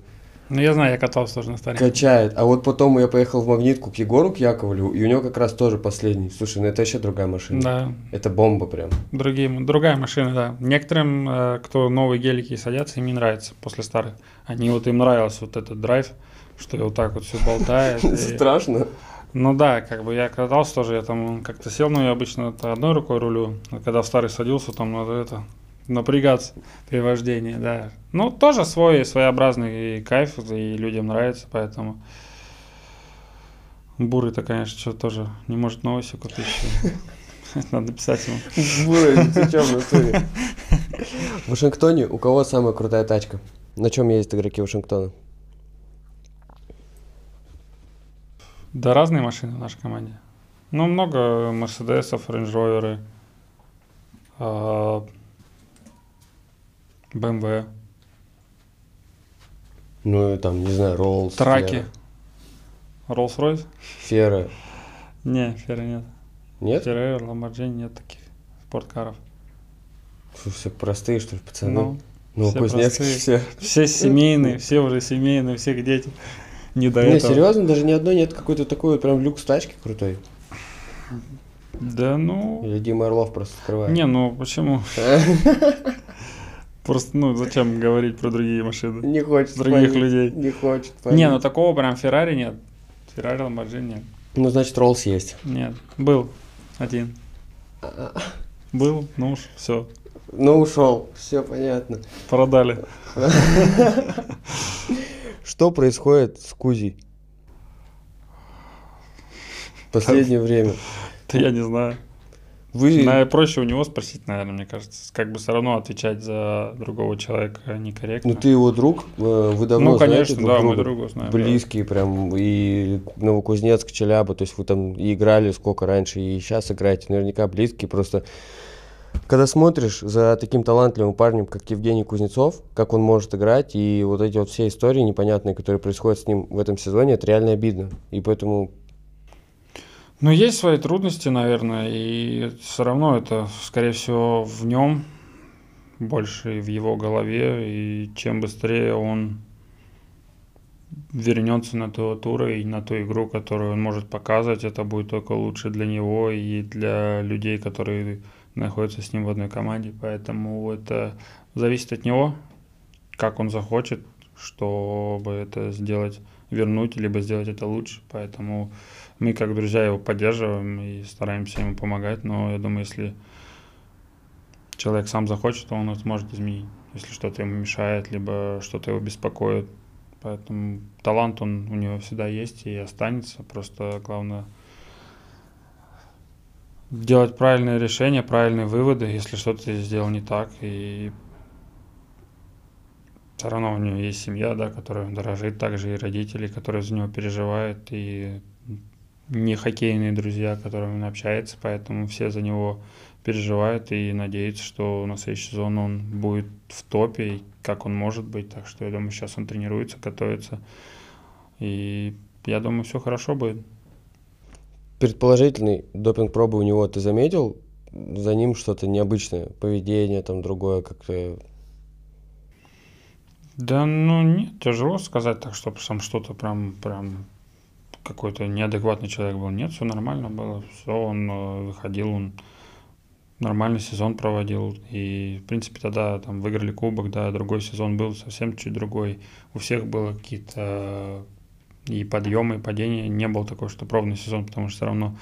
Ну, я знаю, я катался тоже на стареньком. качает. А вот потом я поехал в Магнитку к Егору, к Яковлеву, и у него как раз тоже последний. Слушай, ну это вообще другая машина. Да, Это бомба прям. другие, другая машина, да. Некоторым, э, кто новые гелики садятся, им не нравится после старых. Они вот им нравился вот этот драйв, что вот так вот все болтает. Страшно. Ну да, как бы я катался тоже, я там как-то сел, но я обычно это одной рукой рулю, а когда в старый садился, там надо это напрягаться при вождении, да. Ну, тоже свой своеобразный кайф, и людям нравится, поэтому Бурый-то, конечно, что тоже не может себе купить. что. Надо писать ему. Бурый, ты чё в натуре? В Вашингтоне у кого самая крутая тачка? На чем ездят игроки Вашингтона? Да разные машины в нашей команде. Ну, много Мерседесов, Range Rover, а, BMW, Ну, там, не знаю, Роллс, траки, Rolls-Royce. Фера. Не, Ферри нет. Нет? Феррари, Lamborghini нет таких спорткаров. Что, все простые, что ли, пацаны? Ну, Ну, все Кузнецкий простые. все. все семейные, все уже семейные, всех дети. Не до Не, этого. серьезно, даже ни одной нет какой-то такой вот прям люкс тачки крутой. Да ну... Или Дима Орлов просто скрывает. Не, ну почему? Просто, ну, зачем говорить про другие машины? Не хочет Других понять, людей. Не хочет Не, понять. ну такого прям Феррари нет. Феррари, Lamborghini нет. Ну, значит, Роллс есть. Нет, был один. Был, ну уж все, Ну, ушел. Все понятно. продали. Что происходит с Кузей? В последнее время. Да я не знаю. Вы... Наверное, проще у него спросить, наверное, мне кажется. Как бы все равно отвечать за другого человека некорректно. Ну, ты его друг, э, вы давно Ну, знаете конечно, друг да, мы друга? друга знаем, да. Близкие прям, и Новокузнецк, Челяба, то есть вы там и играли сколько раньше, и сейчас играете, наверняка близкие, просто когда смотришь за таким талантливым парнем, как Евгений Кузнецов, как он может играть, и вот эти вот все истории непонятные, которые происходят с ним в этом сезоне, это реально обидно. И поэтому Ну, есть свои трудности, наверное, и все равно это, скорее всего, в нем больше в его голове, и чем быстрее он вернется на ту тур и на ту игру, которую он может показывать, это будет только лучше для него и для людей, которые находятся с ним в одной команде. Поэтому это зависит от него, как он захочет, чтобы это сделать, вернуть, либо сделать это лучше. Поэтому мы, как друзья, его поддерживаем и стараемся ему помогать. Но я думаю, если человек сам захочет, то он это может изменить. Если что-то ему мешает, либо что-то его беспокоит. Поэтому талант он у него всегда есть и останется. Просто главное делать правильные решения, правильные выводы, если что-то сделал не так. И все равно у него есть семья, да, которая дорожит, также и родители, которые за него переживают, и не хоккейные друзья, которыми он общается, поэтому все за него переживают и надеются, что на следующий сезон он будет в топе, как он может быть. Так что я думаю, сейчас он тренируется, готовится. И я думаю, все хорошо будет. предположительный допинг-пробы у него, ты заметил? За ним что-то необычное, поведение там другое, как-то Да, ну нет, тяжело сказать так, чтобы сам что-то прям, прям какой-то неадекватный человек был. Нет, все нормально было, все, он э, выходил, он нормальный сезон проводил. И, в принципе, тогда там выиграли кубок, да, другой сезон был совсем чуть другой. У всех было какие-то э, и подъемы, и падения. Не был такой, что ровный сезон, потому что все равно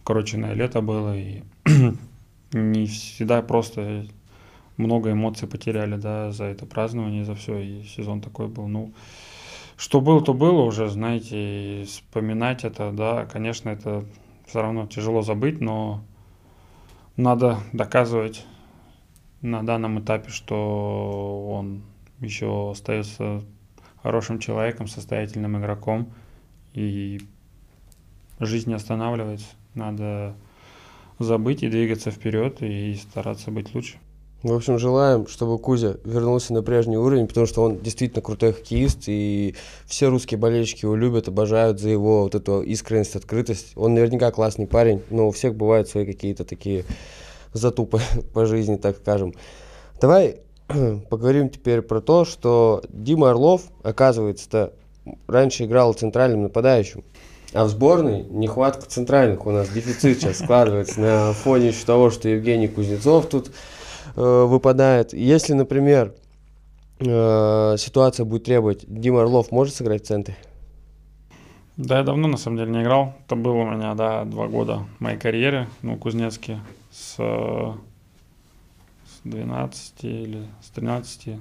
укороченное лето было, и не всегда просто много эмоций потеряли, да, за это празднование, за все, и сезон такой был, ну, что было, то было уже, знаете, и вспоминать это, да, конечно, это все равно тяжело забыть, но надо доказывать на данном этапе, что он еще остается хорошим человеком, состоятельным игроком, и жизнь не останавливается, надо забыть и двигаться вперед и стараться быть лучше. В общем, желаем, чтобы Кузя вернулся на прежний уровень, потому что он действительно крутой хоккеист, и все русские болельщики его любят, обожают за его вот эту искренность, открытость. Он наверняка классный парень, но у всех бывают свои какие-то такие затупы по жизни, так скажем. Давай поговорим теперь про то, что Дима Орлов, оказывается-то, раньше играл центральным нападающим. А в сборной нехватка центральных у нас, дефицит сейчас складывается на фоне еще того, что Евгений Кузнецов тут э, выпадает. Если, например, э, ситуация будет требовать, Дима Орлов может сыграть в центре? Да, я давно на самом деле не играл. Это было у меня, да, два года моей карьеры, ну, Кузнецке, с, э, с 12 или с 13,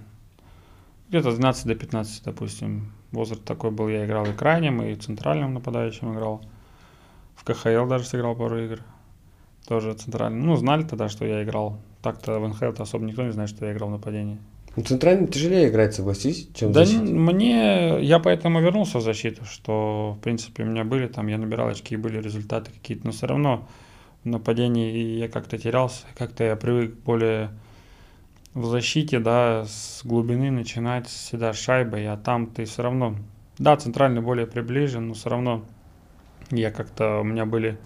где-то с 12 до 15, допустим. Возраст такой был, я играл и крайним, и центральным нападающим играл. В КХЛ даже сыграл пару игр. Тоже центральным. Ну, знали тогда, что я играл. Так-то в НХЛ -то особо никто не знает, что я играл в нападении. Ну, центрально тяжелее играть, согласись, чем Да защите. н- мне, я поэтому вернулся в защиту, что, в принципе, у меня были там, я набирал очки, были результаты какие-то, но все равно в нападении я как-то терялся, как-то я привык более в защите, да, с глубины начинать всегда шайбой, а там ты все равно, да, центральный более приближен, но все равно я как-то, у меня были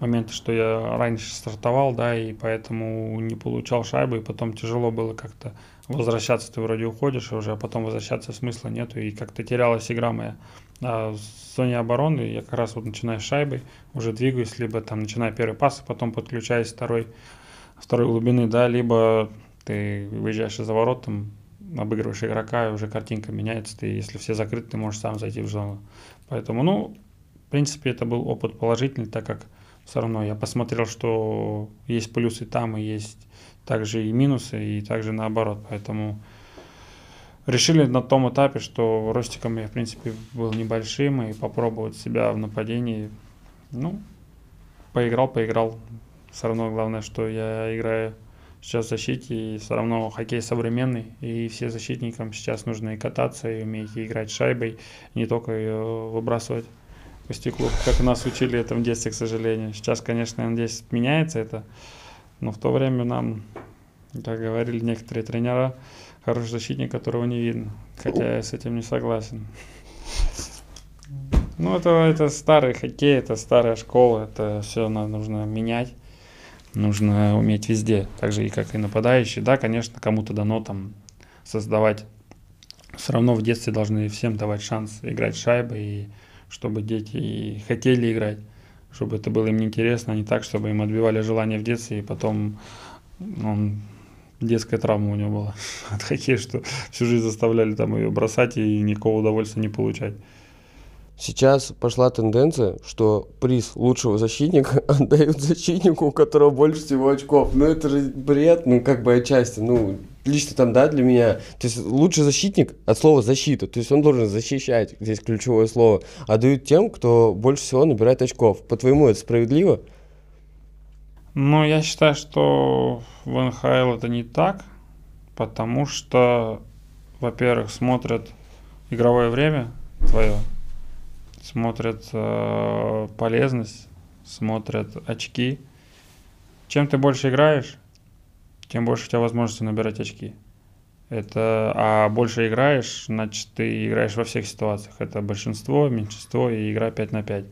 моменты, что я раньше стартовал, да, и поэтому не получал шайбы, и потом тяжело было как-то возвращаться, ты вроде уходишь уже, а потом возвращаться смысла нету, и как-то терялась игра моя. А в зоне обороны я как раз вот начинаю с шайбой, уже двигаюсь, либо там начинаю первый пас, а потом подключаюсь второй, второй глубины, да, либо ты выезжаешь из-за ворот, там, обыгрываешь игрока, и уже картинка меняется, ты, если все закрыты, ты можешь сам зайти в зону. Поэтому, ну, в принципе, это был опыт положительный, так как все равно я посмотрел, что есть плюсы там и есть также и минусы, и также наоборот. Поэтому решили на том этапе, что ростиком я, в принципе, был небольшим, и попробовать себя в нападении. Ну, поиграл, поиграл. Все равно главное, что я играю сейчас в защите, и все равно хоккей современный, и все защитникам сейчас нужно и кататься, и уметь играть шайбой, не только ее выбрасывать по стеклу, как нас учили это в детстве, к сожалению. Сейчас, конечно, я надеюсь, меняется это, но в то время нам, как говорили некоторые тренера, хороший защитник, которого не видно. Хотя я с этим не согласен. Ну, это, это старый хоккей, это старая школа, это все нужно менять. Нужно уметь везде, так же и как и нападающий. Да, конечно, кому-то дано там создавать. Все равно в детстве должны всем давать шанс играть шайбой, и чтобы дети хотели играть, чтобы это было им интересно, а не так, чтобы им отбивали желание в детстве, и потом он детская травма у него была от хоккея, что всю жизнь заставляли там ее бросать и никакого удовольствия не получать. Сейчас пошла тенденция, что приз лучшего защитника отдают защитнику, у которого больше всего очков. Ну, это же бред, ну, как бы отчасти. Ну, лично там, да, для меня. То есть лучший защитник от слова защита. То есть он должен защищать, здесь ключевое слово. А дают тем, кто больше всего набирает очков. По-твоему, это справедливо? Ну, я считаю, что в НХЛ это не так, потому что, во-первых, смотрят игровое время твое, смотрят э, полезность, смотрят очки. Чем ты больше играешь, тем больше у тебя возможности набирать очки. Это, а больше играешь, значит, ты играешь во всех ситуациях. Это большинство, меньшинство и игра 5 на 5.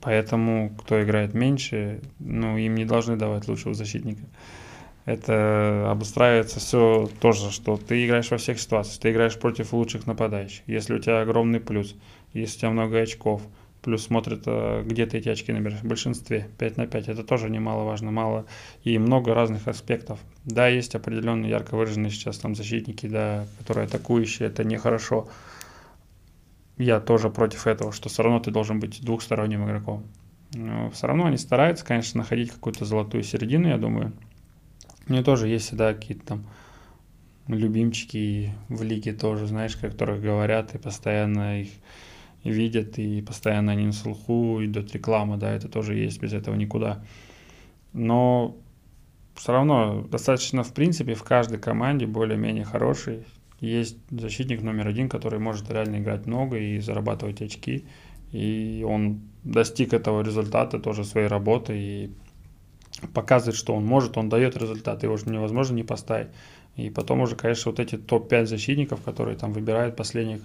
Поэтому, кто играет меньше, ну, им не должны давать лучшего защитника. Это обустраивается все тоже, что ты играешь во всех ситуациях. Ты играешь против лучших нападающих. Если у тебя огромный плюс, если у тебя много очков, плюс смотрят, э, где ты эти очки набираешь. В большинстве 5 на 5. Это тоже немаловажно. Мало и много разных аспектов. Да, есть определенные ярко выраженные сейчас там защитники, да, которые атакующие. Это нехорошо. Я тоже против этого, что все равно ты должен быть двухсторонним игроком. Но все равно они стараются, конечно, находить какую-то золотую середину, я думаю. У меня тоже есть всегда какие-то там любимчики в лиге тоже, знаешь, о которых говорят и постоянно их видят, и постоянно они на слуху, идет реклама, да, это тоже есть, без этого никуда. Но все равно достаточно, в принципе, в каждой команде более-менее хороший. Есть защитник номер один, который может реально играть много и зарабатывать очки. И он достиг этого результата тоже своей работы и показывает, что он может, он дает результат, его же невозможно не поставить. И потом уже, конечно, вот эти топ-5 защитников, которые там выбирают последних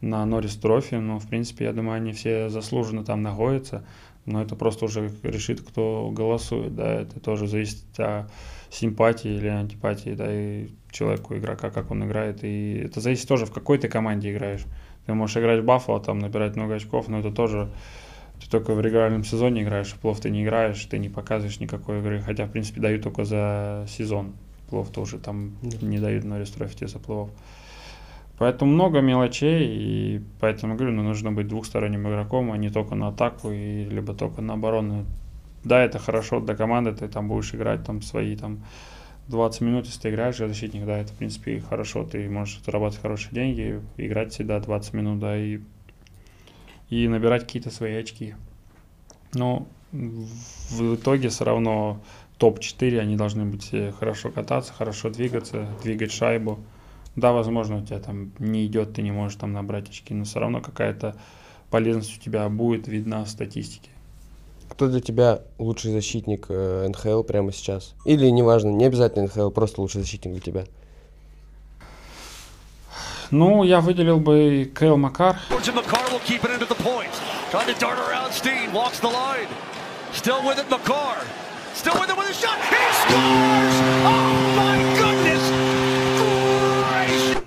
на Норрис Трофи, ну, в принципе, я думаю, они все заслуженно там находятся, но это просто уже решит, кто голосует, да, это тоже зависит от симпатии или антипатии, да, и человеку, игрока, как он играет, и это зависит тоже, в какой ты команде играешь. Ты можешь играть в Баффало, там, набирать много очков, но это тоже ты только в регулярном сезоне играешь, плов ты не играешь, ты не показываешь никакой игры, хотя, в принципе, дают только за сезон. Плов тоже там не дают Норрис Трофи тебе за плов. Поэтому много мелочей, и поэтому говорю, ну, нужно быть двухсторонним игроком, а не только на атаку, и, либо только на оборону. Да, это хорошо для команды, ты там будешь играть там свои там 20 минут, если ты играешь как защитник, да, это, в принципе, хорошо, ты можешь зарабатывать хорошие деньги, играть всегда 20 минут, да, и, и набирать какие-то свои очки. Но в итоге все равно топ-4, они должны быть все хорошо кататься, хорошо двигаться, двигать шайбу. Да, возможно, у тебя там не идет, ты не можешь там набрать очки, но все равно какая-то полезность у тебя будет видна в статистике. Кто для тебя лучший защитник э, НХЛ прямо сейчас? Или неважно, не обязательно НХЛ, просто лучший защитник для тебя? Ну, я выделил бы Кейл Макар. Still with it, McCarr. Still with it with a shot. He scores! Oh my!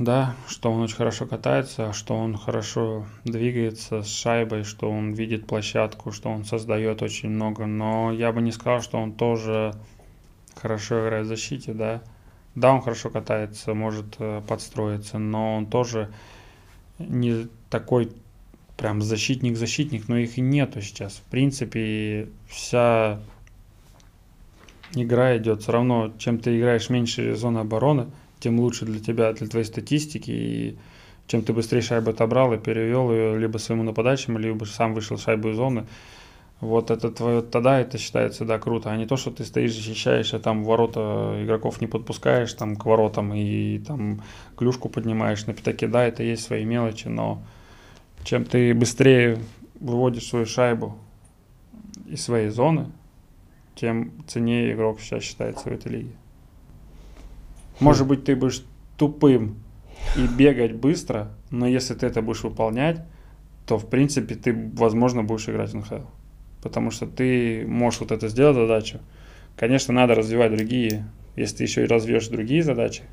Да, что он очень хорошо катается, что он хорошо двигается с шайбой, что он видит площадку, что он создает очень много. Но я бы не сказал, что он тоже хорошо играет в защите, да. Да, он хорошо катается, может э, подстроиться, но он тоже не такой прям защитник-защитник, но их и нету сейчас. В принципе, вся игра идет все равно, чем ты играешь меньше зоны обороны, тем лучше для тебя, для твоей статистики, и чем ты быстрее шайбу отобрал и перевел ее либо своему нападающему, либо сам вышел шайбу из зоны, вот это твое, тогда это считается, да, круто, а не то, что ты стоишь, защищаешь, а там ворота игроков не подпускаешь там к воротам и там клюшку поднимаешь на пятаке, да, это есть свои мелочи, но чем ты быстрее выводишь свою шайбу из своей зоны, тем ценнее игрок сейчас считается в этой лиге. Может быть, ты будешь тупым и бегать быстро, но если ты это будешь выполнять, то, в принципе, ты, возможно, будешь играть в НХЛ. Потому что ты можешь вот это сделать задачу. Конечно, надо развивать другие. Если ты еще и развьешь другие задачи,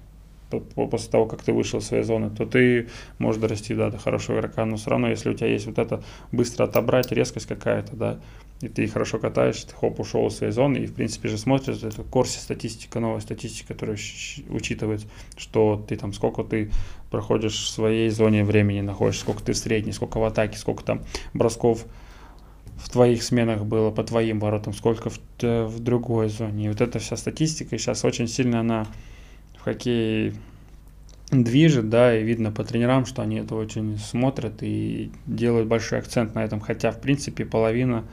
после того, как ты вышел из своей зоны, то ты можешь дорасти да, до хорошего игрока. Но все равно, если у тебя есть вот это быстро отобрать, резкость какая-то, да, и ты хорошо катаешь, ты хоп, ушел из своей зоны, и в принципе же смотришь, это корси статистика, новая статистика, которая учитывает, что ты там, сколько ты проходишь в своей зоне времени находишься, сколько ты в средней, сколько в атаке, сколько там бросков в твоих сменах было по твоим воротам, сколько в, в другой зоне. И вот эта вся статистика сейчас очень сильно она в хоккее движет, да, и видно по тренерам, что они это очень смотрят и делают большой акцент на этом, хотя, в принципе, половина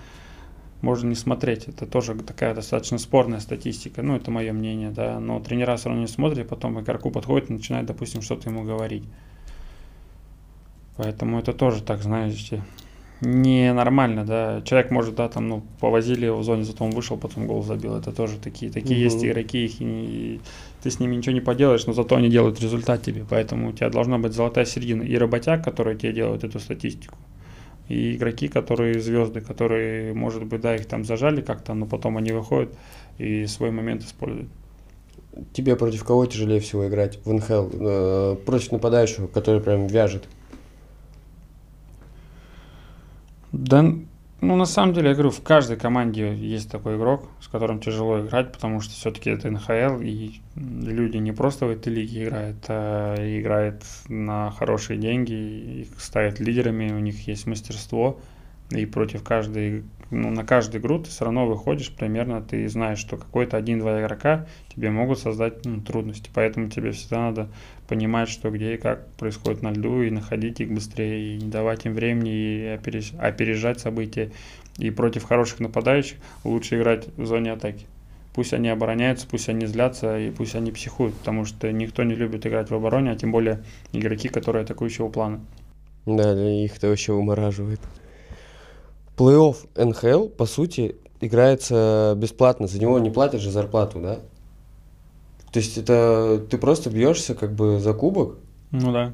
можно не смотреть. Это тоже такая достаточно спорная статистика, ну, это мое мнение, да, но тренера все равно не смотрят, и потом игроку подходит и начинает, допустим, что-то ему говорить. Поэтому это тоже, так знаете, ненормально, да. Человек может, да, там, ну, повозили его в зоне, зато он вышел, потом гол забил. Это тоже такие, такие есть Мгм. игроки, их и ты с ними ничего не поделаешь, но зато они делают результат тебе. Поэтому у тебя должна быть золотая середина. И работяг, которые тебе делают эту статистику, и игроки, которые звезды, которые, может быть, да, их там зажали как-то, но потом они выходят и свой момент используют. Тебе против кого тяжелее всего играть в НХЛ? Э, против нападающего, который прям вяжет. Да, ну, на самом деле, я говорю, в каждой команде есть такой игрок, с которым тяжело играть, потому что все-таки это НХЛ, и люди не просто в этой лиге играют, а играют на хорошие деньги, их ставят лидерами, у них есть мастерство, и против каждой, ну, на каждую игру ты все равно выходишь примерно, ты знаешь, что какой-то один-два игрока тебе могут создать ну, трудности, поэтому тебе всегда надо понимать, что где и как происходит на льду, и находить их быстрее, и не давать им времени, и опереж- опережать события. И против хороших нападающих лучше играть в зоне атаки. Пусть они обороняются, пусть они злятся, и пусть они психуют, потому что никто не любит играть в обороне, а тем более игроки, которые атакующего плана. Да, их это вообще вымораживает. Плей-офф НХЛ, по сути, играется бесплатно. За него не платят же зарплату, да? То есть это ты просто бьешься как бы за кубок. Ну да.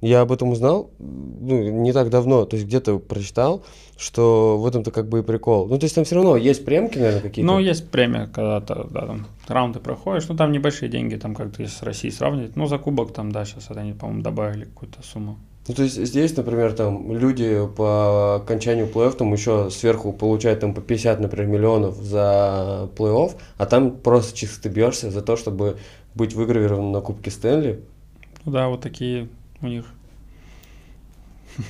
Я об этом узнал ну, не так давно, то есть где-то прочитал, что в этом-то как бы и прикол. Ну, то есть там все равно есть премки, наверное, какие-то. Ну, есть премия, когда ты, да, там, раунды проходишь, ну, там небольшие деньги, там, как-то если с Россией сравнивать, ну, за кубок там, да, сейчас они, по-моему, добавили какую-то сумму. Ну, то есть здесь, например, там люди по окончанию плей-офф там еще сверху получают там по 50, например, миллионов за плей-офф, а там просто чисто ты бьешься за то, чтобы быть выгравированным на Кубке Стэнли. Ну да, вот такие у них.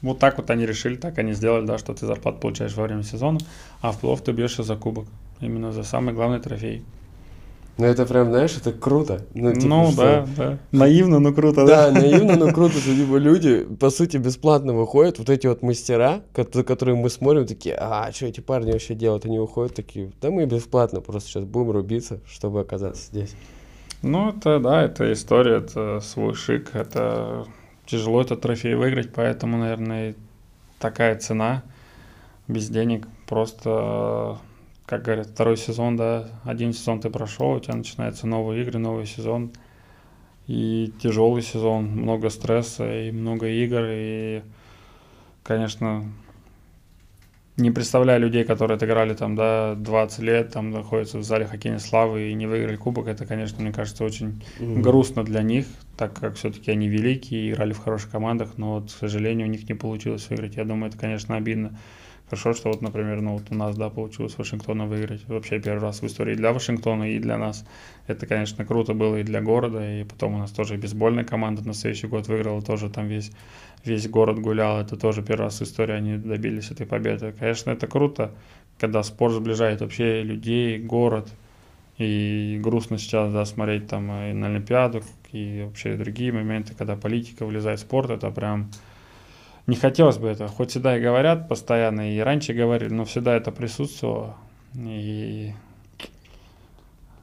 Вот так вот они решили, так они сделали, да, что ты зарплату получаешь во время сезона, а в плей ты бьешься за кубок. Именно за самый главный трофей. Ну это прям, знаешь, это круто. Ну, типа, ну что- да, да. Наивно, но круто, Да, да? наивно, но круто, что типа люди, по сути, бесплатно выходят, вот эти вот мастера, которые мы смотрим, такие, а, что эти парни вообще делают? Они выходят такие, да мы бесплатно просто сейчас будем рубиться, чтобы оказаться здесь. Ну, это, да, это история, это свой шик, это тяжело этот трофей выиграть, поэтому, наверное, такая цена без денег. Просто, как говорят, второй сезон, да, один сезон ты прошел, у тебя начинаются новые игры, новый сезон. И тяжелый сезон, много стресса и много игр. И, конечно, не представляю людей, которые отыграли там, да, 20 лет, там находятся в зале хоккейной славы и не выиграли кубок. Это, конечно, мне кажется, очень грустно для них, так как все-таки они великие, играли в хороших командах, но вот, к сожалению, у них не получилось выиграть. Я думаю, это, конечно, обидно. Хорошо, что вот, например, ну вот у нас, да, получилось Вашингтона выиграть. Вообще первый раз в истории для Вашингтона и для нас. Это, конечно, круто было и для города, и потом у нас тоже бейсбольная команда на следующий год выиграла, тоже там весь, весь город гулял. Это тоже первый раз в истории они добились этой победы. Конечно, это круто, когда спорт сближает вообще людей, город. И грустно сейчас, да, смотреть там и на Олимпиаду, и вообще другие моменты, когда политика влезает в спорт, это прям не хотелось бы этого. Хоть всегда и говорят постоянно, и раньше говорили, но всегда это присутствовало. И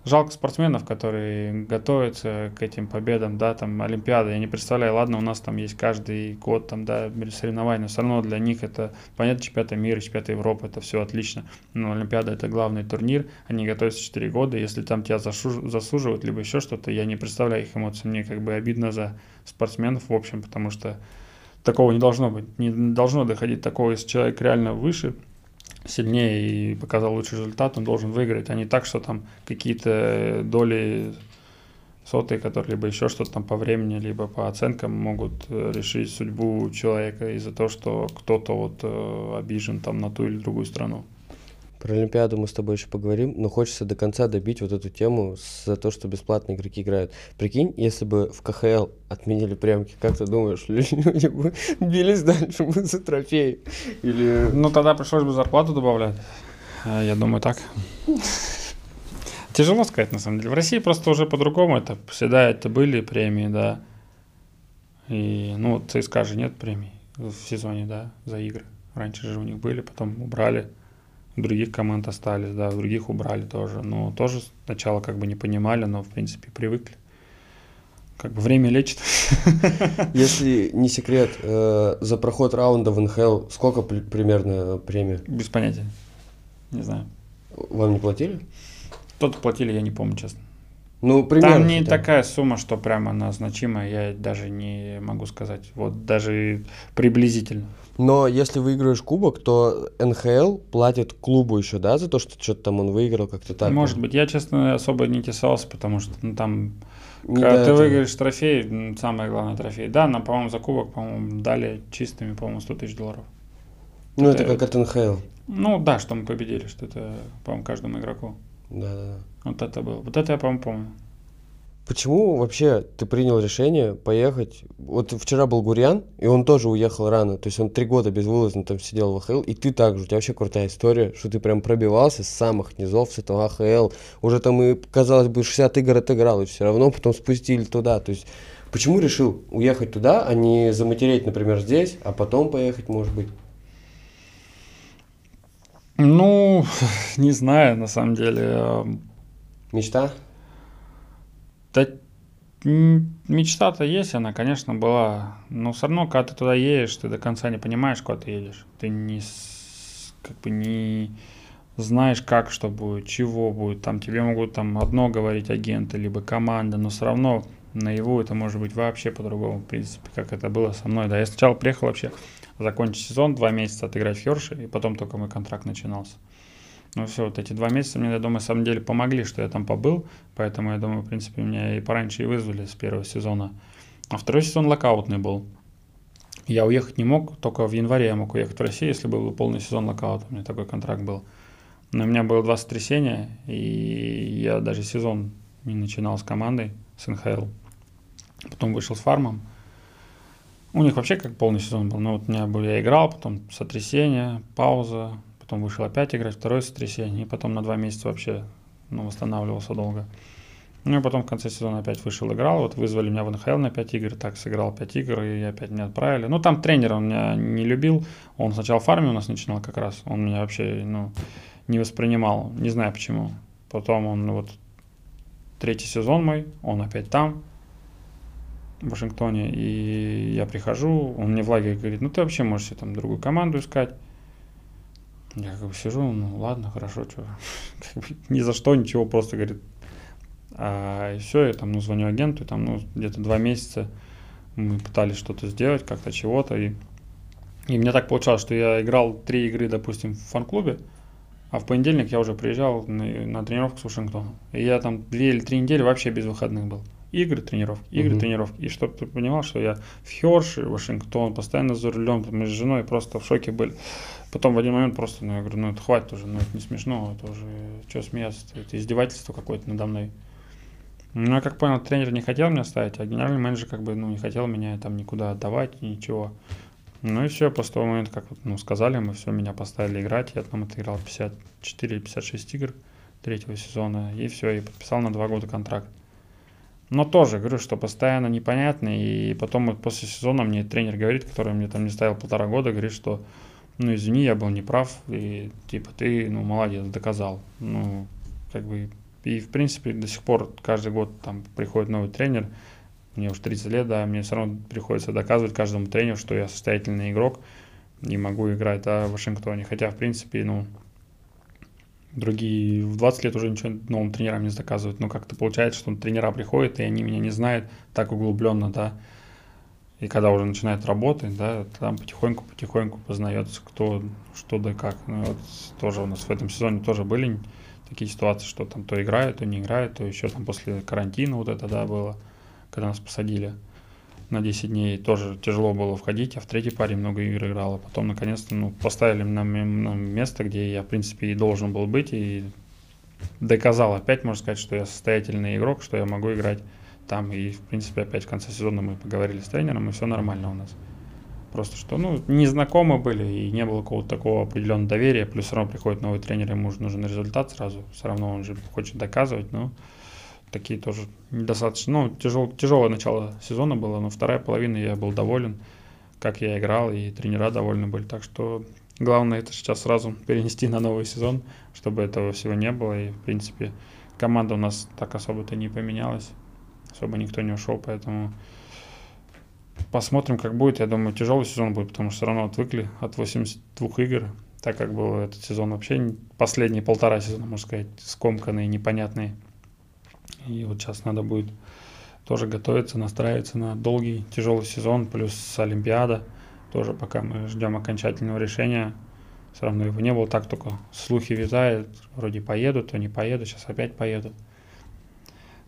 жалко спортсменов, которые готовятся к этим победам, да, там, Олимпиада. Я не представляю, ладно, у нас там есть каждый год, там, да, соревнования, но все равно для них это, понятно, чемпионат мира, чемпионат Европы, это все отлично. Но Олимпиада это главный турнир, они готовятся 4 года, если там тебя засуживают, либо еще что-то, я не представляю их эмоций. Мне как бы обидно за спортсменов, в общем, потому что такого не должно быть. Не должно доходить такого, если человек реально выше, сильнее и показал лучший результат, он должен выиграть, а не так, что там какие-то доли сотые, которые либо еще что-то там по времени, либо по оценкам могут э, решить судьбу человека из-за того, что кто-то вот э, обижен там на ту или другую страну. Про Олимпиаду мы с тобой еще поговорим, но хочется до конца добить вот эту тему за то, что бесплатные игроки играют. Прикинь, если бы в КХЛ отменили прямки, как ты думаешь, люди бы бились дальше бы за трофей? Или... Ну, тогда пришлось бы зарплату добавлять. А, Я думаю, так. Тяжело сказать, на самом деле. В России просто уже по-другому. Это всегда это были премии, да. И, ну, ЦСКА же нет премий в сезоне, да, за игры. Раньше же у них были, потом убрали. Других команд остались, да, других убрали тоже. Но тоже сначала как бы не понимали, но, в принципе, привыкли. Как бы время лечит. Если не секрет, э, за проход раунда в НХЛ сколько при- примерно премия? Без понятия. Не знаю. Вам не платили? Кто-то платили, я не помню, честно. Ну, примерно. Там не бы. такая сумма, что прямо она значимая, я даже не могу сказать. Вот даже приблизительно. Но если выиграешь кубок, то НХЛ платит клубу еще, да, за то, что что-то там он выиграл как-то так? Может быть, я, честно, особо не интересовался, потому что ну, там, Не когда до ты этого. выиграешь трофей, м, самый главный трофей. Да, нам, по-моему, за кубок, по-моему, дали чистыми, по-моему, 100 тысяч долларов. Ну, это это как от НХЛ. Ну да, что мы победили, что это, по-моему, каждому игроку. Да-да-да. Вот это было. Вот это я, по-моему, помню. Почему вообще ты принял решение поехать? Вот вчера был Гурьян, и он тоже уехал рано. То есть он три года безвылазно там сидел в АХЛ, и ты также. У тебя вообще крутая история, что ты прям пробивался с самых низов, с этого АХЛ. Уже там и, казалось бы, 60 игр отыграл, и все равно потом спустили туда. То есть почему решил уехать туда, а не заматереть, например, здесь, а потом поехать, может быть? Ну, не знаю, на самом деле. эм, Мечта? Да мечта-то есть, она, конечно, была. Но все равно, когда ты туда едешь, ты до конца не понимаешь, куда ты едешь. Ты не, как бы не знаешь, как что будет, чего будет. Там тебе могут там одно говорить агенты, либо команда, но все равно наяву это может быть вообще по-другому, в принципе, как это было со мной. Да, я сначала приехал вообще закончить сезон, два месяца отыграть в Херше, и потом только мой контракт начинался. Ну все, вот эти два месяца мне, я думаю, на самом деле помогли, что я там побыл, поэтому я думаю, в принципе, меня и пораньше и вызвали с первого сезона. А второй сезон локаутный был. Я уехать не мог, только в январе я мог уехать в Россию, если был бы полный сезон локаута, у меня такой контракт был. Но у меня было два сотрясения, и я даже сезон не начинал с командой, с НХЛ. Потом вышел с фармом. У них вообще как полный сезон был. Ну вот у меня был, я играл, потом сотрясение, пауза, потом вышел опять играть, второе сотрясение, и потом на два месяца вообще ну, восстанавливался долго. Ну и потом в конце сезона опять вышел, играл. Вот вызвали меня в НХЛ на 5 игр, так сыграл 5 игр, и опять меня отправили. Ну там тренер он меня не любил. Он сначала в фарме у нас начинал как раз. Он меня вообще, ну, не воспринимал. Не знаю почему. Потом он вот третий сезон мой, он опять там, в Вашингтоне, и я прихожу, он мне в лагере говорит, ну ты вообще можешь себе там другую команду искать. Я как бы сижу, ну ладно, хорошо, что, ни за что, ничего, просто говорит. А, и все, я там, ну, звоню агенту, и там, ну, где-то два месяца мы пытались что-то сделать, как-то чего-то, и, и мне так получалось, что я играл три игры, допустим, в фан-клубе, а в понедельник я уже приезжал на, на тренировку с Вашингтоном. И я там две или три недели вообще без выходных был. Игры, тренировки, игры, mm-hmm. тренировки. И чтобы ты понимал, что я в Херше, Вашингтон, постоянно за рулем, мы с женой просто в шоке были. Потом в один момент просто, ну, я говорю, ну, это хватит уже, ну, это не смешно, это уже, что смеяться, это издевательство какое-то надо мной. Ну, я как понял, тренер не хотел меня ставить, а генеральный менеджер как бы, ну, не хотел меня там никуда отдавать, ничего. Ну и все, после того момента, как ну, сказали, мы все, меня поставили играть. Я там отыграл 54 или 56 игр третьего сезона. И все, и подписал на два года контракт. Но тоже, говорю, что постоянно непонятно. И потом вот после сезона мне тренер говорит, который мне там не ставил полтора года, говорит, что ну извини, я был неправ. И типа ты, ну молодец, доказал. Ну, как бы, и в принципе до сих пор каждый год там приходит новый тренер мне уже 30 лет, да, мне все равно приходится доказывать каждому тренеру, что я состоятельный игрок и могу играть да, в Вашингтоне. Хотя, в принципе, ну, другие в 20 лет уже ничего новым тренерам не доказывают. Но как-то получается, что тренера приходят, и они меня не знают так углубленно, да. И когда уже начинает работать, да, там потихоньку-потихоньку познается, кто, что да как. Ну, вот тоже у нас в этом сезоне тоже были такие ситуации, что там то играют, то не играют, то еще там после карантина вот это, да, было когда нас посадили на 10 дней, тоже тяжело было входить, а в третьей паре много игр играл, а потом наконец-то ну, поставили на, на место, где я, в принципе, и должен был быть, и доказал опять, можно сказать, что я состоятельный игрок, что я могу играть там, и, в принципе, опять в конце сезона мы поговорили с тренером, и все нормально у нас. Просто что, ну, незнакомы были, и не было какого-то такого определенного доверия, плюс все равно приходит новый тренер, ему нужен результат сразу, все равно он же хочет доказывать, но такие тоже недостаточно, ну, тяжел, тяжелое начало сезона было, но вторая половина я был доволен, как я играл, и тренера довольны были. Так что главное это сейчас сразу перенести на новый сезон, чтобы этого всего не было. И, в принципе, команда у нас так особо-то не поменялась, особо никто не ушел, поэтому посмотрим, как будет. Я думаю, тяжелый сезон будет, потому что все равно отвыкли от 82 игр, так как был этот сезон вообще последние полтора сезона, можно сказать, скомканные, непонятные. И вот сейчас надо будет тоже готовиться, настраиваться на долгий, тяжелый сезон, плюс Олимпиада. Тоже пока мы ждем окончательного решения. Все равно его не было, так только слухи витают. Вроде поеду, то не поеду, сейчас опять поеду.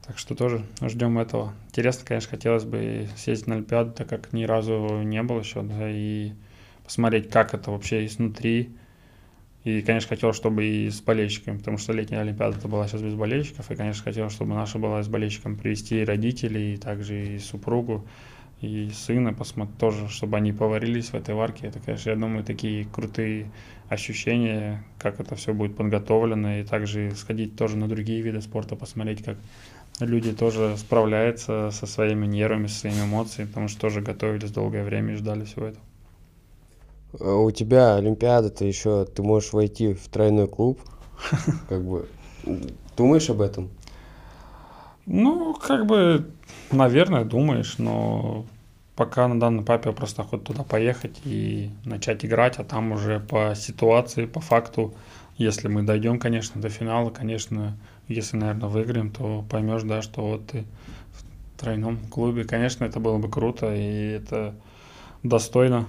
Так что тоже ждем этого. Интересно, конечно, хотелось бы съездить на Олимпиаду, так как ни разу не был еще, да, и посмотреть, как это вообще изнутри, и, конечно, хотел, чтобы и с болельщиками, потому что летняя Олимпиада это была сейчас без болельщиков. И, конечно, хотел, чтобы наша была с болельщиками привести и родителей, и также и супругу, и сына посмотреть тоже, чтобы они поварились в этой варке. Это, конечно, я думаю, такие крутые ощущения, как это все будет подготовлено, и также сходить тоже на другие виды спорта, посмотреть, как люди тоже справляются со своими нервами, со своими эмоциями, потому что тоже готовились долгое время и ждали всего этого. А у тебя Олимпиада-то еще, ты можешь войти в тройной клуб. Как бы, думаешь об этом? Ну, как бы, наверное, думаешь, но пока на данном этапе просто хоть туда поехать и начать играть, а там уже по ситуации, по факту, если мы дойдем, конечно, до финала, конечно, если, наверное, выиграем, то поймешь, да, что вот ты в тройном клубе, конечно, это было бы круто, и это достойно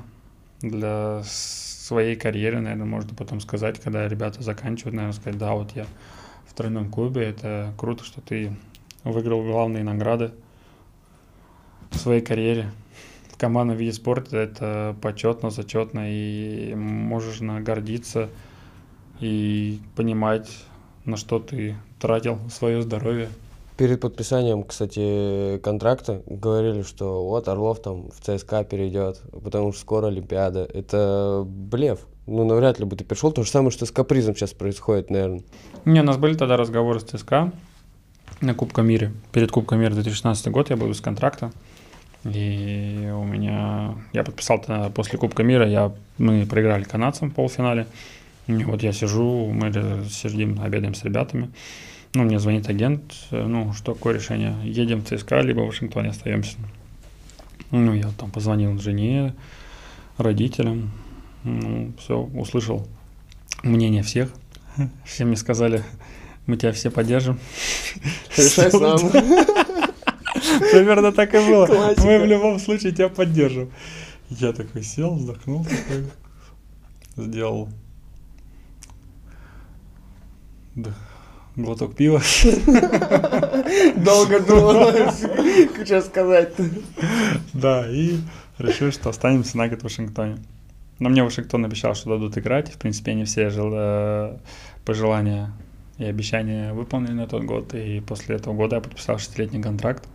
для своей карьеры, наверное, можно потом сказать, когда ребята заканчивают, наверное, сказать, да, вот я в тройном клубе, это круто, что ты выиграл главные награды в своей карьере. В командном виде спорта это почетно, зачетно, и можешь гордиться и понимать, на что ты тратил свое здоровье. Перед подписанием, кстати, контракта говорили, что вот Орлов там в ЦСКА перейдет, потому что скоро Олимпиада. Это блеф. Ну, навряд ли бы ты пришел. То же самое, что с капризом сейчас происходит, наверное. Не, у нас были тогда разговоры с ЦСКА. на Кубка мира. Перед Кубком мира 2016 год я был без контракта. И у меня... Я подписал тогда после Кубка мира, я, мы проиграли канадцам в полуфинале. И вот я сижу, мы сидим, обедаем с ребятами. Ну, мне звонит агент, ну, что такое решение? Едем в ЦСКА, либо в Вашингтоне остаемся. Ну, я там позвонил жене, родителям, ну, все, услышал мнение всех. Все мне сказали, мы тебя все поддержим. Решай сам. Примерно так и было. Мы в любом случае тебя поддержим. Я такой сел, вздохнул, такой, сделал да, глоток пива. Долго думал, что сказать. Да, и решил, что останемся на год в Вашингтоне. Но мне Вашингтон обещал, что дадут играть. В принципе, они все жел... Э, пожелания и обещания выполнили на тот год. И после этого года я подписал шестилетний контракт.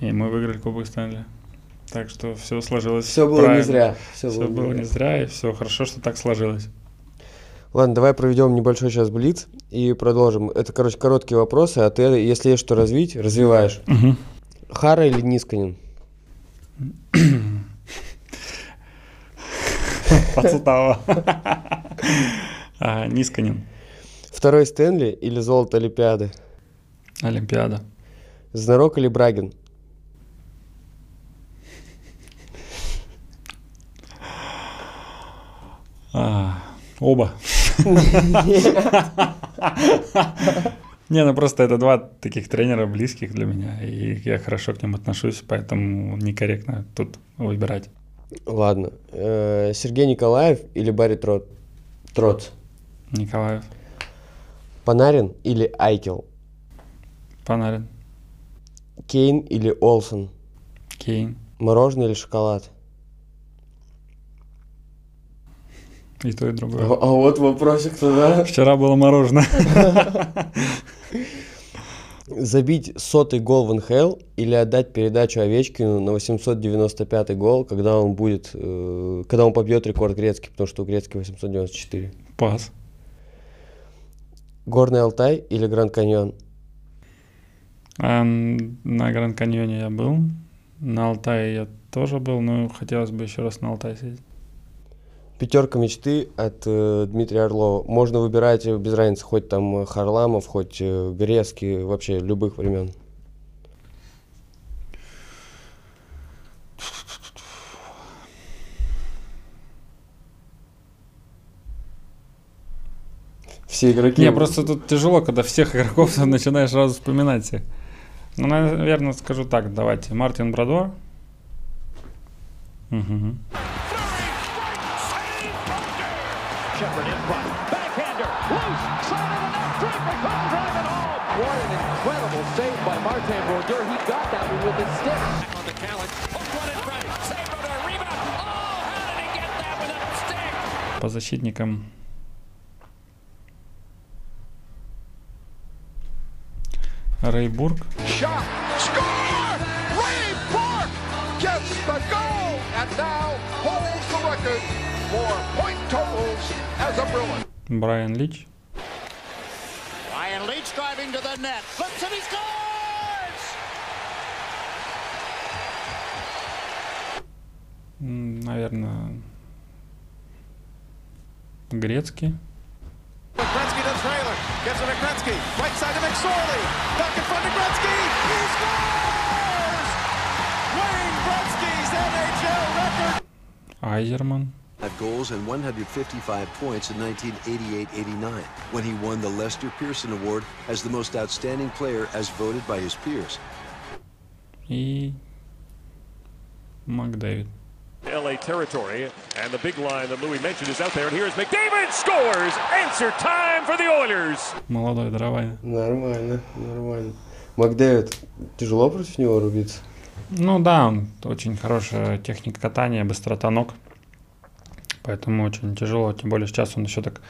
И мы выиграли Кубок Стэнли. Так что все сложилось. Все было правильно. не зря. Все, все было не зря, и все хорошо, что так сложилось. Ладно, давай проведем небольшой сейчас блиц и продолжим. Это, короче, короткие вопросы, а ты, если есть что развить, развиваешь. Угу. Хара или Нисканин? Подстава. А, Нисканин. Второй Стэнли или золото Олимпиады? Олимпиада. Знарок или Брагин? А, оба. Не, ну просто это два таких тренера близких для меня, и я хорошо к ним отношусь, поэтому некорректно тут выбирать. Ладно. Э, Сергей Николаев или Барри Трот? Троц? Николаев. Панарин или Айкел? Панарин. Кейн или Олсон? Кейн. Мороженое или шоколад? И то, и другое. А, а вот вопросик-то, да? Вчера было мороженое. Забить сотый гол в НХЛ или отдать передачу Овечкину на 895 гол, когда он будет, э, когда он побьет рекорд Грецкий, потому что у Грецкий 894. Пас. Горный Алтай или Гранд Каньон? А, на Гранд Каньоне я был. На Алтае я тоже был, но хотелось бы еще раз на Алтай съездить. Пятерка мечты от э, Дмитрия Орлова. Можно выбирать э, без разницы, хоть там Харламов, хоть э, Грецкий, вообще любых времен. Все игроки. Не, просто тут тяжело, когда всех игроков начинаешь сразу вспоминать. Ну, наверное, скажу так, давайте. Мартин Брадор. Угу. As a Bruin. Брайан Лич. Brian Leach driving to the net. Flips and he scores! Наверное, Грецкий. Gretzky to trailer. Gives it to Gretzky. Right side to McSorley. Back in front to Gretzky. He scores! Wayne Gretzky's NHL record. Айзерман. goals and 155 points in 1988-89 when he won the Lester Pearson Award as the most outstanding player as voted by his peers. И Макдэвид. LA territory, and the big line that Louis mentioned is out there, and here's McDavid scores! Answer time for the Oilers! Молодой дровая. Нормально, нормально. Макдэвид, тяжело против него рубиться? Ну да, он очень хорошая техника катания, быстрота ног. Поэтому очень тяжело, тем более сейчас он еще так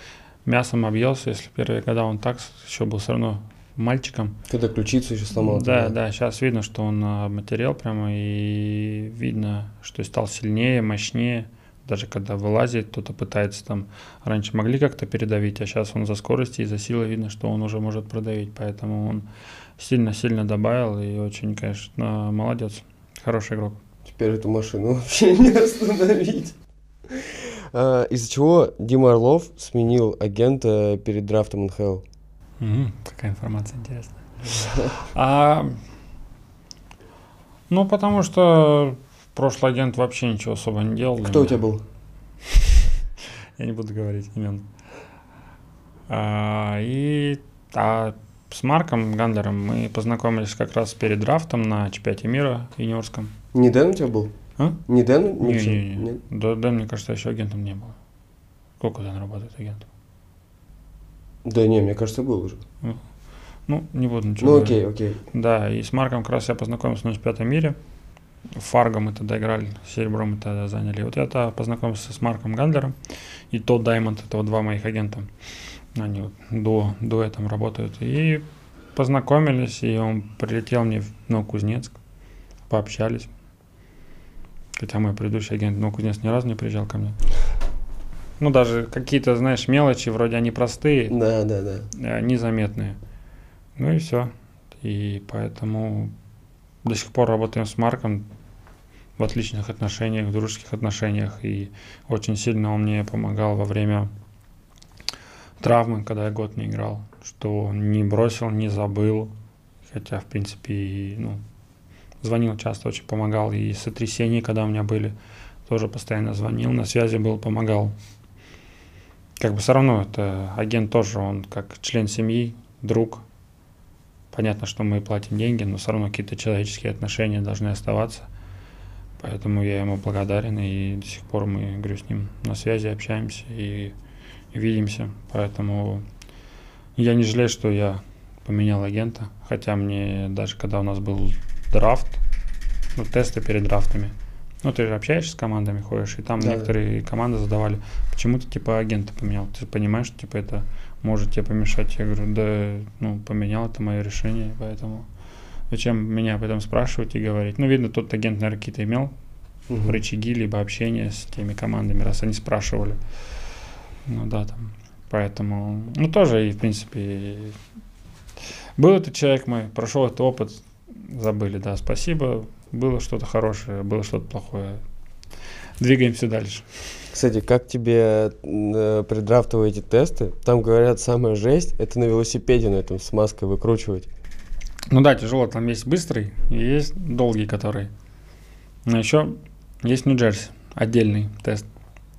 мясом объелся, если первые года он так еще был все равно мальчиком. Когда ключицу еще сломал. Да, да, да, сейчас видно, что он материал прямо, и видно, что стал сильнее, мощнее, даже когда вылазит, кто-то пытается там, раньше могли как-то передавить, а сейчас он за скорости и за силы видно, что он уже может продавить, поэтому он сильно-сильно добавил и очень, конечно, молодец, хороший игрок. Теперь эту машину вообще не остановить. А, из-за чего Дима Орлов сменил агента перед драфтом НХЛ? Угу, какая информация интересная. А, ну, потому что прошлый агент вообще ничего особо не делал. Кто у тебя был? Я не буду говорить имен. А, и а с Марком Гандлером мы познакомились как раз перед драфтом на чемпионате мира юниорском. Не Дэн у тебя был? А? Не Дэн? Не, не, не. Да, Дэн, мне кажется, еще агентом не был. Сколько Дэн работает агентом? Да не, мне кажется, был уже. Ну, не буду ничего Ну окей, окей. Да, и с Марком как раз я познакомился на чемпионате мире. Фарго мы тогда играли, серебром мы тогда заняли. Вот я тогда познакомился с Марком Гандлером и Тодд Даймонд, это вот два моих агента. Они вот до, дуэтом работают. И познакомились, и он прилетел мне в Новокузнецк, пообщались. Хотя мой предыдущий агент в Новокузнецк ни разу не приезжал ко мне. Ну, даже какие-то, знаешь, мелочи, вроде они простые, Да, да, да. э, незаметные. Ну и все. И поэтому до сих пор работаем с Марком в отличных отношениях, в дружеских отношениях. И очень сильно он мне помогал во время травмы, когда я год не играл. Что он не бросил, не забыл. Хотя, в принципе, и, ну, звонил часто, очень помогал. И сотрясения, когда у меня были, тоже постоянно звонил, на связи был, помогал. Как бы все равно это агент тоже, он как член семьи, друг. Понятно, что мы платим деньги, но все равно какие-то человеческие отношения должны оставаться. Поэтому я ему благодарен, и до сих пор мы, говорю, с ним на связи, общаемся и видимся. Поэтому я не жалею, что я поменял агента. Хотя мне даже когда у нас был драфт, ну, тесты перед драфтами, ну, ты же общаешься с командами, ходишь, и там Да, да. некоторые команды задавали, почему ты, типа, агента поменял? Ты понимаешь, что, типа, это может тебе помешать? Я говорю, да, ну, поменял, это мое решение, поэтому зачем меня об этом спрашивать и говорить? Ну, видно, тот агент, наверное, какие-то имел Мгм. рычаги, либо общение с теми командами, раз они спрашивали. Ну, да, там, поэтому, ну, тоже, и, в принципе, был этот человек мой, прошел этот опыт, забыли, да, спасибо, было что-то хорошее, было что-то плохое. Двигаемся дальше. Кстати, как тебе э, эти тесты? Там говорят, самая жесть это на велосипеде на этом с маской выкручивать. Ну да, тяжело, там есть быстрый и есть долгий, который. Но еще есть Нью-Джерси, отдельный тест.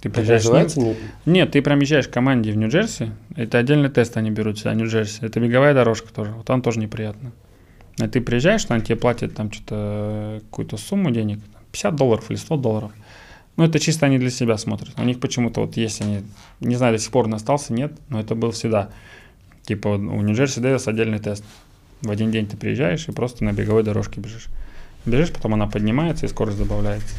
Ты приезжаешь в Нью- называется? Не- Нет, ты прям езжаешь к команде в Нью-Джерси, это отдельный тест они берут сюда, Нью-Джерси. Это беговая дорожка тоже, вот там тоже неприятно. И ты приезжаешь, там тебе платят там что-то, какую-то сумму денег, там, 50 долларов или 100 долларов. Ну, это чисто они для себя смотрят. У них почему-то вот есть они, не знаю, до сих пор он остался, нет, но это был всегда. Типа у Нью-Джерси Дэвис отдельный тест. В один день ты приезжаешь и просто на беговой дорожке бежишь. Бежишь, потом она поднимается и скорость добавляется.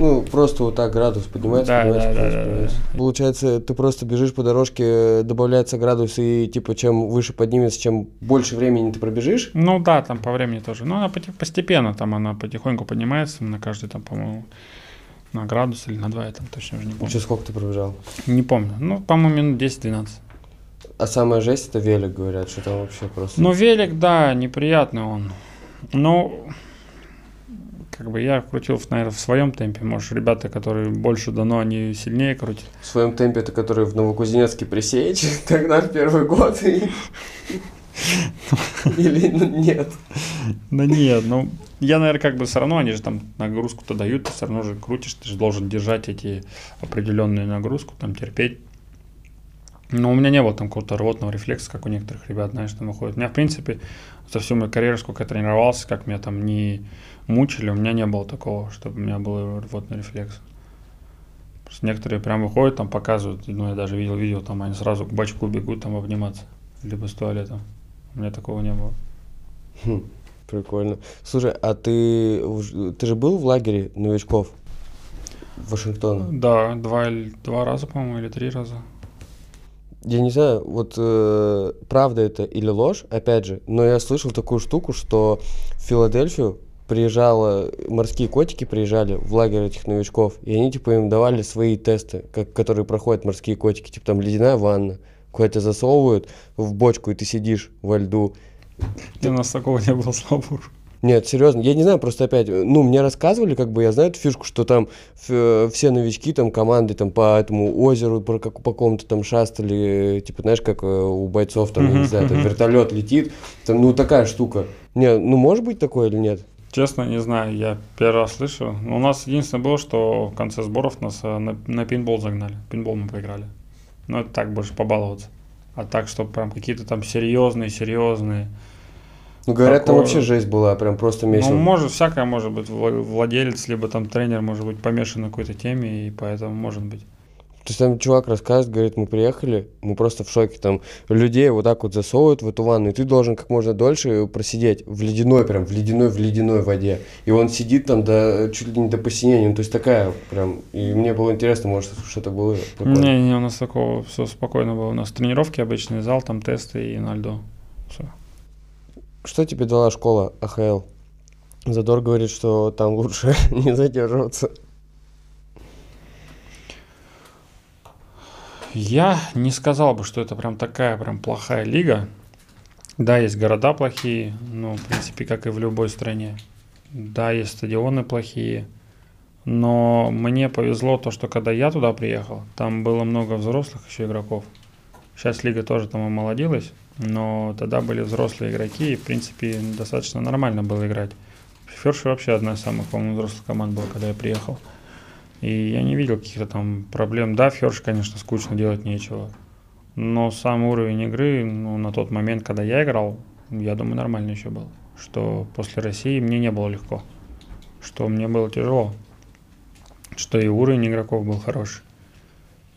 Ну, просто вот так градус поднимается, Да, поднимается, да, да, поднимается, да, поднимается. да. Получается, ты просто бежишь по дорожке, добавляется градус, и типа чем выше поднимется, чем больше времени ты пробежишь. Ну да, там по времени тоже. Но она постепенно, там она потихоньку поднимается на каждый, там, по-моему, на градус или на два, я там точно уже не помню. Че, сколько ты пробежал? Не помню. Ну, по-моему, минут 10-12. А самая жесть это велик, говорят, что там вообще просто... Ну, велик, да, неприятный он. Ну, как бы я крутил, наверное, в своем темпе. Может, ребята, которые больше дано, они сильнее крутят. В своем темпе это который в Новокузнецке пресечь, тогда в первый год. и- Или нет? Да нет, ну, я, наверное, как бы все равно, они же там нагрузку-то дают, ты все равно же крутишь, ты же должен держать эти определенную нагрузку, там, терпеть. Но у меня не было там какого-то рвотного рефлекса, как у некоторых ребят, знаешь, там выходит. У меня, в принципе, за всю мою карьеру, сколько я тренировался, как меня там не мучили, у меня не было такого, чтобы у меня был рвотный рефлекс. Просто некоторые прям выходят, там показывают, ну, я даже видел видео, там они сразу к бачку бегут, там обниматься, либо с туалета. У меня такого не было. Хм, прикольно. Слушай, а ты, ты же был в лагере новичков? Вашингтона? Да, два, два раза, по-моему, или три раза. Я не знаю, вот э, правда это или ложь, опять же, но я слышал такую штуку, что в Филадельфию приезжало, морские котики приезжали в лагерь этих новичков, и они, типа, им давали свои тесты, как, которые проходят морские котики, типа, там, ледяная ванна, куда-то засовывают в бочку, и ты сидишь во льду. У нас такого не было, слава богу. Нет, серьезно, я не знаю, просто опять, ну, мне рассказывали, как бы, я знаю эту фишку, что там все новички, там, команды, там, по этому озеру, по, как, по какому-то там шастали, типа, знаешь, как э, у бойцов, там, я не знаю, там, вертолет летит, там, ну, такая штука. Не, ну, может быть такое или нет? Честно, не знаю, я первый раз слышу. У нас единственное было, что в конце сборов нас э, на, на пинбол загнали. Пинбол мы проиграли. Но это так, больше побаловаться. А так, что прям какие-то там серьезные, серьезные. Ну, говорят, там Такое- вообще жесть была, прям просто месяц. Ну, может, всякое может быть. Вла- Владелец, либо там тренер может быть помешан на какой-то теме, и поэтому может быть. То есть там чувак рассказывает, говорит, мы приехали, мы просто в шоке, там людей вот так вот засовывают в эту ванну, и ты должен как можно дольше просидеть в ледяной, прям в ледяной, в ледяной воде. И он сидит там до, чуть ли не до посинения, ну, то есть такая прям, и мне было интересно, может, что-то было прикольно. Не, не, у нас такого все спокойно было. У нас тренировки обычный зал, там тесты и на льду. Все. Что тебе дала школа АХЛ? Задор говорит, что там лучше не задерживаться. Я не сказал бы, что это прям такая прям плохая лига. Да, есть города плохие, ну, в принципе, как и в любой стране. Да, есть стадионы плохие. Но мне повезло то, что когда я туда приехал, там было много взрослых еще игроков. Сейчас лига тоже там омолодилась, но тогда были взрослые игроки, и, в принципе, достаточно нормально было играть. Ферши вообще одна из самых, по-моему, взрослых команд была, когда я приехал. И я не видел каких-то там проблем. Да, в Херш, конечно, скучно делать нечего. Но сам уровень игры, ну, на тот момент, когда я играл, я думаю, нормально еще был. Что после России мне не было легко. Что мне было тяжело. Что и уровень игроков был хороший.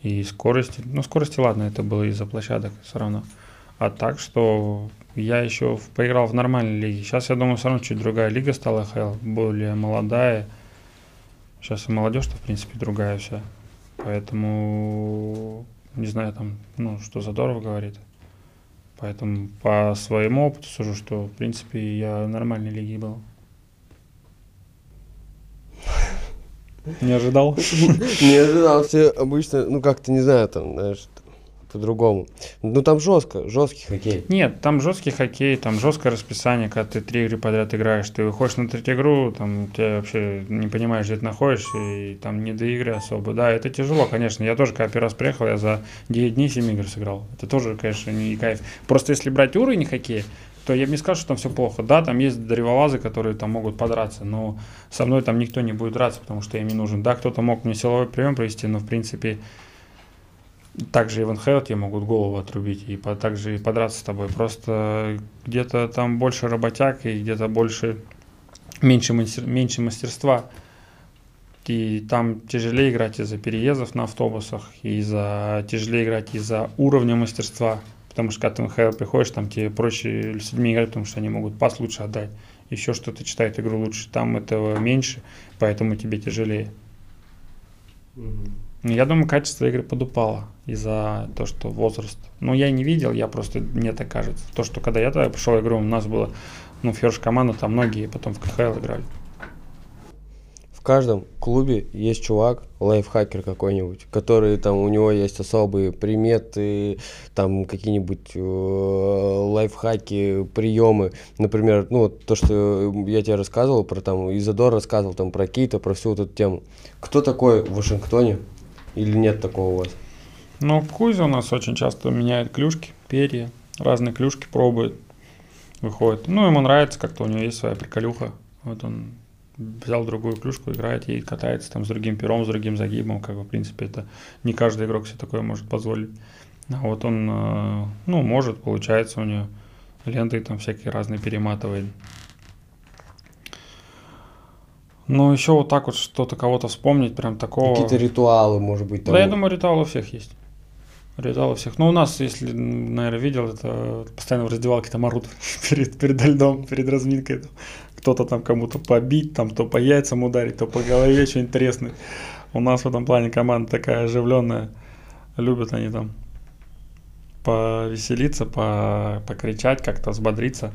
И скорости. Ну, скорости, ладно, это было из-за площадок все равно. А так, что я еще поиграл в нормальной лиге. Сейчас, я думаю, все равно чуть другая лига стала ХЛ, более молодая. Сейчас и молодежь-то, в принципе, другая вся. Поэтому, не знаю, там, ну, что Задоров говорит. Поэтому по своему опыту сужу, что, в принципе, я в нормальной лиге был. Не ожидал? Не ожидал, все обычно, ну как-то, не знаю, там, знаешь, по-другому. Ну там жестко, жесткий хоккей. Нет, там жесткий хоккей, там жесткое расписание, когда ты три игры подряд играешь, ты выходишь на третью игру, там ты вообще не понимаешь, где ты находишься, и там не до игры особо. Да, это тяжело, конечно. Я тоже, когда первый раз приехал, я за 9 дней 7 игр сыграл. Это тоже, конечно, не кайф. Просто если брать уровень хоккея, то я бы не сказал, что там все плохо. Да, там есть древолазы, которые там могут подраться, но со мной там никто не будет драться, потому что я им не нужен. Да, кто-то мог мне силовой прием провести, но в принципе также и в тебе могут голову отрубить, и по, также и подраться с тобой. Просто где-то там больше работяг и где-то больше, меньше, меньше мастерства. И там тяжелее играть из-за переездов на автобусах, и из-за тяжелее играть из-за уровня мастерства. Потому что когда ты в НХЛ приходишь, там тебе проще с людьми играть, потому что они могут пас лучше отдать. Еще что-то читает игру лучше. Там этого меньше, поэтому тебе тяжелее. Я думаю, качество игры подупало из-за того, что возраст. Ну, я не видел, я просто, мне так кажется. То, что когда я тогда пришел игру, у нас было, ну, ферш команда, там многие потом в КХЛ играли. В каждом клубе есть чувак, лайфхакер какой-нибудь, который там у него есть особые приметы, там какие-нибудь э, лайфхаки, приемы. Например, ну то, что я тебе рассказывал про там, Изодор рассказывал там про Кейта, про всю вот эту тему. Кто такой в Вашингтоне? Или нет такого у вас? Ну, Кузя у нас очень часто меняет клюшки, перья, разные клюшки пробует, выходит. Ну, ему нравится, как-то у него есть своя приколюха. Вот он взял другую клюшку, играет ей, катается там с другим пером, с другим загибом, как бы, в принципе, это не каждый игрок себе такое может позволить. А вот он, э, ну, может, получается у него, ленты там всякие разные перематывает. Ну, еще вот так вот что-то кого-то вспомнить, прям такого... Какие-то ритуалы, может быть, там. Да, я думаю, ритуал у всех есть. Ритуал у всех. Ну, у нас, если, наверное, видел, это постоянно в раздевалке там орут перед, перед льдом, перед разминкой. Кто-то там кому-то побить, там то по яйцам ударить, то по голове, что интересное. У нас в этом плане команда такая оживленная. Любят они там повеселиться, по, покричать, как-то взбодриться.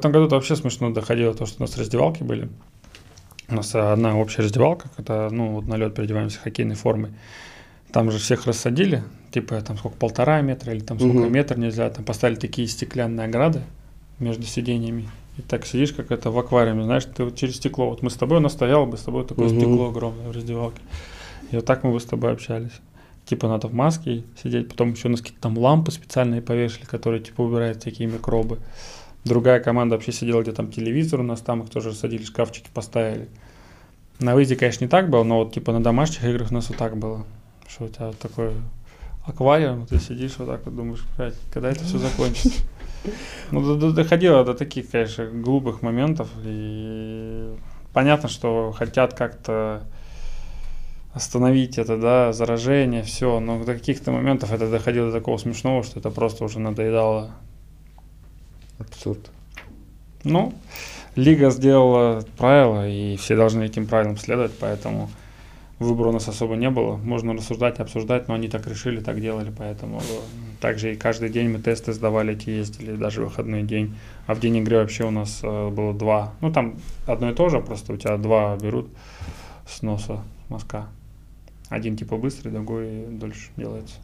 Этом году вообще смешно доходило то, что у нас раздевалки были. У нас одна общая раздевалка, когда, ну, вот на лед переодеваемся хоккейной формой. Там же всех рассадили, типа там сколько, полтора метра или там сколько Мгм. метр нельзя. Там поставили такие стеклянные ограды между сиденьями. И так сидишь, как это в аквариуме, знаешь, ты вот через стекло. Вот мы с тобой, у нас стояло бы с тобой такое Мгм. стекло огромное в раздевалке. И вот так мы бы с тобой общались. Типа надо в маске сидеть, потом еще у нас какие-то там лампы специальные повешали, которые типа убирают всякие микробы. Другая команда вообще сидела, где там телевизор у нас, там их тоже садили, шкафчики поставили. На выезде, конечно, не так было, но вот типа на домашних играх у нас вот так было. Что у тебя вот такой аквариум, ты сидишь вот так вот думаешь, «Блядь, когда это все закончится. Ну, до- до- доходило до таких, конечно, глупых моментов. И понятно, что хотят как-то остановить это, да, заражение, все. Но до каких-то моментов это доходило до такого смешного, что это просто уже надоедало. Абсурд. Ну, лига сделала правила, и все должны этим правилам следовать, поэтому выбора у нас особо не было. Можно рассуждать, обсуждать, но они так решили, так делали, поэтому э, также и каждый день мы тесты сдавали, эти ездили, даже выходной день. А в день игры вообще у нас э, было два. Ну, там одно и то же, просто у тебя два берут с носа мазка. Один типа быстрый, другой дольше делается.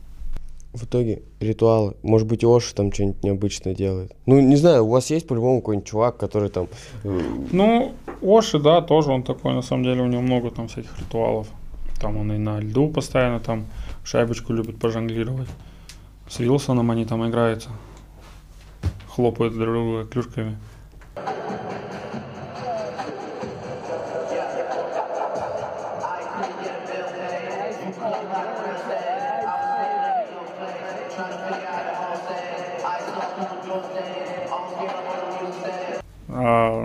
В итоге ритуалы. Может быть, Оша там что-нибудь необычное делает. Ну, не знаю, у вас есть по-любому какой-нибудь чувак, который там... э, Ну, Оши, да, тоже он такой, на самом деле, у него много там всяких ритуалов. Там он и на льду постоянно там шайбочку любит пожонглировать. С Вилсоном они там играются. Хлопают друг друга клюшками.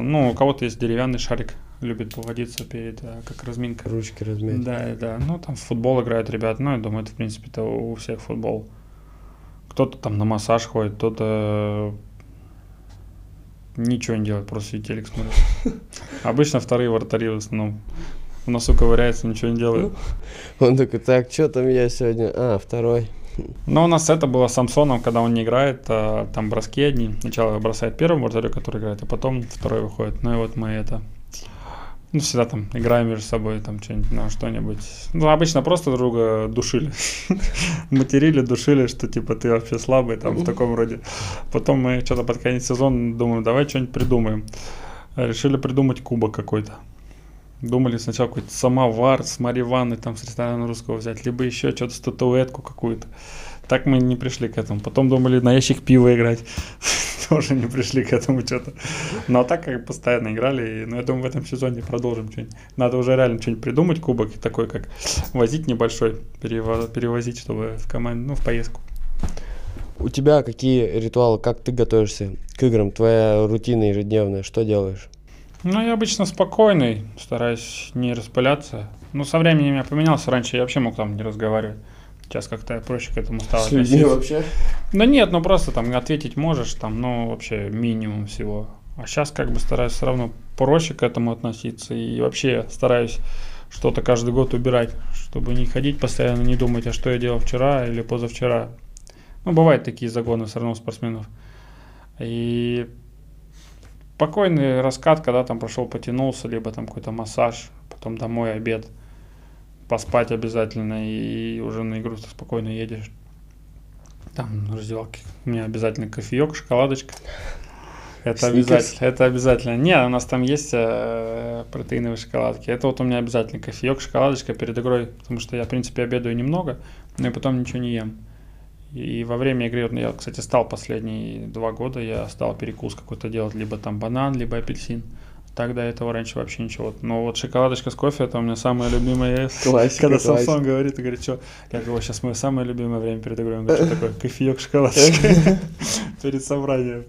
Ну, у кого-то есть деревянный шарик, любит поводиться перед, а, как разминка. Ручки размять. Да, да. Ну, там в футбол играют ребят. Ну, я думаю, это, в принципе, это у всех футбол. Кто-то там на массаж ходит, кто-то ничего не делает, просто и телек смотрит. Обычно вторые вратари в основном. В носу ковыряется, ничего не делает. Он такой, так, что там я сегодня? А, второй. Но у нас это было с Самсоном, когда он не играет, а, там броски одни. Сначала бросает первому вратарю, который играет, а потом второй выходит. Ну и вот мы это... Ну, всегда там играем между собой, там что-нибудь, на что-нибудь. Ну, обычно просто друга душили. Материли, душили, что типа ты вообще слабый, там в таком роде. Потом мы что-то под конец сезона думаем, давай что-нибудь придумаем. Решили придумать кубок какой-то. Думали сначала какой-то самовар с Марьей там с ресторана русского взять, либо еще что-то статуэтку какую-то. Так мы не пришли к этому. Потом думали на ящик пива играть. Тоже не пришли к этому что-то. Но так как постоянно играли, и, ну, я думаю, в этом сезоне продолжим что-нибудь. Надо уже реально что-нибудь придумать, кубок такой, как возить небольшой, перево- перевозить, чтобы в команду, ну, в поездку. У тебя какие ритуалы, как ты готовишься к играм? Твоя рутина ежедневная, что делаешь? Ну, я обычно спокойный, стараюсь не распыляться. Ну, со временем я поменялся. Раньше я вообще мог там не разговаривать. Сейчас как-то я проще к этому стал С людьми относиться. вообще? Да нет, ну просто там ответить можешь, там, ну, вообще минимум всего. А сейчас как бы стараюсь все равно проще к этому относиться. И вообще стараюсь что-то каждый год убирать, чтобы не ходить постоянно, не думать, а что я делал вчера или позавчера. Ну, бывают такие загоны все равно у спортсменов. И спокойный раскат, когда там прошел, потянулся, либо там какой-то массаж, потом домой обед, поспать обязательно, и уже на игру спокойно едешь. Там в раздевалке у меня обязательно кофеек, шоколадочка. Это обязательно, это обязательно. Не, у нас там есть э, протеиновые шоколадки. Это вот у меня обязательно кофеек, шоколадочка перед игрой, потому что я, в принципе, обедаю немного, но и потом ничего не ем. И во время игры, вот я, кстати, стал последние два года, я стал перекус какой-то делать, либо там банан, либо апельсин. Так до этого раньше вообще ничего. Но вот шоколадочка с кофе, это у меня самое любимое. Классика, Когда. Самсон говорит, и говорит, что, я говорю, сейчас мое самое любимое время перед игрой. Он говорит, что такое, кофеек, шоколадочка перед собранием.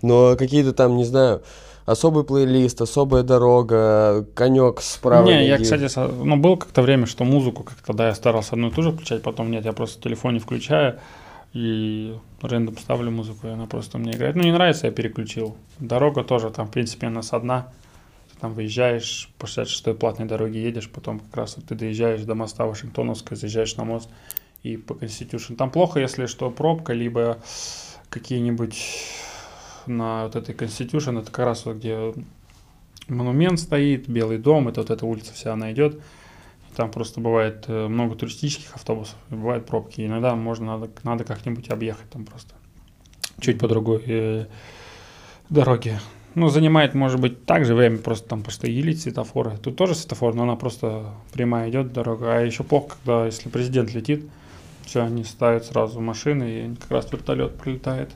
Но какие-то там, не знаю, особый плейлист, особая дорога, конек справа. Не, я, кстати, ну, был как-то время, что музыку как-то, да, я старался одну и ту же включать, потом нет, я просто в телефоне включаю и рандом ставлю музыку, и она просто мне играет. Ну, не нравится, я переключил. Дорога тоже там, в принципе, у нас одна. Ты там выезжаешь, по 66-й платной дороге едешь, потом как раз вот ты доезжаешь до моста Вашингтоновской, заезжаешь на мост и по Constitution. Там плохо, если что, пробка, либо какие-нибудь на вот этой Constitution, это как раз вот где монумент стоит, Белый дом, это вот эта улица вся, она идет. Там просто бывает э, много туристических автобусов, бывают пробки. Иногда можно, надо, надо как-нибудь объехать там просто. Чуть по другой э, дороге. Ну, занимает, может быть, так же время, просто там просто светофоры. Тут тоже светофор, но она просто прямая идет дорога. А еще плохо, когда если президент летит, все, они ставят сразу машины, и как раз вертолет прилетает.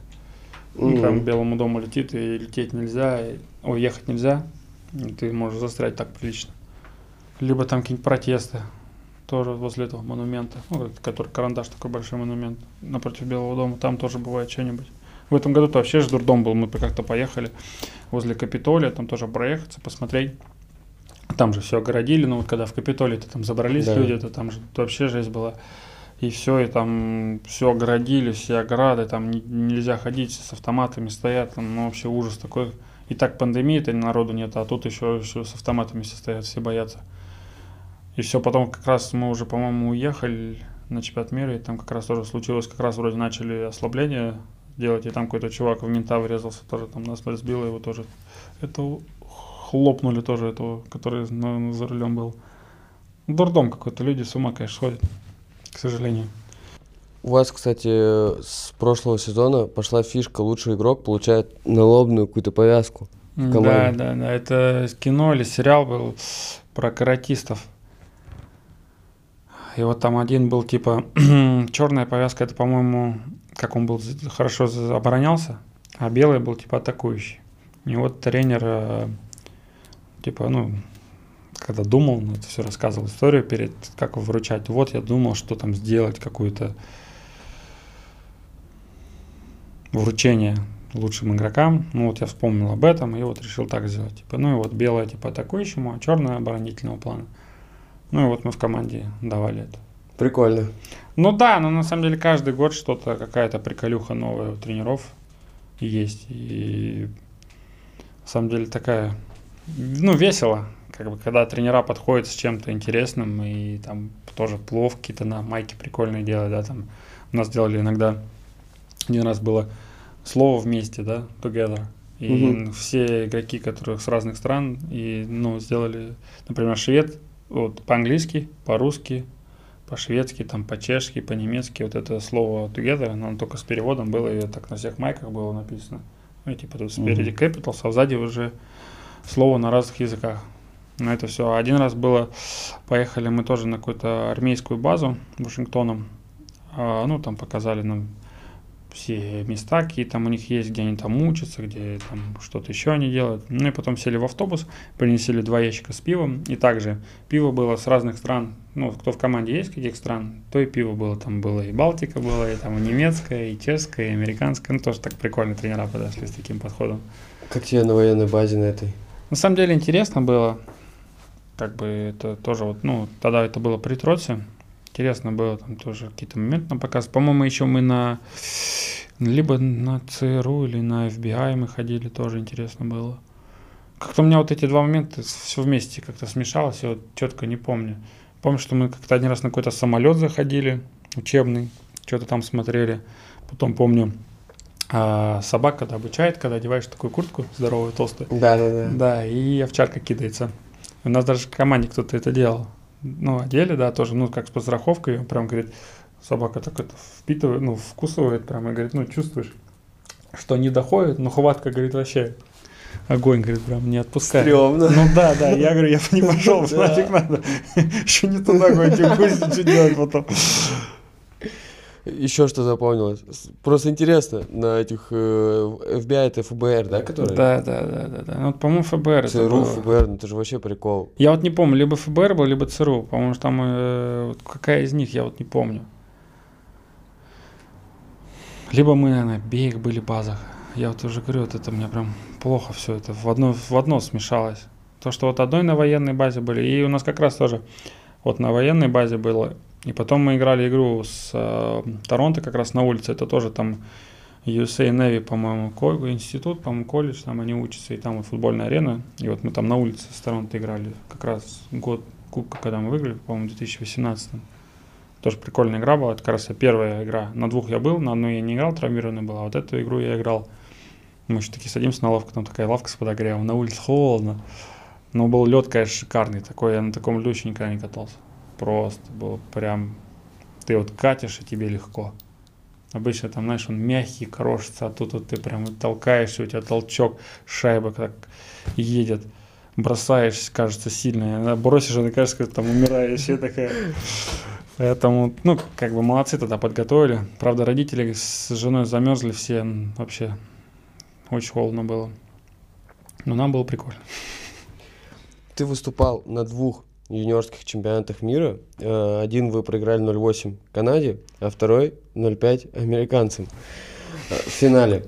Mm-hmm. Прям к Белому дому летит, и лететь нельзя, и, ой, ехать нельзя. И ты можешь застрять так прилично. Либо там какие-нибудь протесты, тоже возле этого монумента, ну, который карандаш такой большой монумент напротив Белого дома, там тоже бывает что-нибудь. В этом году-то вообще же дурдом был, мы как-то поехали возле Капитолия, там тоже проехаться, посмотреть. Там же все огородили, но вот когда в Капитолии-то там забрались да. люди, то там же вообще жесть была. И все, и там все огородили, все ограды, там не, нельзя ходить, с автоматами стоят, там ну, вообще ужас такой. И так пандемии-то народу нет, а тут еще, еще с автоматами все стоят, все боятся. И все, потом как раз мы уже, по-моему, уехали на чемпионат мира, и там как раз тоже случилось, как раз вроде начали ослабление делать, и там какой-то чувак в мента врезался, тоже там нас разбило его тоже. Это хлопнули тоже этого, который на, за рулем был. Дурдом какой-то, люди с ума, конечно, сходят, к сожалению. У вас, кстати, с прошлого сезона пошла фишка «Лучший игрок получает налобную какую-то повязку». Да, да, да. Это кино или сериал был про каратистов. И вот там один был типа черная повязка, это, по-моему, как он был хорошо оборонялся, а белый был типа атакующий. И вот тренер, э, типа, ну, когда думал, ну, это все рассказывал историю перед, как вручать. Вот я думал, что там сделать какую-то вручение лучшим игрокам. Ну вот я вспомнил об этом и вот решил так сделать. Типа, ну и вот белое типа атакующему, а черное оборонительного плана. Ну и вот мы в команде давали это. Прикольно. Ну да, но на самом деле каждый год что-то, какая-то приколюха новая у тренеров есть. И на самом деле такая, ну, весело, как бы, когда тренера подходят с чем-то интересным и там тоже плов какие-то на майке прикольные делают, да, там у нас делали иногда, один раз было слово вместе, да, together, и угу. все игроки, которые с разных стран, и, ну, сделали, например, швед, вот, по-английски, по-русски, по-шведски, там, по-чешски, по-немецки. Вот это слово together, оно только с переводом было, и так на всех майках было написано. Ну, и типа тут спереди mm-hmm. capitals, а сзади уже слово на разных языках. Но это все. Один раз было, поехали мы тоже на какую-то армейскую базу Вашингтоном. А, ну, там показали нам все места, какие там у них есть, где они там учатся, где там что-то еще они делают. Ну и потом сели в автобус, принесли два ящика с пивом. И также пиво было с разных стран. Ну, кто в команде есть каких стран, то и пиво было. Там было и Балтика было, и там и немецкое, и чешское, и американское. Ну, тоже так прикольно тренера подошли с таким подходом. Как тебе на военной базе на этой? На самом деле интересно было. Как бы это тоже вот, ну, тогда это было при Троце. Интересно было там тоже какие-то моменты нам показывать. По-моему, еще мы на либо на ЦРУ или на FBI мы ходили, тоже интересно было. Как-то у меня вот эти два момента все вместе как-то смешалось, я вот четко не помню. Помню, что мы как-то один раз на какой-то самолет заходили, учебный, что-то там смотрели. Потом помню, а собака, когда обучает, когда одеваешь такую куртку здоровую, толстую. Да, да, да. Да, и овчарка кидается. У нас даже в команде кто-то это делал ну, одели, да, тоже, ну, как с подстраховкой, прям, говорит, собака так это впитывает, ну, вкусывает прям, и говорит, ну, чувствуешь, что не доходит, но хватка, говорит, вообще огонь, говорит, прям не отпускает. Стрёмно. Ну да, да, я говорю, я не пошел, нафиг надо. Еще не туда гонить, что делать потом. Еще что запомнилось. Просто интересно, на этих э, FBI это ФБР, да, которые? Да, да, да, да, да. Ну, вот, по-моему, ФБР. ЦРУ. ФБР, ну это же вообще прикол. Я вот не помню, либо ФБР был, либо ЦРУ. По-моему, там э, вот какая из них, я вот не помню. Либо мы на обеих были базах. Я вот уже говорю, вот это мне прям плохо все это в одно, в одно смешалось. То, что вот одной на военной базе были, и у нас как раз тоже вот на военной базе было и потом мы играли игру с э, Торонто как раз на улице. Это тоже там USA Navy, по-моему, институт, по-моему, колледж, там они учатся, и там вот футбольная арена. И вот мы там на улице с Торонто играли. Как раз год Кубка, когда мы выиграли, по-моему, в 2018 Тоже прикольная игра была. Это как раз первая игра. На двух я был, на одной я не играл, травмированный был, а вот эту игру я играл. Мы еще такие садимся на лавку, там такая лавка с подогревом, на улице холодно. Но был лед, конечно, шикарный. Такой я на таком льду еще никогда не катался. Просто был прям... Ты вот катишь, и тебе легко. Обычно там, знаешь, он мягкий, крошится, а тут вот ты прям толкаешь, и у тебя толчок, шайба как едет. Бросаешь, кажется, сильно. Бросишь, и кажется, как там умираешь. И такая... Поэтому, ну, как бы молодцы тогда подготовили. Правда, родители с женой замерзли все. Вообще очень холодно было. Но нам было прикольно. Ты выступал на двух юниорских чемпионатах мира. Э, один вы проиграли 0-8 Канаде, а второй 0-5 американцам э, в финале.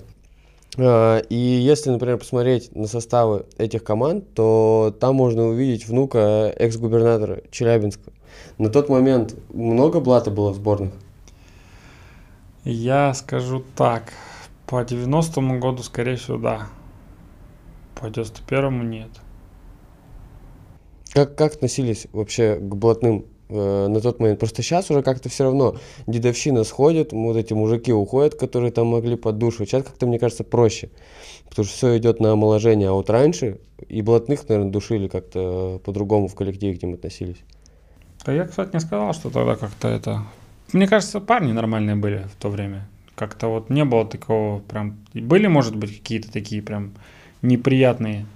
Э, и если, например, посмотреть на составы этих команд, то там можно увидеть внука экс-губернатора Челябинска. На тот момент много блата было в сборных? Я скажу так. По 90-му году, скорее всего, да. По 91-му нет. Как, как относились вообще к блатным э, на тот момент? Просто сейчас уже как-то все равно дедовщина сходит, вот эти мужики уходят, которые там могли поддушивать. Сейчас как-то, мне кажется, проще, потому что все идет на омоложение. А вот раньше и блатных, наверное, душили как-то по-другому в коллективе к ним относились. Да я, кстати, не сказал, что тогда как-то это... Мне кажется, парни нормальные были в то время. Как-то вот не было такого прям... Были, может быть, какие-то такие прям неприятные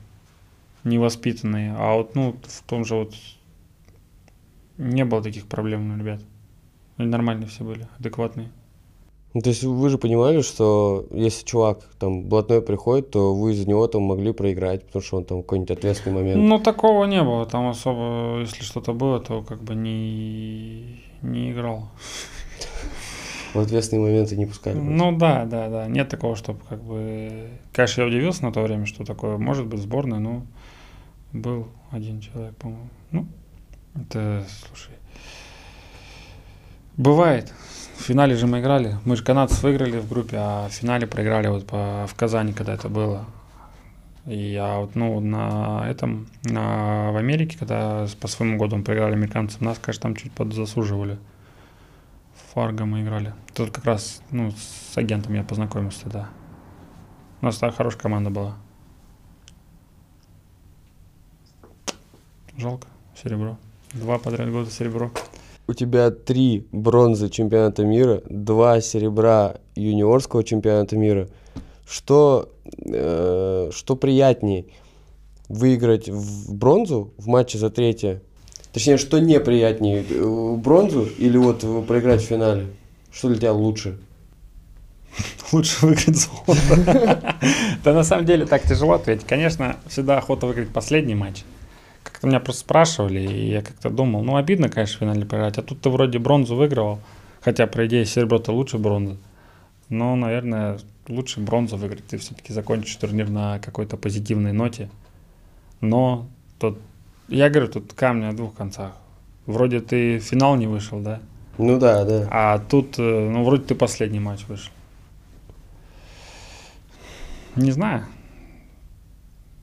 невоспитанные. А вот, ну, в том же вот не было таких проблем у ребят. Они нормальные все были, адекватные. Ну, то есть вы же понимали, что если чувак там блатной приходит, то вы из-за него там могли проиграть, потому что он там какой-нибудь ответственный момент. Ну, такого не было. Там особо, если что-то было, то как бы не, не играл. В ответственные моменты не пускали. Ну да, да, да. Нет такого, чтобы как бы... Конечно, я удивился на то время, что такое может быть сборная, но был один человек, по-моему. Ну, это, слушай, бывает. В финале же мы играли. Мы же канадцев выиграли в группе, а в финале проиграли вот по, в Казани, когда это было. И я вот, ну, на этом, на, в Америке, когда по своему году мы проиграли американцам, нас, конечно, там чуть подзаслуживали. Фарго мы играли. Тут как раз, ну, с агентом я познакомился тогда. У нас так хорошая команда была. Жалко, серебро. Два подряд года серебро. У тебя три бронзы чемпионата мира, два серебра юниорского чемпионата мира. Что, э, что приятнее, выиграть в бронзу в матче за третье? Точнее, что неприятнее, э, бронзу или вот проиграть в финале? Что для тебя лучше? Лучше выиграть золото. Да на самом деле так тяжело ответить. Конечно, всегда охота выиграть последний матч. Как-то меня просто спрашивали, и я как-то думал, ну обидно, конечно, в финале проиграть, а тут ты вроде бронзу выигрывал, хотя, по идее, серебро-то лучше бронзы. Но, наверное, лучше бронзу выиграть, ты все-таки закончишь турнир на какой-то позитивной ноте. Но тут, я говорю, тут камни о двух концах. Вроде ты в финал не вышел, да? Ну да, да. А тут, э, ну, вроде ты последний матч вышел. Не знаю.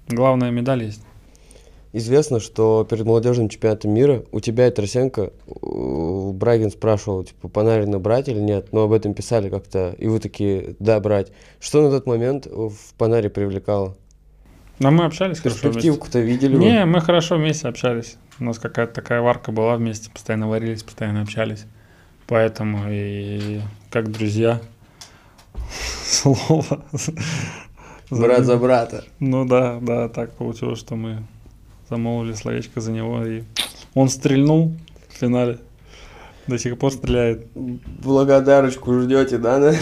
Главная медаль есть. Известно, что перед молодежным чемпионатом мира у тебя и Тарасенко Брагин спрашивал, типа, Панарина брать или нет, но об этом писали как-то, и вы такие, да, брать. Что на тот момент в Панаре привлекало? Ну, мы общались Перспективку-то видели Не, мы хорошо вместе общались. У нас какая-то такая варка была вместе, постоянно варились, постоянно общались. Поэтому и как друзья. Слово. Брат за брата. Ну да, да, так получилось, что мы замолвили словечко за него, и он стрельнул в финале. До сих пор стреляет. Благодарочку ждете, да?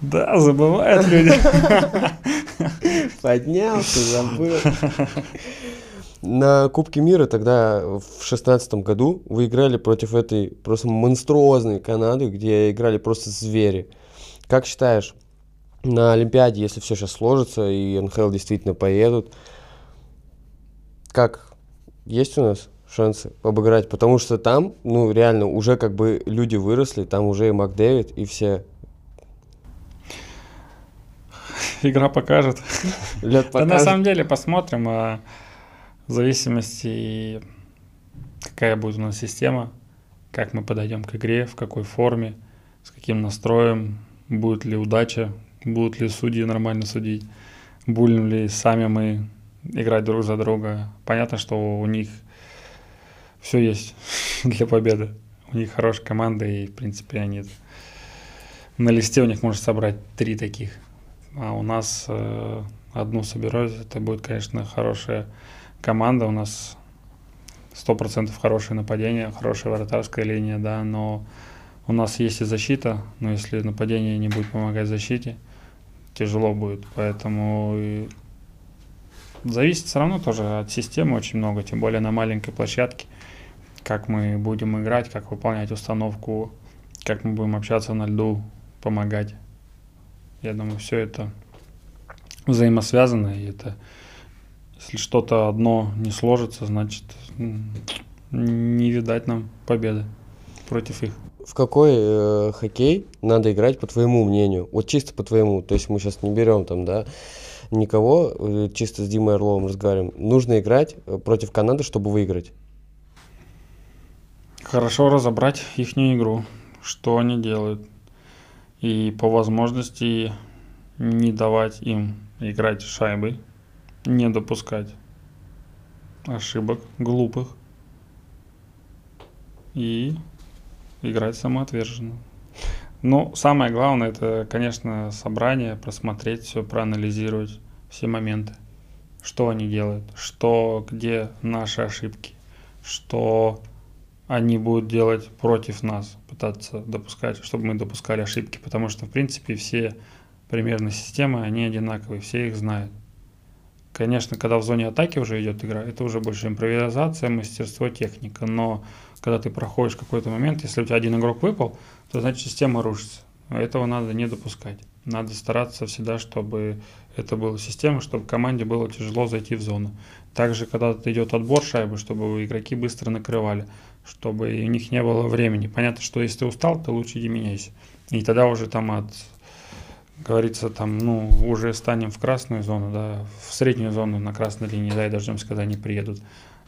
Да, забывают люди. Поднялся, забыл. На Кубке мира тогда в шестнадцатом году вы играли против этой просто монструозной Канады, где играли просто звери. Как считаешь, на Олимпиаде, если все сейчас сложится и НХЛ действительно поедут, как есть у нас шансы обыграть, потому что там, ну, реально, уже как бы люди выросли, там уже и Макдэвид, и все. Игра покажет. Покажет. Да на самом деле посмотрим, а в зависимости, какая будет у нас система, как мы подойдем к игре, в какой форме, с каким настроем, будет ли удача, будут ли судьи нормально судить, будем ли сами мы играть друг за друга. Понятно, что у них все есть для победы. У них хорошая команда, и, в принципе, они на листе у них может собрать три таких. А у нас э, одну соберешь, это будет, конечно, хорошая команда. У нас сто процентов хорошее нападение, хорошая вратарская линия, да, но у нас есть и защита, но если нападение не будет помогать защите, тяжело будет. Поэтому зависит все равно тоже от системы очень много, тем более на маленькой площадке, как мы будем играть, как выполнять установку, как мы будем общаться на льду, помогать. Я думаю, все это взаимосвязано, и это если что-то одно не сложится, значит не видать нам победы против их. В какой э, хоккей надо играть, по твоему мнению? Вот чисто по твоему. То есть мы сейчас не берем там, да, никого, э, чисто с Димой Орловым разговариваем. Нужно играть э, против Канады, чтобы выиграть. Хорошо разобрать их игру, что они делают. И по возможности не давать им играть шайбой, не допускать ошибок глупых и играть самоотверженно. Но самое главное, это, конечно, собрание, просмотреть все, проанализировать все моменты. Что они делают, что, где наши ошибки, что они будут делать против нас, пытаться допускать, чтобы мы допускали ошибки, потому что, в принципе, все примерно системы, они одинаковые, все их знают. Конечно, когда в зоне атаки уже идет игра, это уже больше импровизация, мастерство, техника, но когда ты проходишь какой-то момент, если у тебя один игрок выпал, то значит система рушится. Этого надо не допускать. Надо стараться всегда, чтобы это была система, чтобы команде было тяжело зайти в зону. Также, когда идет отбор шайбы, чтобы игроки быстро накрывали, чтобы у них не было времени. Понятно, что если ты устал, то лучше иди меняйся. И тогда уже там от говорится, там, ну, уже станем в красную зону, да, в среднюю зону на красной линии, да, и дождемся, когда они приедут.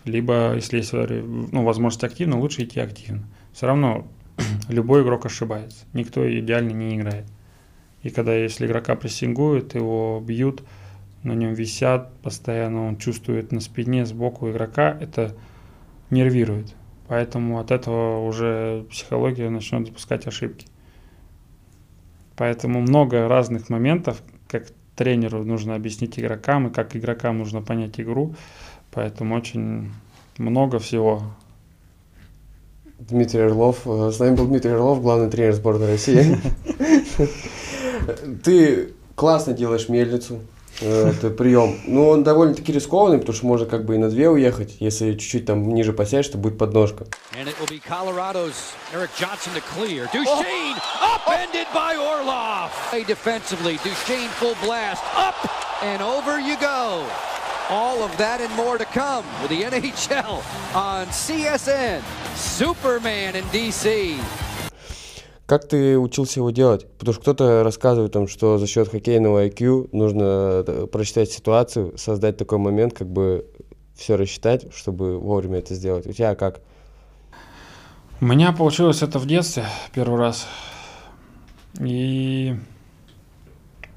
Либо, если есть ну, возможность активно, лучше идти активно. Все равно любой игрок ошибается. Никто идеально не играет. И когда если игрока прессингуют, его бьют, на нем висят постоянно, он чувствует на спине сбоку игрока, это нервирует. Поэтому от этого уже психология начнет допускать ошибки. Поэтому много разных моментов, как тренеру нужно объяснить игрокам, и как игрокам нужно понять игру. Поэтому очень много всего. Дмитрий Орлов. Э, с нами был Дмитрий Орлов, главный тренер сборной России. Ты классно делаешь мельницу. Э, это прием. Ну, он довольно-таки рискованный, потому что можно как бы и на две уехать. Если чуть-чуть там ниже посядешь, то будет подножка. And. Defensively, Duchesne full blast. Up over you go. All of that and more to come with the NHL on CSN. Superman in DC. Как ты учился его делать? Потому что кто-то рассказывает, там, что за счет хоккейного IQ нужно э, прочитать ситуацию, создать такой момент, как бы все рассчитать, чтобы вовремя это сделать. У тебя как? У меня получилось это в детстве первый раз. И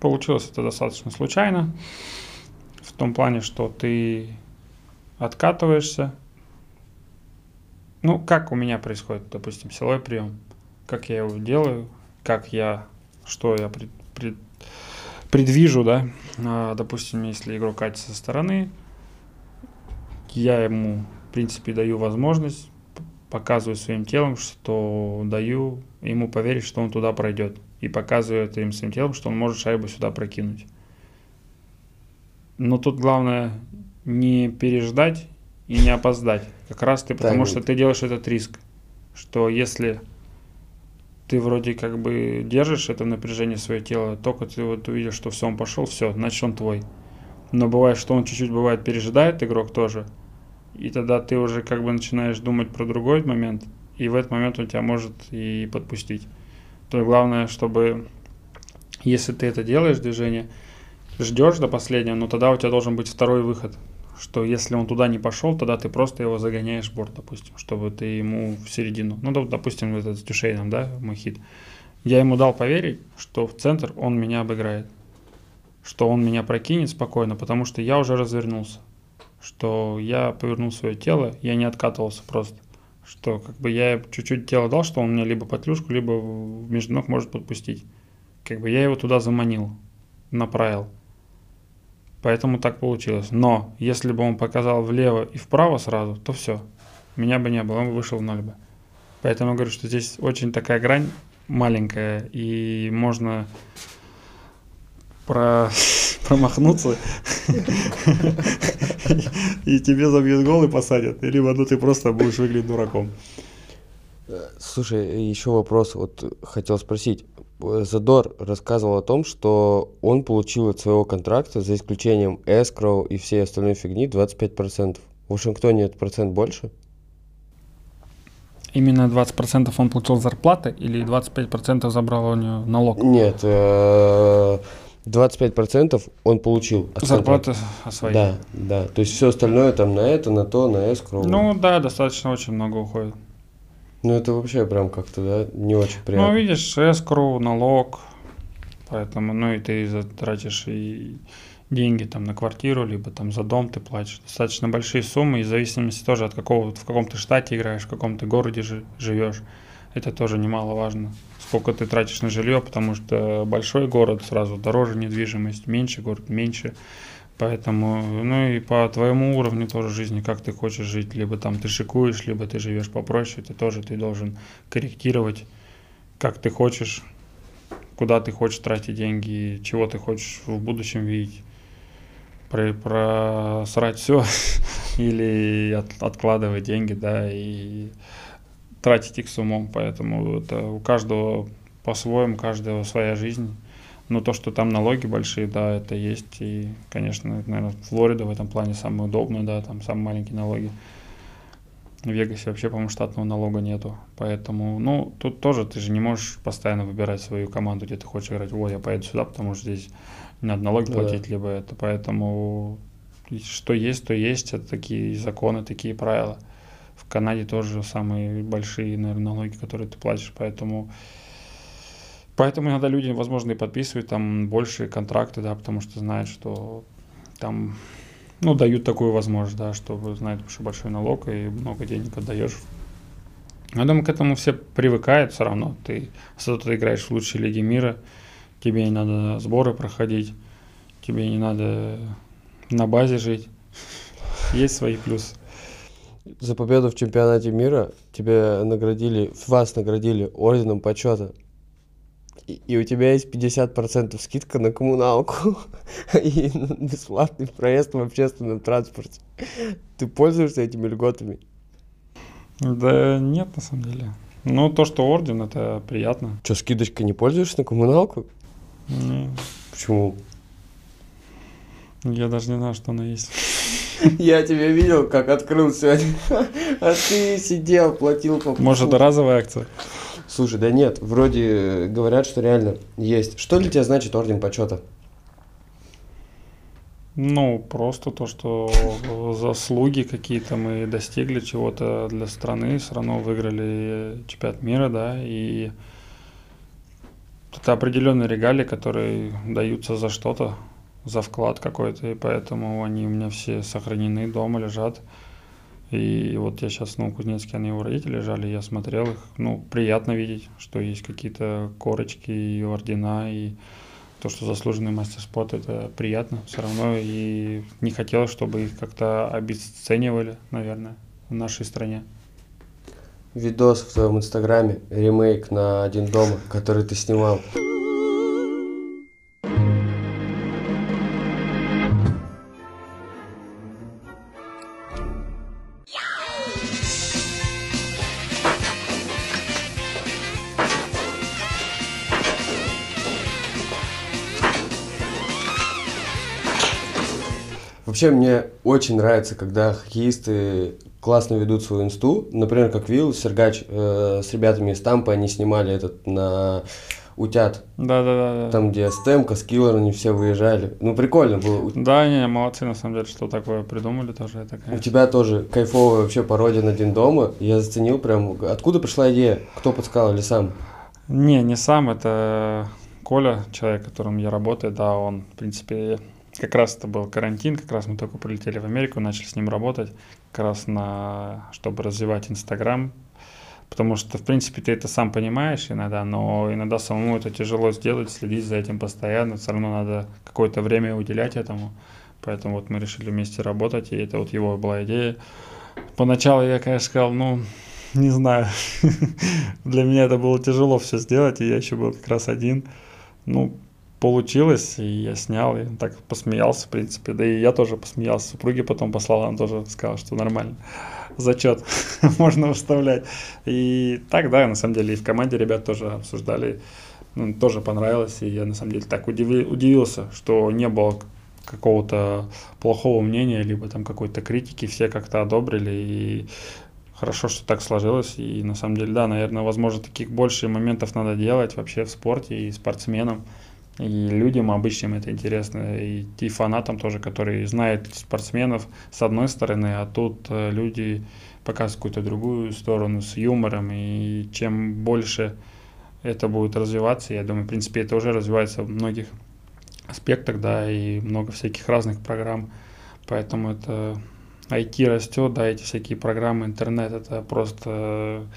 получилось это достаточно случайно. Том плане, что ты откатываешься. Ну, как у меня происходит, допустим, силовой прием как я его делаю, как я, что я пред, пред, предвижу, да. А, допустим, если игрок катится со стороны, я ему, в принципе, даю возможность, показываю своим телом, что даю ему поверить, что он туда пройдет. И показываю это им своим телом, что он может шайбу сюда прокинуть. Но тут главное не переждать и не опоздать. Как раз ты, потому что ты делаешь этот риск, что если ты вроде как бы держишь это напряжение свое тело, только ты вот увидишь, что все, он пошел, все, значит он твой. Но бывает, что он чуть-чуть бывает пережидает игрок тоже, и тогда ты уже как бы начинаешь думать про другой момент, и в этот момент он тебя может и подпустить. То главное, чтобы если ты это делаешь, движение, ждешь до последнего, но тогда у тебя должен быть второй выход что если он туда не пошел, тогда ты просто его загоняешь в борт, допустим, чтобы ты ему в середину, ну, допустим, этот с Дюшейном, да, мой хит, Я ему дал поверить, что в центр он меня обыграет. Что он меня прокинет спокойно, потому что я уже развернулся. Что я повернул свое тело, я не откатывался просто. Что как бы я чуть-чуть тело дал, что он мне либо под клюшку, либо в между ног может подпустить. Как бы я его туда заманил, направил. Поэтому так получилось. Но если бы он показал влево и вправо сразу, то все. Меня бы не было, он бы вышел в ноль бы. Поэтому я говорю, что здесь очень такая грань маленькая, и можно про... промахнуться, и тебе забьют гол и посадят. Либо ну ты просто будешь выглядеть дураком. Слушай, еще вопрос, вот хотел спросить. Задор рассказывал о том, что он получил от своего контракта, за исключением эскроу и всей остальной фигни, 25%. В Вашингтоне этот процент больше? Именно 20% он получил зарплаты или 25% забрал у него налог? Нет, 25% э, он получил. От Зарплаты свои. Да, да. То есть все остальное там на это, на то, на эскроу. Ну да, достаточно очень много уходит. Ну это вообще прям как-то, да, не очень приятно. Ну видишь, эскроу, налог, поэтому, ну и ты затратишь и деньги там на квартиру, либо там за дом ты платишь. Достаточно большие суммы, и в зависимости тоже от какого, в каком ты штате играешь, в каком ты городе живешь. Это тоже немаловажно. Сколько ты тратишь на жилье, потому что большой город сразу дороже недвижимость, меньше город меньше. Поэтому, ну и по твоему уровню тоже жизни, как ты хочешь жить, либо там ты шикуешь, либо ты живешь попроще, ты тоже ты должен корректировать, как ты хочешь, куда ты хочешь тратить деньги, чего ты хочешь в будущем видеть про, просрать все или от, откладывать деньги, да, и тратить их с умом. Поэтому это у каждого по-своему, каждого своя жизнь. Но то, что там налоги большие, да, это есть. И, конечно, наверное, Флорида в этом плане самая удобная, да, там самые маленькие налоги. В Вегасе вообще, по-моему, штатного налога нету. Поэтому, ну, тут тоже ты же не можешь постоянно выбирать свою команду, где ты хочешь играть. Ой, я поеду сюда, потому что здесь надо налоги да. платить, либо это. Поэтому что есть, то есть. Это такие законы, такие правила. В Канаде тоже самые большие, наверное, налоги, которые ты платишь. Поэтому Поэтому иногда люди, возможно, и подписывают там большие контракты, да, потому что знают, что там, ну, дают такую возможность, да, чтобы знают, что большой налог и много денег отдаешь. Я думаю, к этому все привыкают все равно. Ты, если ты играешь в лучшей лиге мира, тебе не надо сборы проходить, тебе не надо на базе жить. Есть свои плюсы. За победу в чемпионате мира тебя наградили, вас наградили орденом почета. И, и у тебя есть 50% скидка на коммуналку и бесплатный проезд в общественном транспорте. Ты пользуешься этими льготами? Да нет, на самом деле. Ну, то, что орден, это приятно. Что, скидочка не пользуешься на коммуналку? Нет. Почему? Я даже не знаю, что она есть. Я тебя видел, как открыл сегодня. А ты сидел, платил по Может, это разовая акция? Слушай, да нет, вроде говорят, что реально есть. Что для тебя значит орден почета? Ну, просто то, что заслуги какие-то мы достигли чего-то для страны, все равно выиграли чемпионат мира, да, и это определенные регалии, которые даются за что-то, за вклад какой-то, и поэтому они у меня все сохранены дома, лежат. И вот я сейчас ну, в Кузнецке, они у родителей лежали, я смотрел их. Ну, приятно видеть, что есть какие-то корочки и ордена, и то, что заслуженный мастер спорта, это приятно все равно. И не хотелось, чтобы их как-то обесценивали, наверное, в нашей стране. Видос в твоем инстаграме, ремейк на «Один дома», который ты снимал. Вообще мне очень нравится, когда хоккеисты классно ведут свою инсту. Например, как Вилл, Сергач э, с ребятами из Тампы, они снимали этот, ну, утят. Да, да, да, да. Там, где Стэмкос, Киллер, они все выезжали. Ну, прикольно было. Да, не, молодцы, на самом деле, что такое придумали тоже. Это, конечно. У тебя тоже кайфовая вообще пародия на День дома. Я заценил прям, откуда пришла идея? Кто подсказал или сам? Не, не сам, это Коля, человек, которым я работаю, да, он, в принципе, как раз это был карантин, как раз мы только прилетели в Америку, начали с ним работать, как раз на, чтобы развивать Инстаграм, потому что, в принципе, ты это сам понимаешь иногда, но иногда самому это тяжело сделать, следить за этим постоянно, все равно надо какое-то время уделять этому, поэтому вот мы решили вместе работать, и это вот его была идея. Поначалу я, конечно, сказал, ну, не знаю, для меня это было тяжело все сделать, и я еще был как раз один, ну, получилось, и я снял, и так посмеялся, в принципе. Да и я тоже посмеялся. Супруге потом послала, она тоже сказала, что нормально. Зачет можно выставлять. И так, да, на самом деле, и в команде ребят тоже обсуждали. Ну, тоже понравилось, и я на самом деле так удиви, удивился, что не было какого-то плохого мнения, либо там какой-то критики, все как-то одобрили, и хорошо, что так сложилось, и на самом деле, да, наверное, возможно, таких больше моментов надо делать вообще в спорте и спортсменам, и людям обычным это интересно, и, и фанатам тоже, которые знают спортсменов с одной стороны, а тут э, люди показывают какую-то другую сторону с юмором, и чем больше это будет развиваться, я думаю, в принципе, это уже развивается в многих аспектах, да, и много всяких разных программ, поэтому это IT растет, да, эти всякие программы, интернет, это просто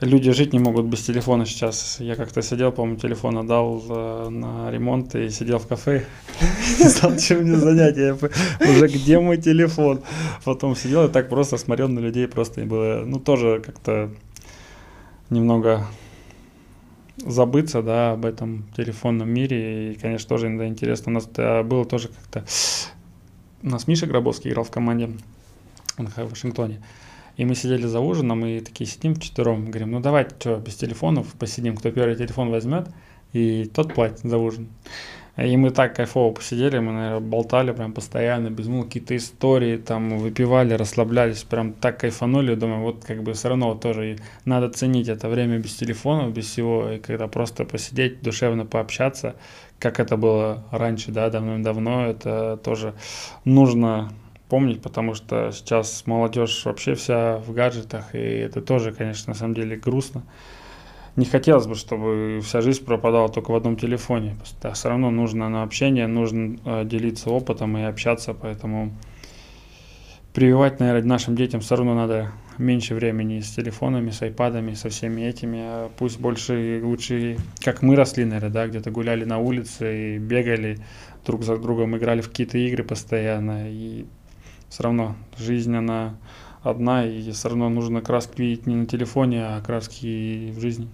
люди жить не могут без телефона сейчас. Я как-то сидел, по-моему, телефон отдал э, на ремонт и сидел в кафе. Не знал, чем мне занять. Я уже где мой телефон? Потом сидел и так просто смотрел на людей. Просто было, ну, тоже как-то немного забыться, да, об этом телефонном мире. И, конечно, тоже иногда интересно. У нас было тоже как-то... У нас Миша Гробовский играл в команде в Вашингтоне. И мы сидели за ужином и такие сидим вчетвером, говорим, ну давайте, что, без телефонов посидим, кто первый телефон возьмет, и тот платит за ужин. И мы так кайфово посидели, мы, наверное, болтали прям постоянно, без ну, какие-то истории, там, выпивали, расслаблялись, прям так кайфанули, думаю, вот как бы все равно тоже надо ценить это время без телефонов, без всего, и когда просто посидеть, душевно пообщаться, как это было раньше, да, давным-давно, это тоже нужно помнить, потому что сейчас молодежь вообще вся в гаджетах, и это тоже, конечно, на самом деле грустно. Не хотелось бы, чтобы вся жизнь пропадала только в одном телефоне. Все равно нужно на общение, нужно э, делиться опытом и общаться, поэтому прививать, наверное, нашим детям все равно надо меньше времени с телефонами, с айпадами, со всеми этими, а пусть больше лучше, как мы росли, наверное, да, где-то гуляли на улице и бегали друг за другом, играли в какие-то игры постоянно, и все равно жизнь, она одна, и все равно нужно краски видеть не на телефоне, а краски в жизни.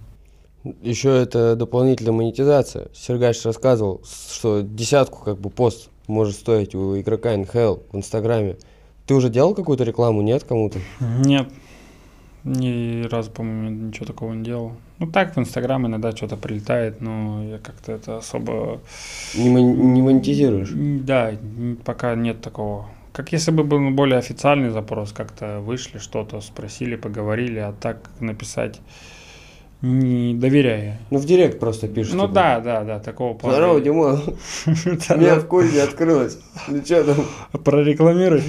Еще это дополнительная монетизация. Сергач рассказывал, что десятку как бы пост может стоить у игрока НХЛ в Инстаграме. Ты уже делал какую-то рекламу, нет, кому-то? Нет. Ни разу, по-моему, ничего такого не делал. Ну так, в Инстаграм иногда что-то прилетает, но я как-то это особо... Не, мон- не монетизируешь? Да, пока нет такого. Как если бы был более официальный запрос, как-то вышли, что-то спросили, поговорили, а так написать не доверяя. Ну, в директ просто пишут. Ну, да, да, да, такого плана. Здорово, Дима. У меня в кухне открылось. Ну, что там? Прорекламируй.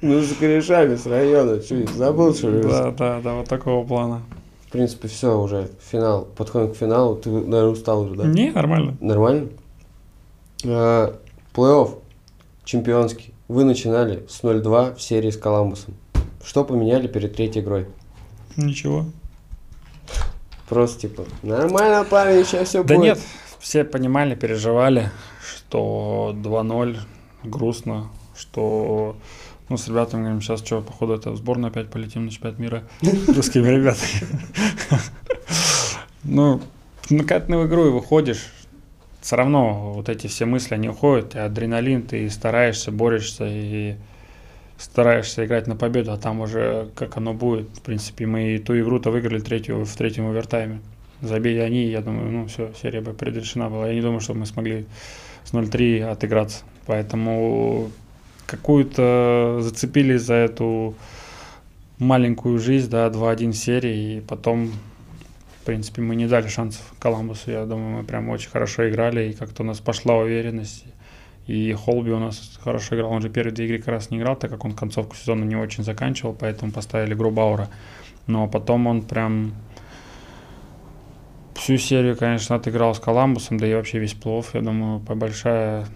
Ну, с корешами с района. Что, забыл, что ли? Да, да, да, вот такого плана. В принципе, все, уже финал. Подходим к финалу. Ты, наверное, устал уже, да? Не, нормально. Нормально? А, плей-офф чемпионский. Вы начинали с 0-2 в серии с Коламбусом. Что поменяли перед третьей игрой? Ничего. Просто типа, нормально, парень, сейчас все да будет. Да нет, все понимали, переживали, что 2-0, грустно, что ну, с ребятами говорим, сейчас что, походу, это в сборную опять полетим на чемпионат мира русскими ребятами. Ну, на в игру и выходишь, все равно вот эти все мысли, они уходят, и адреналин, ты стараешься, борешься и стараешься играть на победу, а там уже как оно будет. В принципе, мы ту игру-то выиграли третью, в третьем овертайме. Забили они, я думаю, ну все, серия бы предрешена была. Я не думаю, что мы смогли с 0-3 отыграться. Поэтому какую-то зацепились за эту маленькую жизнь, да, 2-1 серии, и потом принципе, мы не дали шансов Коламбусу. Я думаю, мы прям очень хорошо играли, и как-то у нас пошла уверенность. И Холби у нас хорошо играл. Он же первые две игры как раз не играл, так как он концовку сезона не очень заканчивал, поэтому поставили Грубаура. Но потом он прям всю серию, конечно, отыграл с Коламбусом, да и вообще весь плов. Я думаю, большая,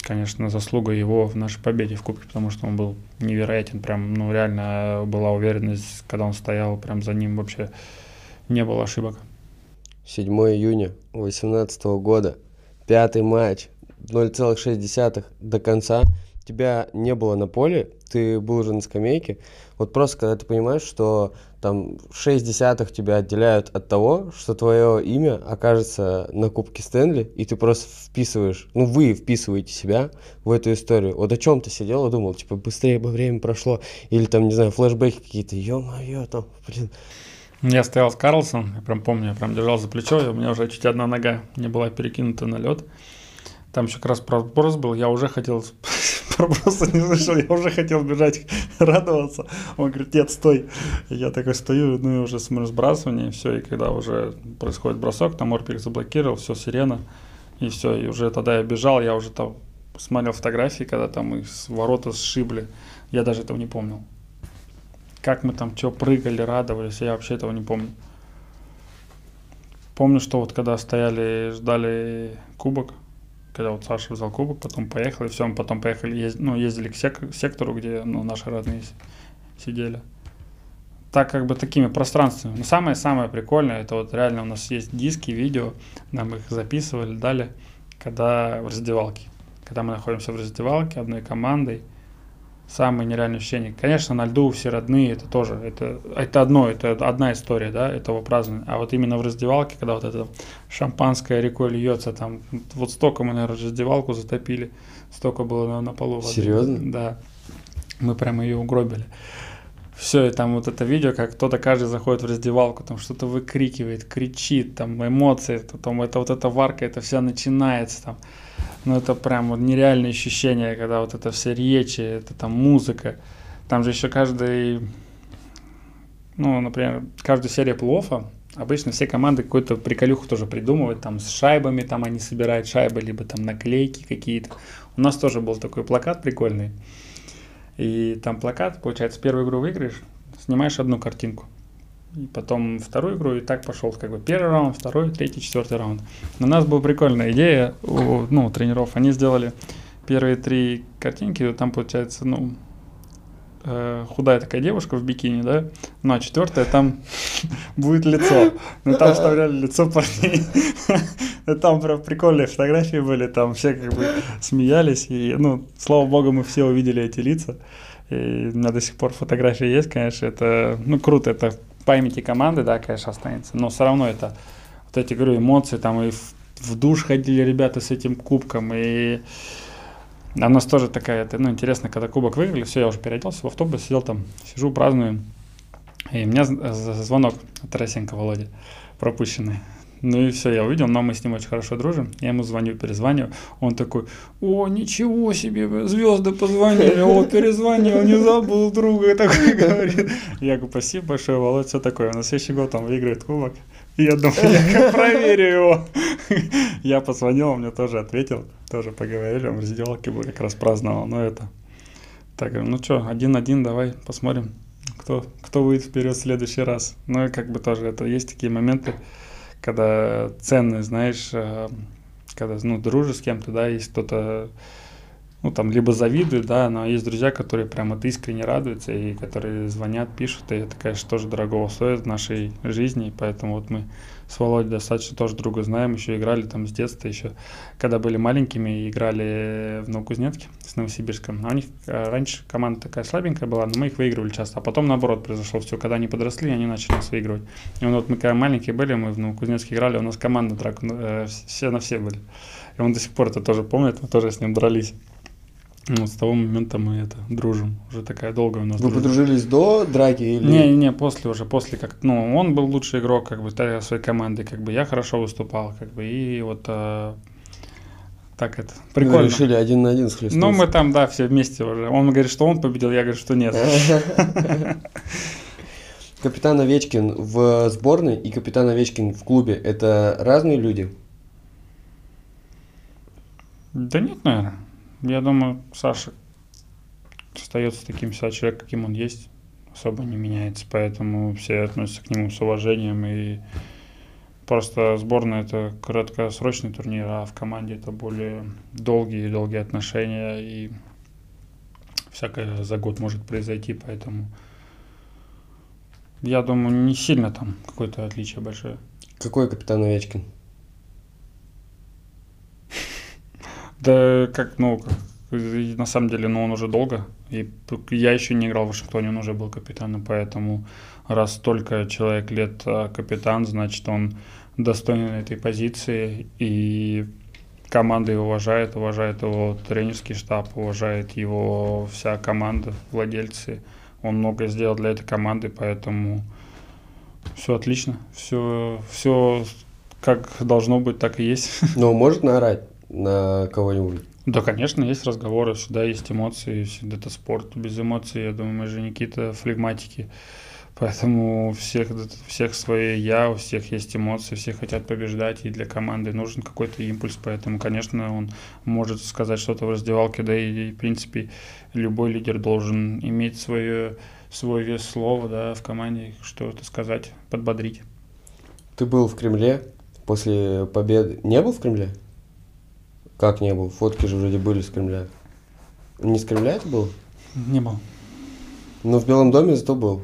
конечно, заслуга его в нашей победе в Кубке, потому что он был невероятен. Прям, ну, реально была уверенность, когда он стоял, прям за ним вообще не было ошибок. 7 июня 2018 года, пятый матч, 0,6 до конца. Тебя не было на поле, ты был уже на скамейке. Вот просто когда ты понимаешь, что там 6 десятых тебя отделяют от того, что твое имя окажется на Кубке Стэнли, и ты просто вписываешь, ну вы вписываете себя в эту историю. Вот о чем ты сидел и думал, типа, быстрее бы время прошло, или там, не знаю, флешбеки какие-то, ё-моё, там, блин. Я стоял с Карлсом, я прям помню, я прям держал за плечо, и у меня уже чуть одна нога не была перекинута на лед. Там еще как раз проброс был, я уже хотел, просто не слышал, я уже хотел бежать, радоваться. Он говорит, нет, стой. Я такой стою, ну и уже смотрю сбрасывание, и все, и когда уже происходит бросок, там Орпик заблокировал, все, сирена, и все, и уже тогда я бежал, я уже там смотрел фотографии, когда там с ворота сшибли, я даже этого не помнил как мы там что прыгали, радовались, я вообще этого не помню. Помню, что вот когда стояли, ждали кубок, когда вот Саша взял кубок, потом поехал, и все, мы потом поехали, езд, ну, ездили к сек- сектору, где ну, наши родные сидели. Так как бы такими пространствами. Но самое-самое прикольное, это вот реально у нас есть диски, видео, нам их записывали, дали, когда в раздевалке. Когда мы находимся в раздевалке одной командой – самые нереальные ощущения. Конечно, на льду все родные, это тоже, это, это одно, это одна история, да, этого празднования. А вот именно в раздевалке, когда вот это шампанское рекой льется, там, вот столько мы, наверное, раздевалку затопили, столько было на, на полу воды. Серьезно? Да. Мы прямо ее угробили. Все, и там вот это видео, как кто-то каждый заходит в раздевалку, там что-то выкрикивает, кричит, там эмоции, там это вот эта варка, это вся начинается там ну это прям вот нереальное ощущение, когда вот это все речи, это там музыка. Там же еще каждый, ну, например, каждая серия плова, обычно все команды какую-то приколюху тоже придумывают, там с шайбами, там они собирают шайбы, либо там наклейки какие-то. У нас тоже был такой плакат прикольный. И там плакат, получается, первую игру выиграешь, снимаешь одну картинку – и потом вторую игру, и так пошел как бы первый раунд, второй, третий, четвертый раунд. Но у нас была прикольная идея у ну, тренеров. Они сделали первые три картинки, там получается, ну, э, худая такая девушка в бикини, да, ну а четвертая там будет лицо. Ну там вставляли лицо парней. Там прям прикольные фотографии были, там все как бы смеялись. И, ну, слава богу, мы все увидели эти лица. И у меня до сих пор фотографии есть, конечно, это, ну, круто, это памяти команды, да, конечно, останется, но все равно это, вот эти, говорю, эмоции, там и в, в душ ходили ребята с этим кубком, и у нас тоже такая, это, ну, интересно, когда кубок выиграли, все, я уже переоделся в автобус, сидел там, сижу, праздную, и у меня звонок от Тарасенко Володи, пропущенный. Ну и все, я увидел, но мы с ним очень хорошо дружим. Я ему звоню, перезваниваю. Он такой, о, ничего себе, звезды позвонили, о, перезвонил, не забыл друга, такой говорит. Я говорю, спасибо большое, Володь, все такое. На следующий год он выиграет кубок. Я думаю, я проверю его. Я позвонил, он мне тоже ответил, тоже поговорили, он в раздевалке был, как раз праздновал, но это. Так, ну что, один-один, давай посмотрим, кто, кто выйдет вперед в следующий раз. Ну и как бы тоже это есть такие моменты, когда ценные, знаешь, э, когда, ну, дружишь с кем-то, да, есть кто-то, ну, там, либо завидует, да, но есть друзья, которые прямо вот искренне радуются и которые звонят, пишут, и это, конечно, тоже дорого стоит в нашей жизни, поэтому вот мы с Володей достаточно тоже друга знаем, еще играли там с детства, еще когда были маленькими, играли в Новокузнецке с Новосибирском. А у них э, раньше команда такая слабенькая была, но мы их выигрывали часто. А потом наоборот произошло все, когда они подросли, они начали нас выигрывать. И вот мы когда маленькие были, мы в Новокузнецке играли, у нас команда драк, э, все на все были. И он до сих пор это тоже помнит, мы тоже с ним дрались. Ну, с того момента мы это дружим. Уже такая долгая у нас Вы дружба. подружились до драки или? Не, не, после уже, после как, ну, он был лучший игрок, как бы, своей команды, как бы, я хорошо выступал, как бы, и вот э, так это прикольно. Вы решили один на один схлестнуться. Ну, мы там, да, все вместе уже. Он говорит, что он победил, я говорю, что нет. Капитан Овечкин в сборной и капитан Овечкин в клубе – это разные люди? Да нет, наверное. Я думаю, Саша остается таким себя человек, каким он есть, особо не меняется, поэтому все относятся к нему с уважением и Просто сборная это краткосрочный турнир, а в команде это более долгие долгие отношения и всякое за год может произойти, поэтому я думаю, не сильно там какое-то отличие большое. Какой капитан Овечкин? Да как, ну, на самом деле, ну, он уже долго. И я еще не играл в Вашингтоне, он уже был капитаном, поэтому раз столько человек лет а, капитан, значит, он достоин этой позиции, и команда его уважает, уважает его тренерский штаб, уважает его вся команда, владельцы. Он много сделал для этой команды, поэтому все отлично, все, все как должно быть, так и есть. Но может наорать на кого-нибудь? Да, конечно, есть разговоры, всегда есть эмоции, всегда это спорт. Без эмоций, я думаю, мы же Никита флегматики. Поэтому у всех, всех свои я, у всех есть эмоции, все хотят побеждать, и для команды нужен какой-то импульс. Поэтому, конечно, он может сказать что-то в раздевалке, да и, в принципе, любой лидер должен иметь свое, свой вес слова да, в команде, что-то сказать, подбодрить. Ты был в Кремле после победы. Не был в Кремле? Как не был? Фотки же вроде были с Кремля. Не с Кремля это был? Не был. Но в Белом доме зато был.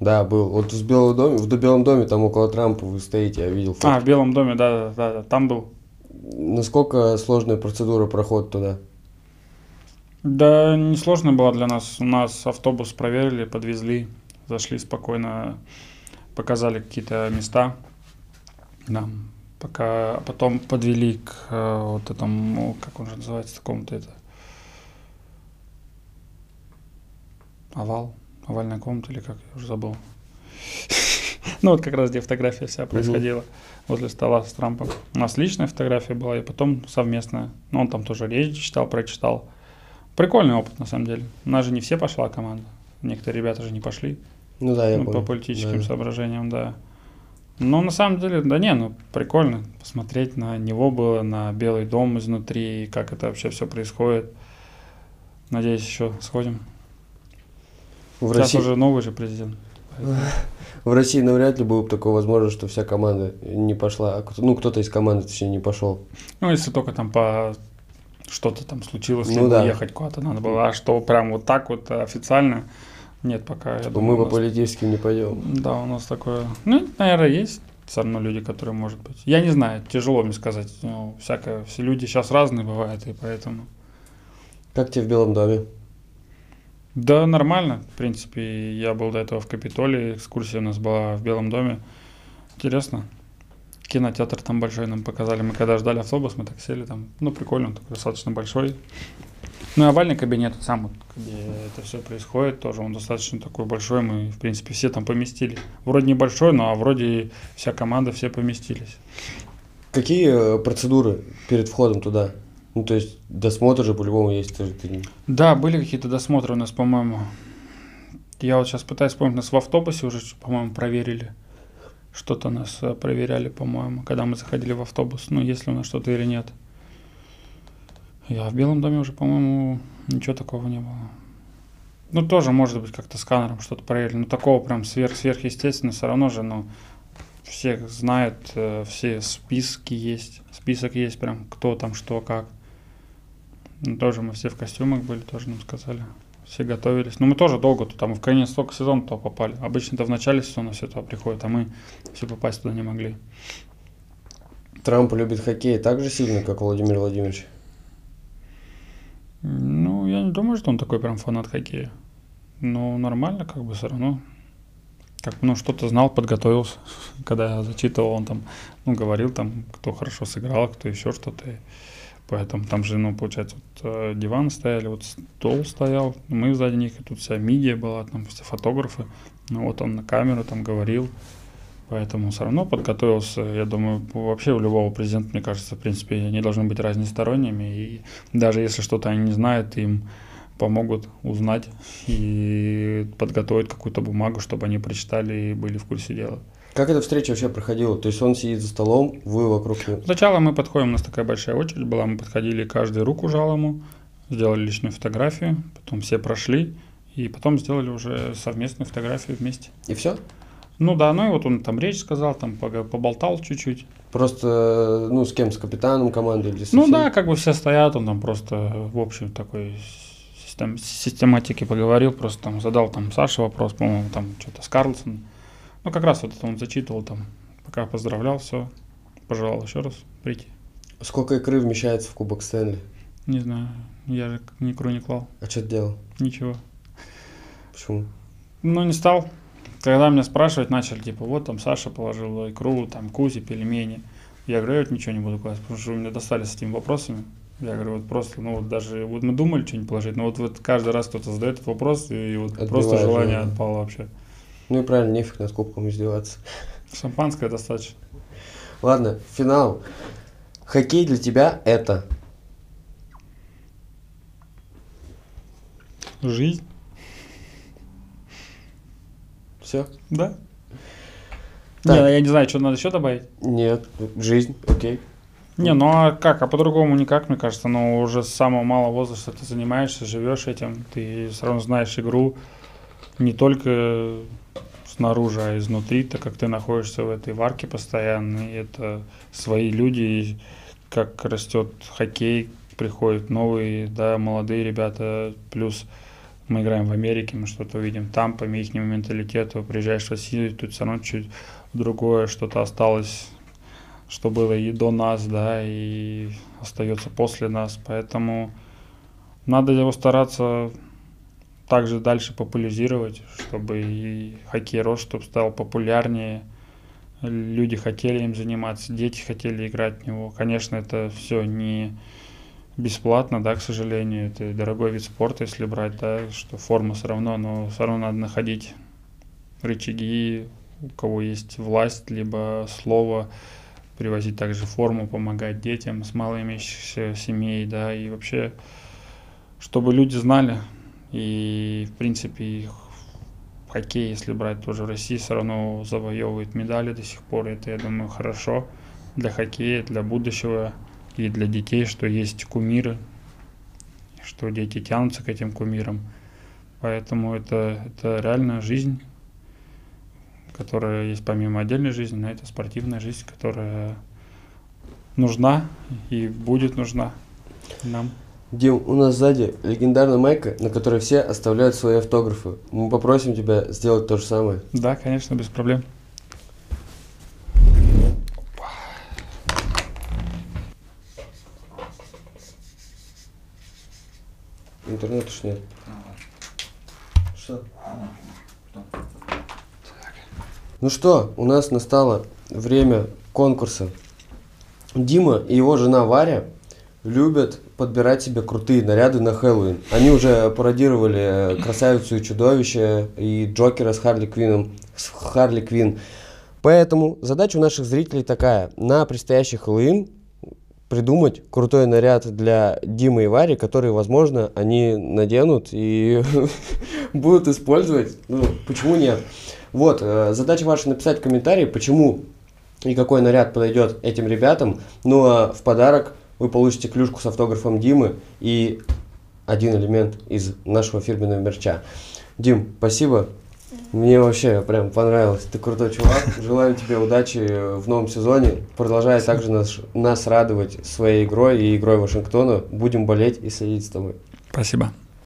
Да, был. Вот в Белом доме, в Белом доме, там около Трампа вы стоите, я видел фотки. А, в Белом доме, да, да, да, там был. Насколько сложная процедура проход туда? Да, несложно было для нас. У нас автобус проверили, подвезли, зашли спокойно, показали какие-то места. Да, пока потом подвели к э, вот этому, как он же называется, такому-то это овал овальная комната или как, я уже забыл. Ну вот как раз где фотография вся происходила возле стола с Трампом. У нас личная фотография была и потом совместная. Ну он там тоже речь читал, прочитал. Прикольный опыт на самом деле. У нас же не все пошла команда. Некоторые ребята же не пошли. Ну да, я ну, помню. По политическим да. соображениям, да. Но на самом деле, да не, ну прикольно посмотреть на него было, на Белый дом изнутри, как это вообще все происходит. Надеюсь, еще сходим. В Сейчас России... уже новый же президент. В России навряд ли было бы такое возможно, что вся команда не пошла. Ну, кто-то из команды, точнее, не пошел. Ну, если только там по что-то там случилось, ну, да. ехать куда-то надо было. А что прям вот так вот официально, нет пока. Я думаю, мы по политическим не пойдем. Да, у нас такое. Ну, наверное, есть все равно люди, которые, может быть. Я не знаю, тяжело мне сказать. Ну, всякое, все люди сейчас разные бывают, и поэтому. Как тебе в Белом доме? Да, нормально. В принципе, я был до этого в Капитолии, экскурсия у нас была в Белом доме. Интересно. Кинотеатр там большой нам показали. Мы когда ждали автобус, мы так сели там. Ну, прикольно, такой достаточно большой. Ну и овальный кабинет сам, где это все происходит, тоже он достаточно такой большой. Мы, в принципе, все там поместились. Вроде небольшой, но вроде вся команда, все поместились. Какие э, процедуры перед входом туда? Ну, то есть досмотр же по-любому есть. Тоже ты... Да, были какие-то досмотры у нас, по-моему. Я вот сейчас пытаюсь вспомнить, нас в автобусе уже, по-моему, проверили. Что-то нас э, проверяли, по-моему, когда мы заходили в автобус. Ну, если у нас что-то или нет. Я в Белом доме уже, по-моему, ничего такого не было. Ну, тоже, может быть, как-то сканером что-то проверили. Но такого прям сверх сверхъестественно все равно же, ну, всех знают, э, все списки есть. Список есть прям, кто там, что, как. Ну, тоже мы все в костюмах были, тоже нам сказали. Все готовились. Но мы тоже долго тут, там в конец столько сезона туда попали. Обычно-то в начале сезона все туда приходят, а мы все попасть туда не могли. Трамп любит хоккей так же сильно, как Владимир Владимирович? Ну, я не думаю, что он такой прям фанат хоккея. Ну, нормально, как бы все равно. Как, ну, что-то знал, подготовился. Когда я зачитывал, он там, ну, говорил там, кто хорошо сыграл, кто еще что-то. Поэтому там же, ну, получается, вот э, диван стояли, вот стол стоял, мы сзади них, и тут вся мидия была, там все фотографы. Ну, вот он на камеру там говорил. Поэтому все равно подготовился. Я думаю, вообще у любого президента, мне кажется, в принципе, они должны быть разносторонними. И даже если что-то они не знают, им помогут узнать и подготовить какую-то бумагу, чтобы они прочитали и были в курсе дела. Как эта встреча вообще проходила? То есть он сидит за столом, вы вокруг него? Сначала мы подходим, у нас такая большая очередь была, мы подходили, каждый руку жал ему, сделали личную фотографию, потом все прошли, и потом сделали уже совместную фотографию вместе. И все? Ну да, ну и вот он там речь сказал, там поболтал чуть-чуть. Просто, ну, с кем? С капитаном команды или со Ну да, как бы все стоят, он там просто в общем такой систем, систематике поговорил, просто там задал там Саше вопрос, по-моему, там что-то с Карлсон. Ну как раз вот это он зачитывал там, пока поздравлял, все, пожелал еще раз прийти. Сколько икры вмещается в Кубок Стэнли? Не знаю, я же ни икру не клал, А что ты делал? ничего. Почему? Ну не стал. Когда меня спрашивать начали, типа, вот там Саша положил икру, там кузи, пельмени. Я говорю, я вот ничего не буду класть, потому что вы меня достали с этими вопросами. Я говорю, вот просто, ну вот даже, вот мы думали что-нибудь положить, но вот, вот каждый раз кто-то задает этот вопрос, и вот Отбивает просто желание желание. отпало вообще. Ну и правильно, нефиг над кубком издеваться. Шампанское достаточно. Ладно, финал. Хоккей для тебя это? Жизнь, Все? да? Так. Не, я не знаю, что надо еще добавить. Нет, жизнь, окей. Не, ну а как? А по-другому никак, мне кажется. Но уже с самого малого возраста ты занимаешься, живешь этим, ты все равно знаешь игру не только снаружи, а изнутри, так как ты находишься в этой варке постоянно, и это свои люди, и как растет хоккей, приходят новые, да, молодые ребята, плюс мы играем в Америке, мы что-то увидим там, по их менталитету, приезжаешь в Россию, тут все равно чуть другое, что-то осталось что было и до нас, да, и остается после нас. Поэтому надо его стараться также дальше популяризировать, чтобы и хоккей рос, чтобы стал популярнее. Люди хотели им заниматься, дети хотели играть в него. Конечно, это все не бесплатно, да, к сожалению. Это дорогой вид спорта, если брать, да, что форма все равно, но все равно надо находить рычаги, у кого есть власть, либо слово, привозить также форму, помогать детям с малоимеющихся семей, да, и вообще, чтобы люди знали, и, в принципе, их хоккей, если брать тоже в России, все равно завоевывает медали до сих пор, это, я думаю, хорошо для хоккея, для будущего и для детей, что есть кумиры, что дети тянутся к этим кумирам, поэтому это, это реально жизнь, которая есть помимо отдельной жизни, но это спортивная жизнь, которая нужна и будет нужна нам. Дим, у нас сзади легендарная майка, на которой все оставляют свои автографы. Мы попросим тебя сделать то же самое. Да, конечно, без проблем. Интернета ж нет. Что? Ну что, у нас настало время конкурса. Дима и его жена Варя любят подбирать себе крутые наряды на Хэллоуин. Они уже пародировали э, красавицу и чудовище и Джокера с Харли Квинном, с Харли Квин. Поэтому задача у наших зрителей такая. На предстоящий Хэллоуин придумать крутой наряд для Димы и Вари, который, возможно, они наденут и будут использовать. Ну, почему нет? Вот, э, задача ваша написать комментарий, почему и какой наряд подойдет этим ребятам. Ну а в подарок вы получите клюшку с автографом Димы и один элемент из нашего фирменного мерча. Дим, спасибо. Мне вообще прям понравилось. Ты крутой чувак. Желаю тебе удачи в новом сезоне. Продолжай также нас, нас радовать своей игрой и игрой Вашингтона. Будем болеть и следить с тобой. Спасибо.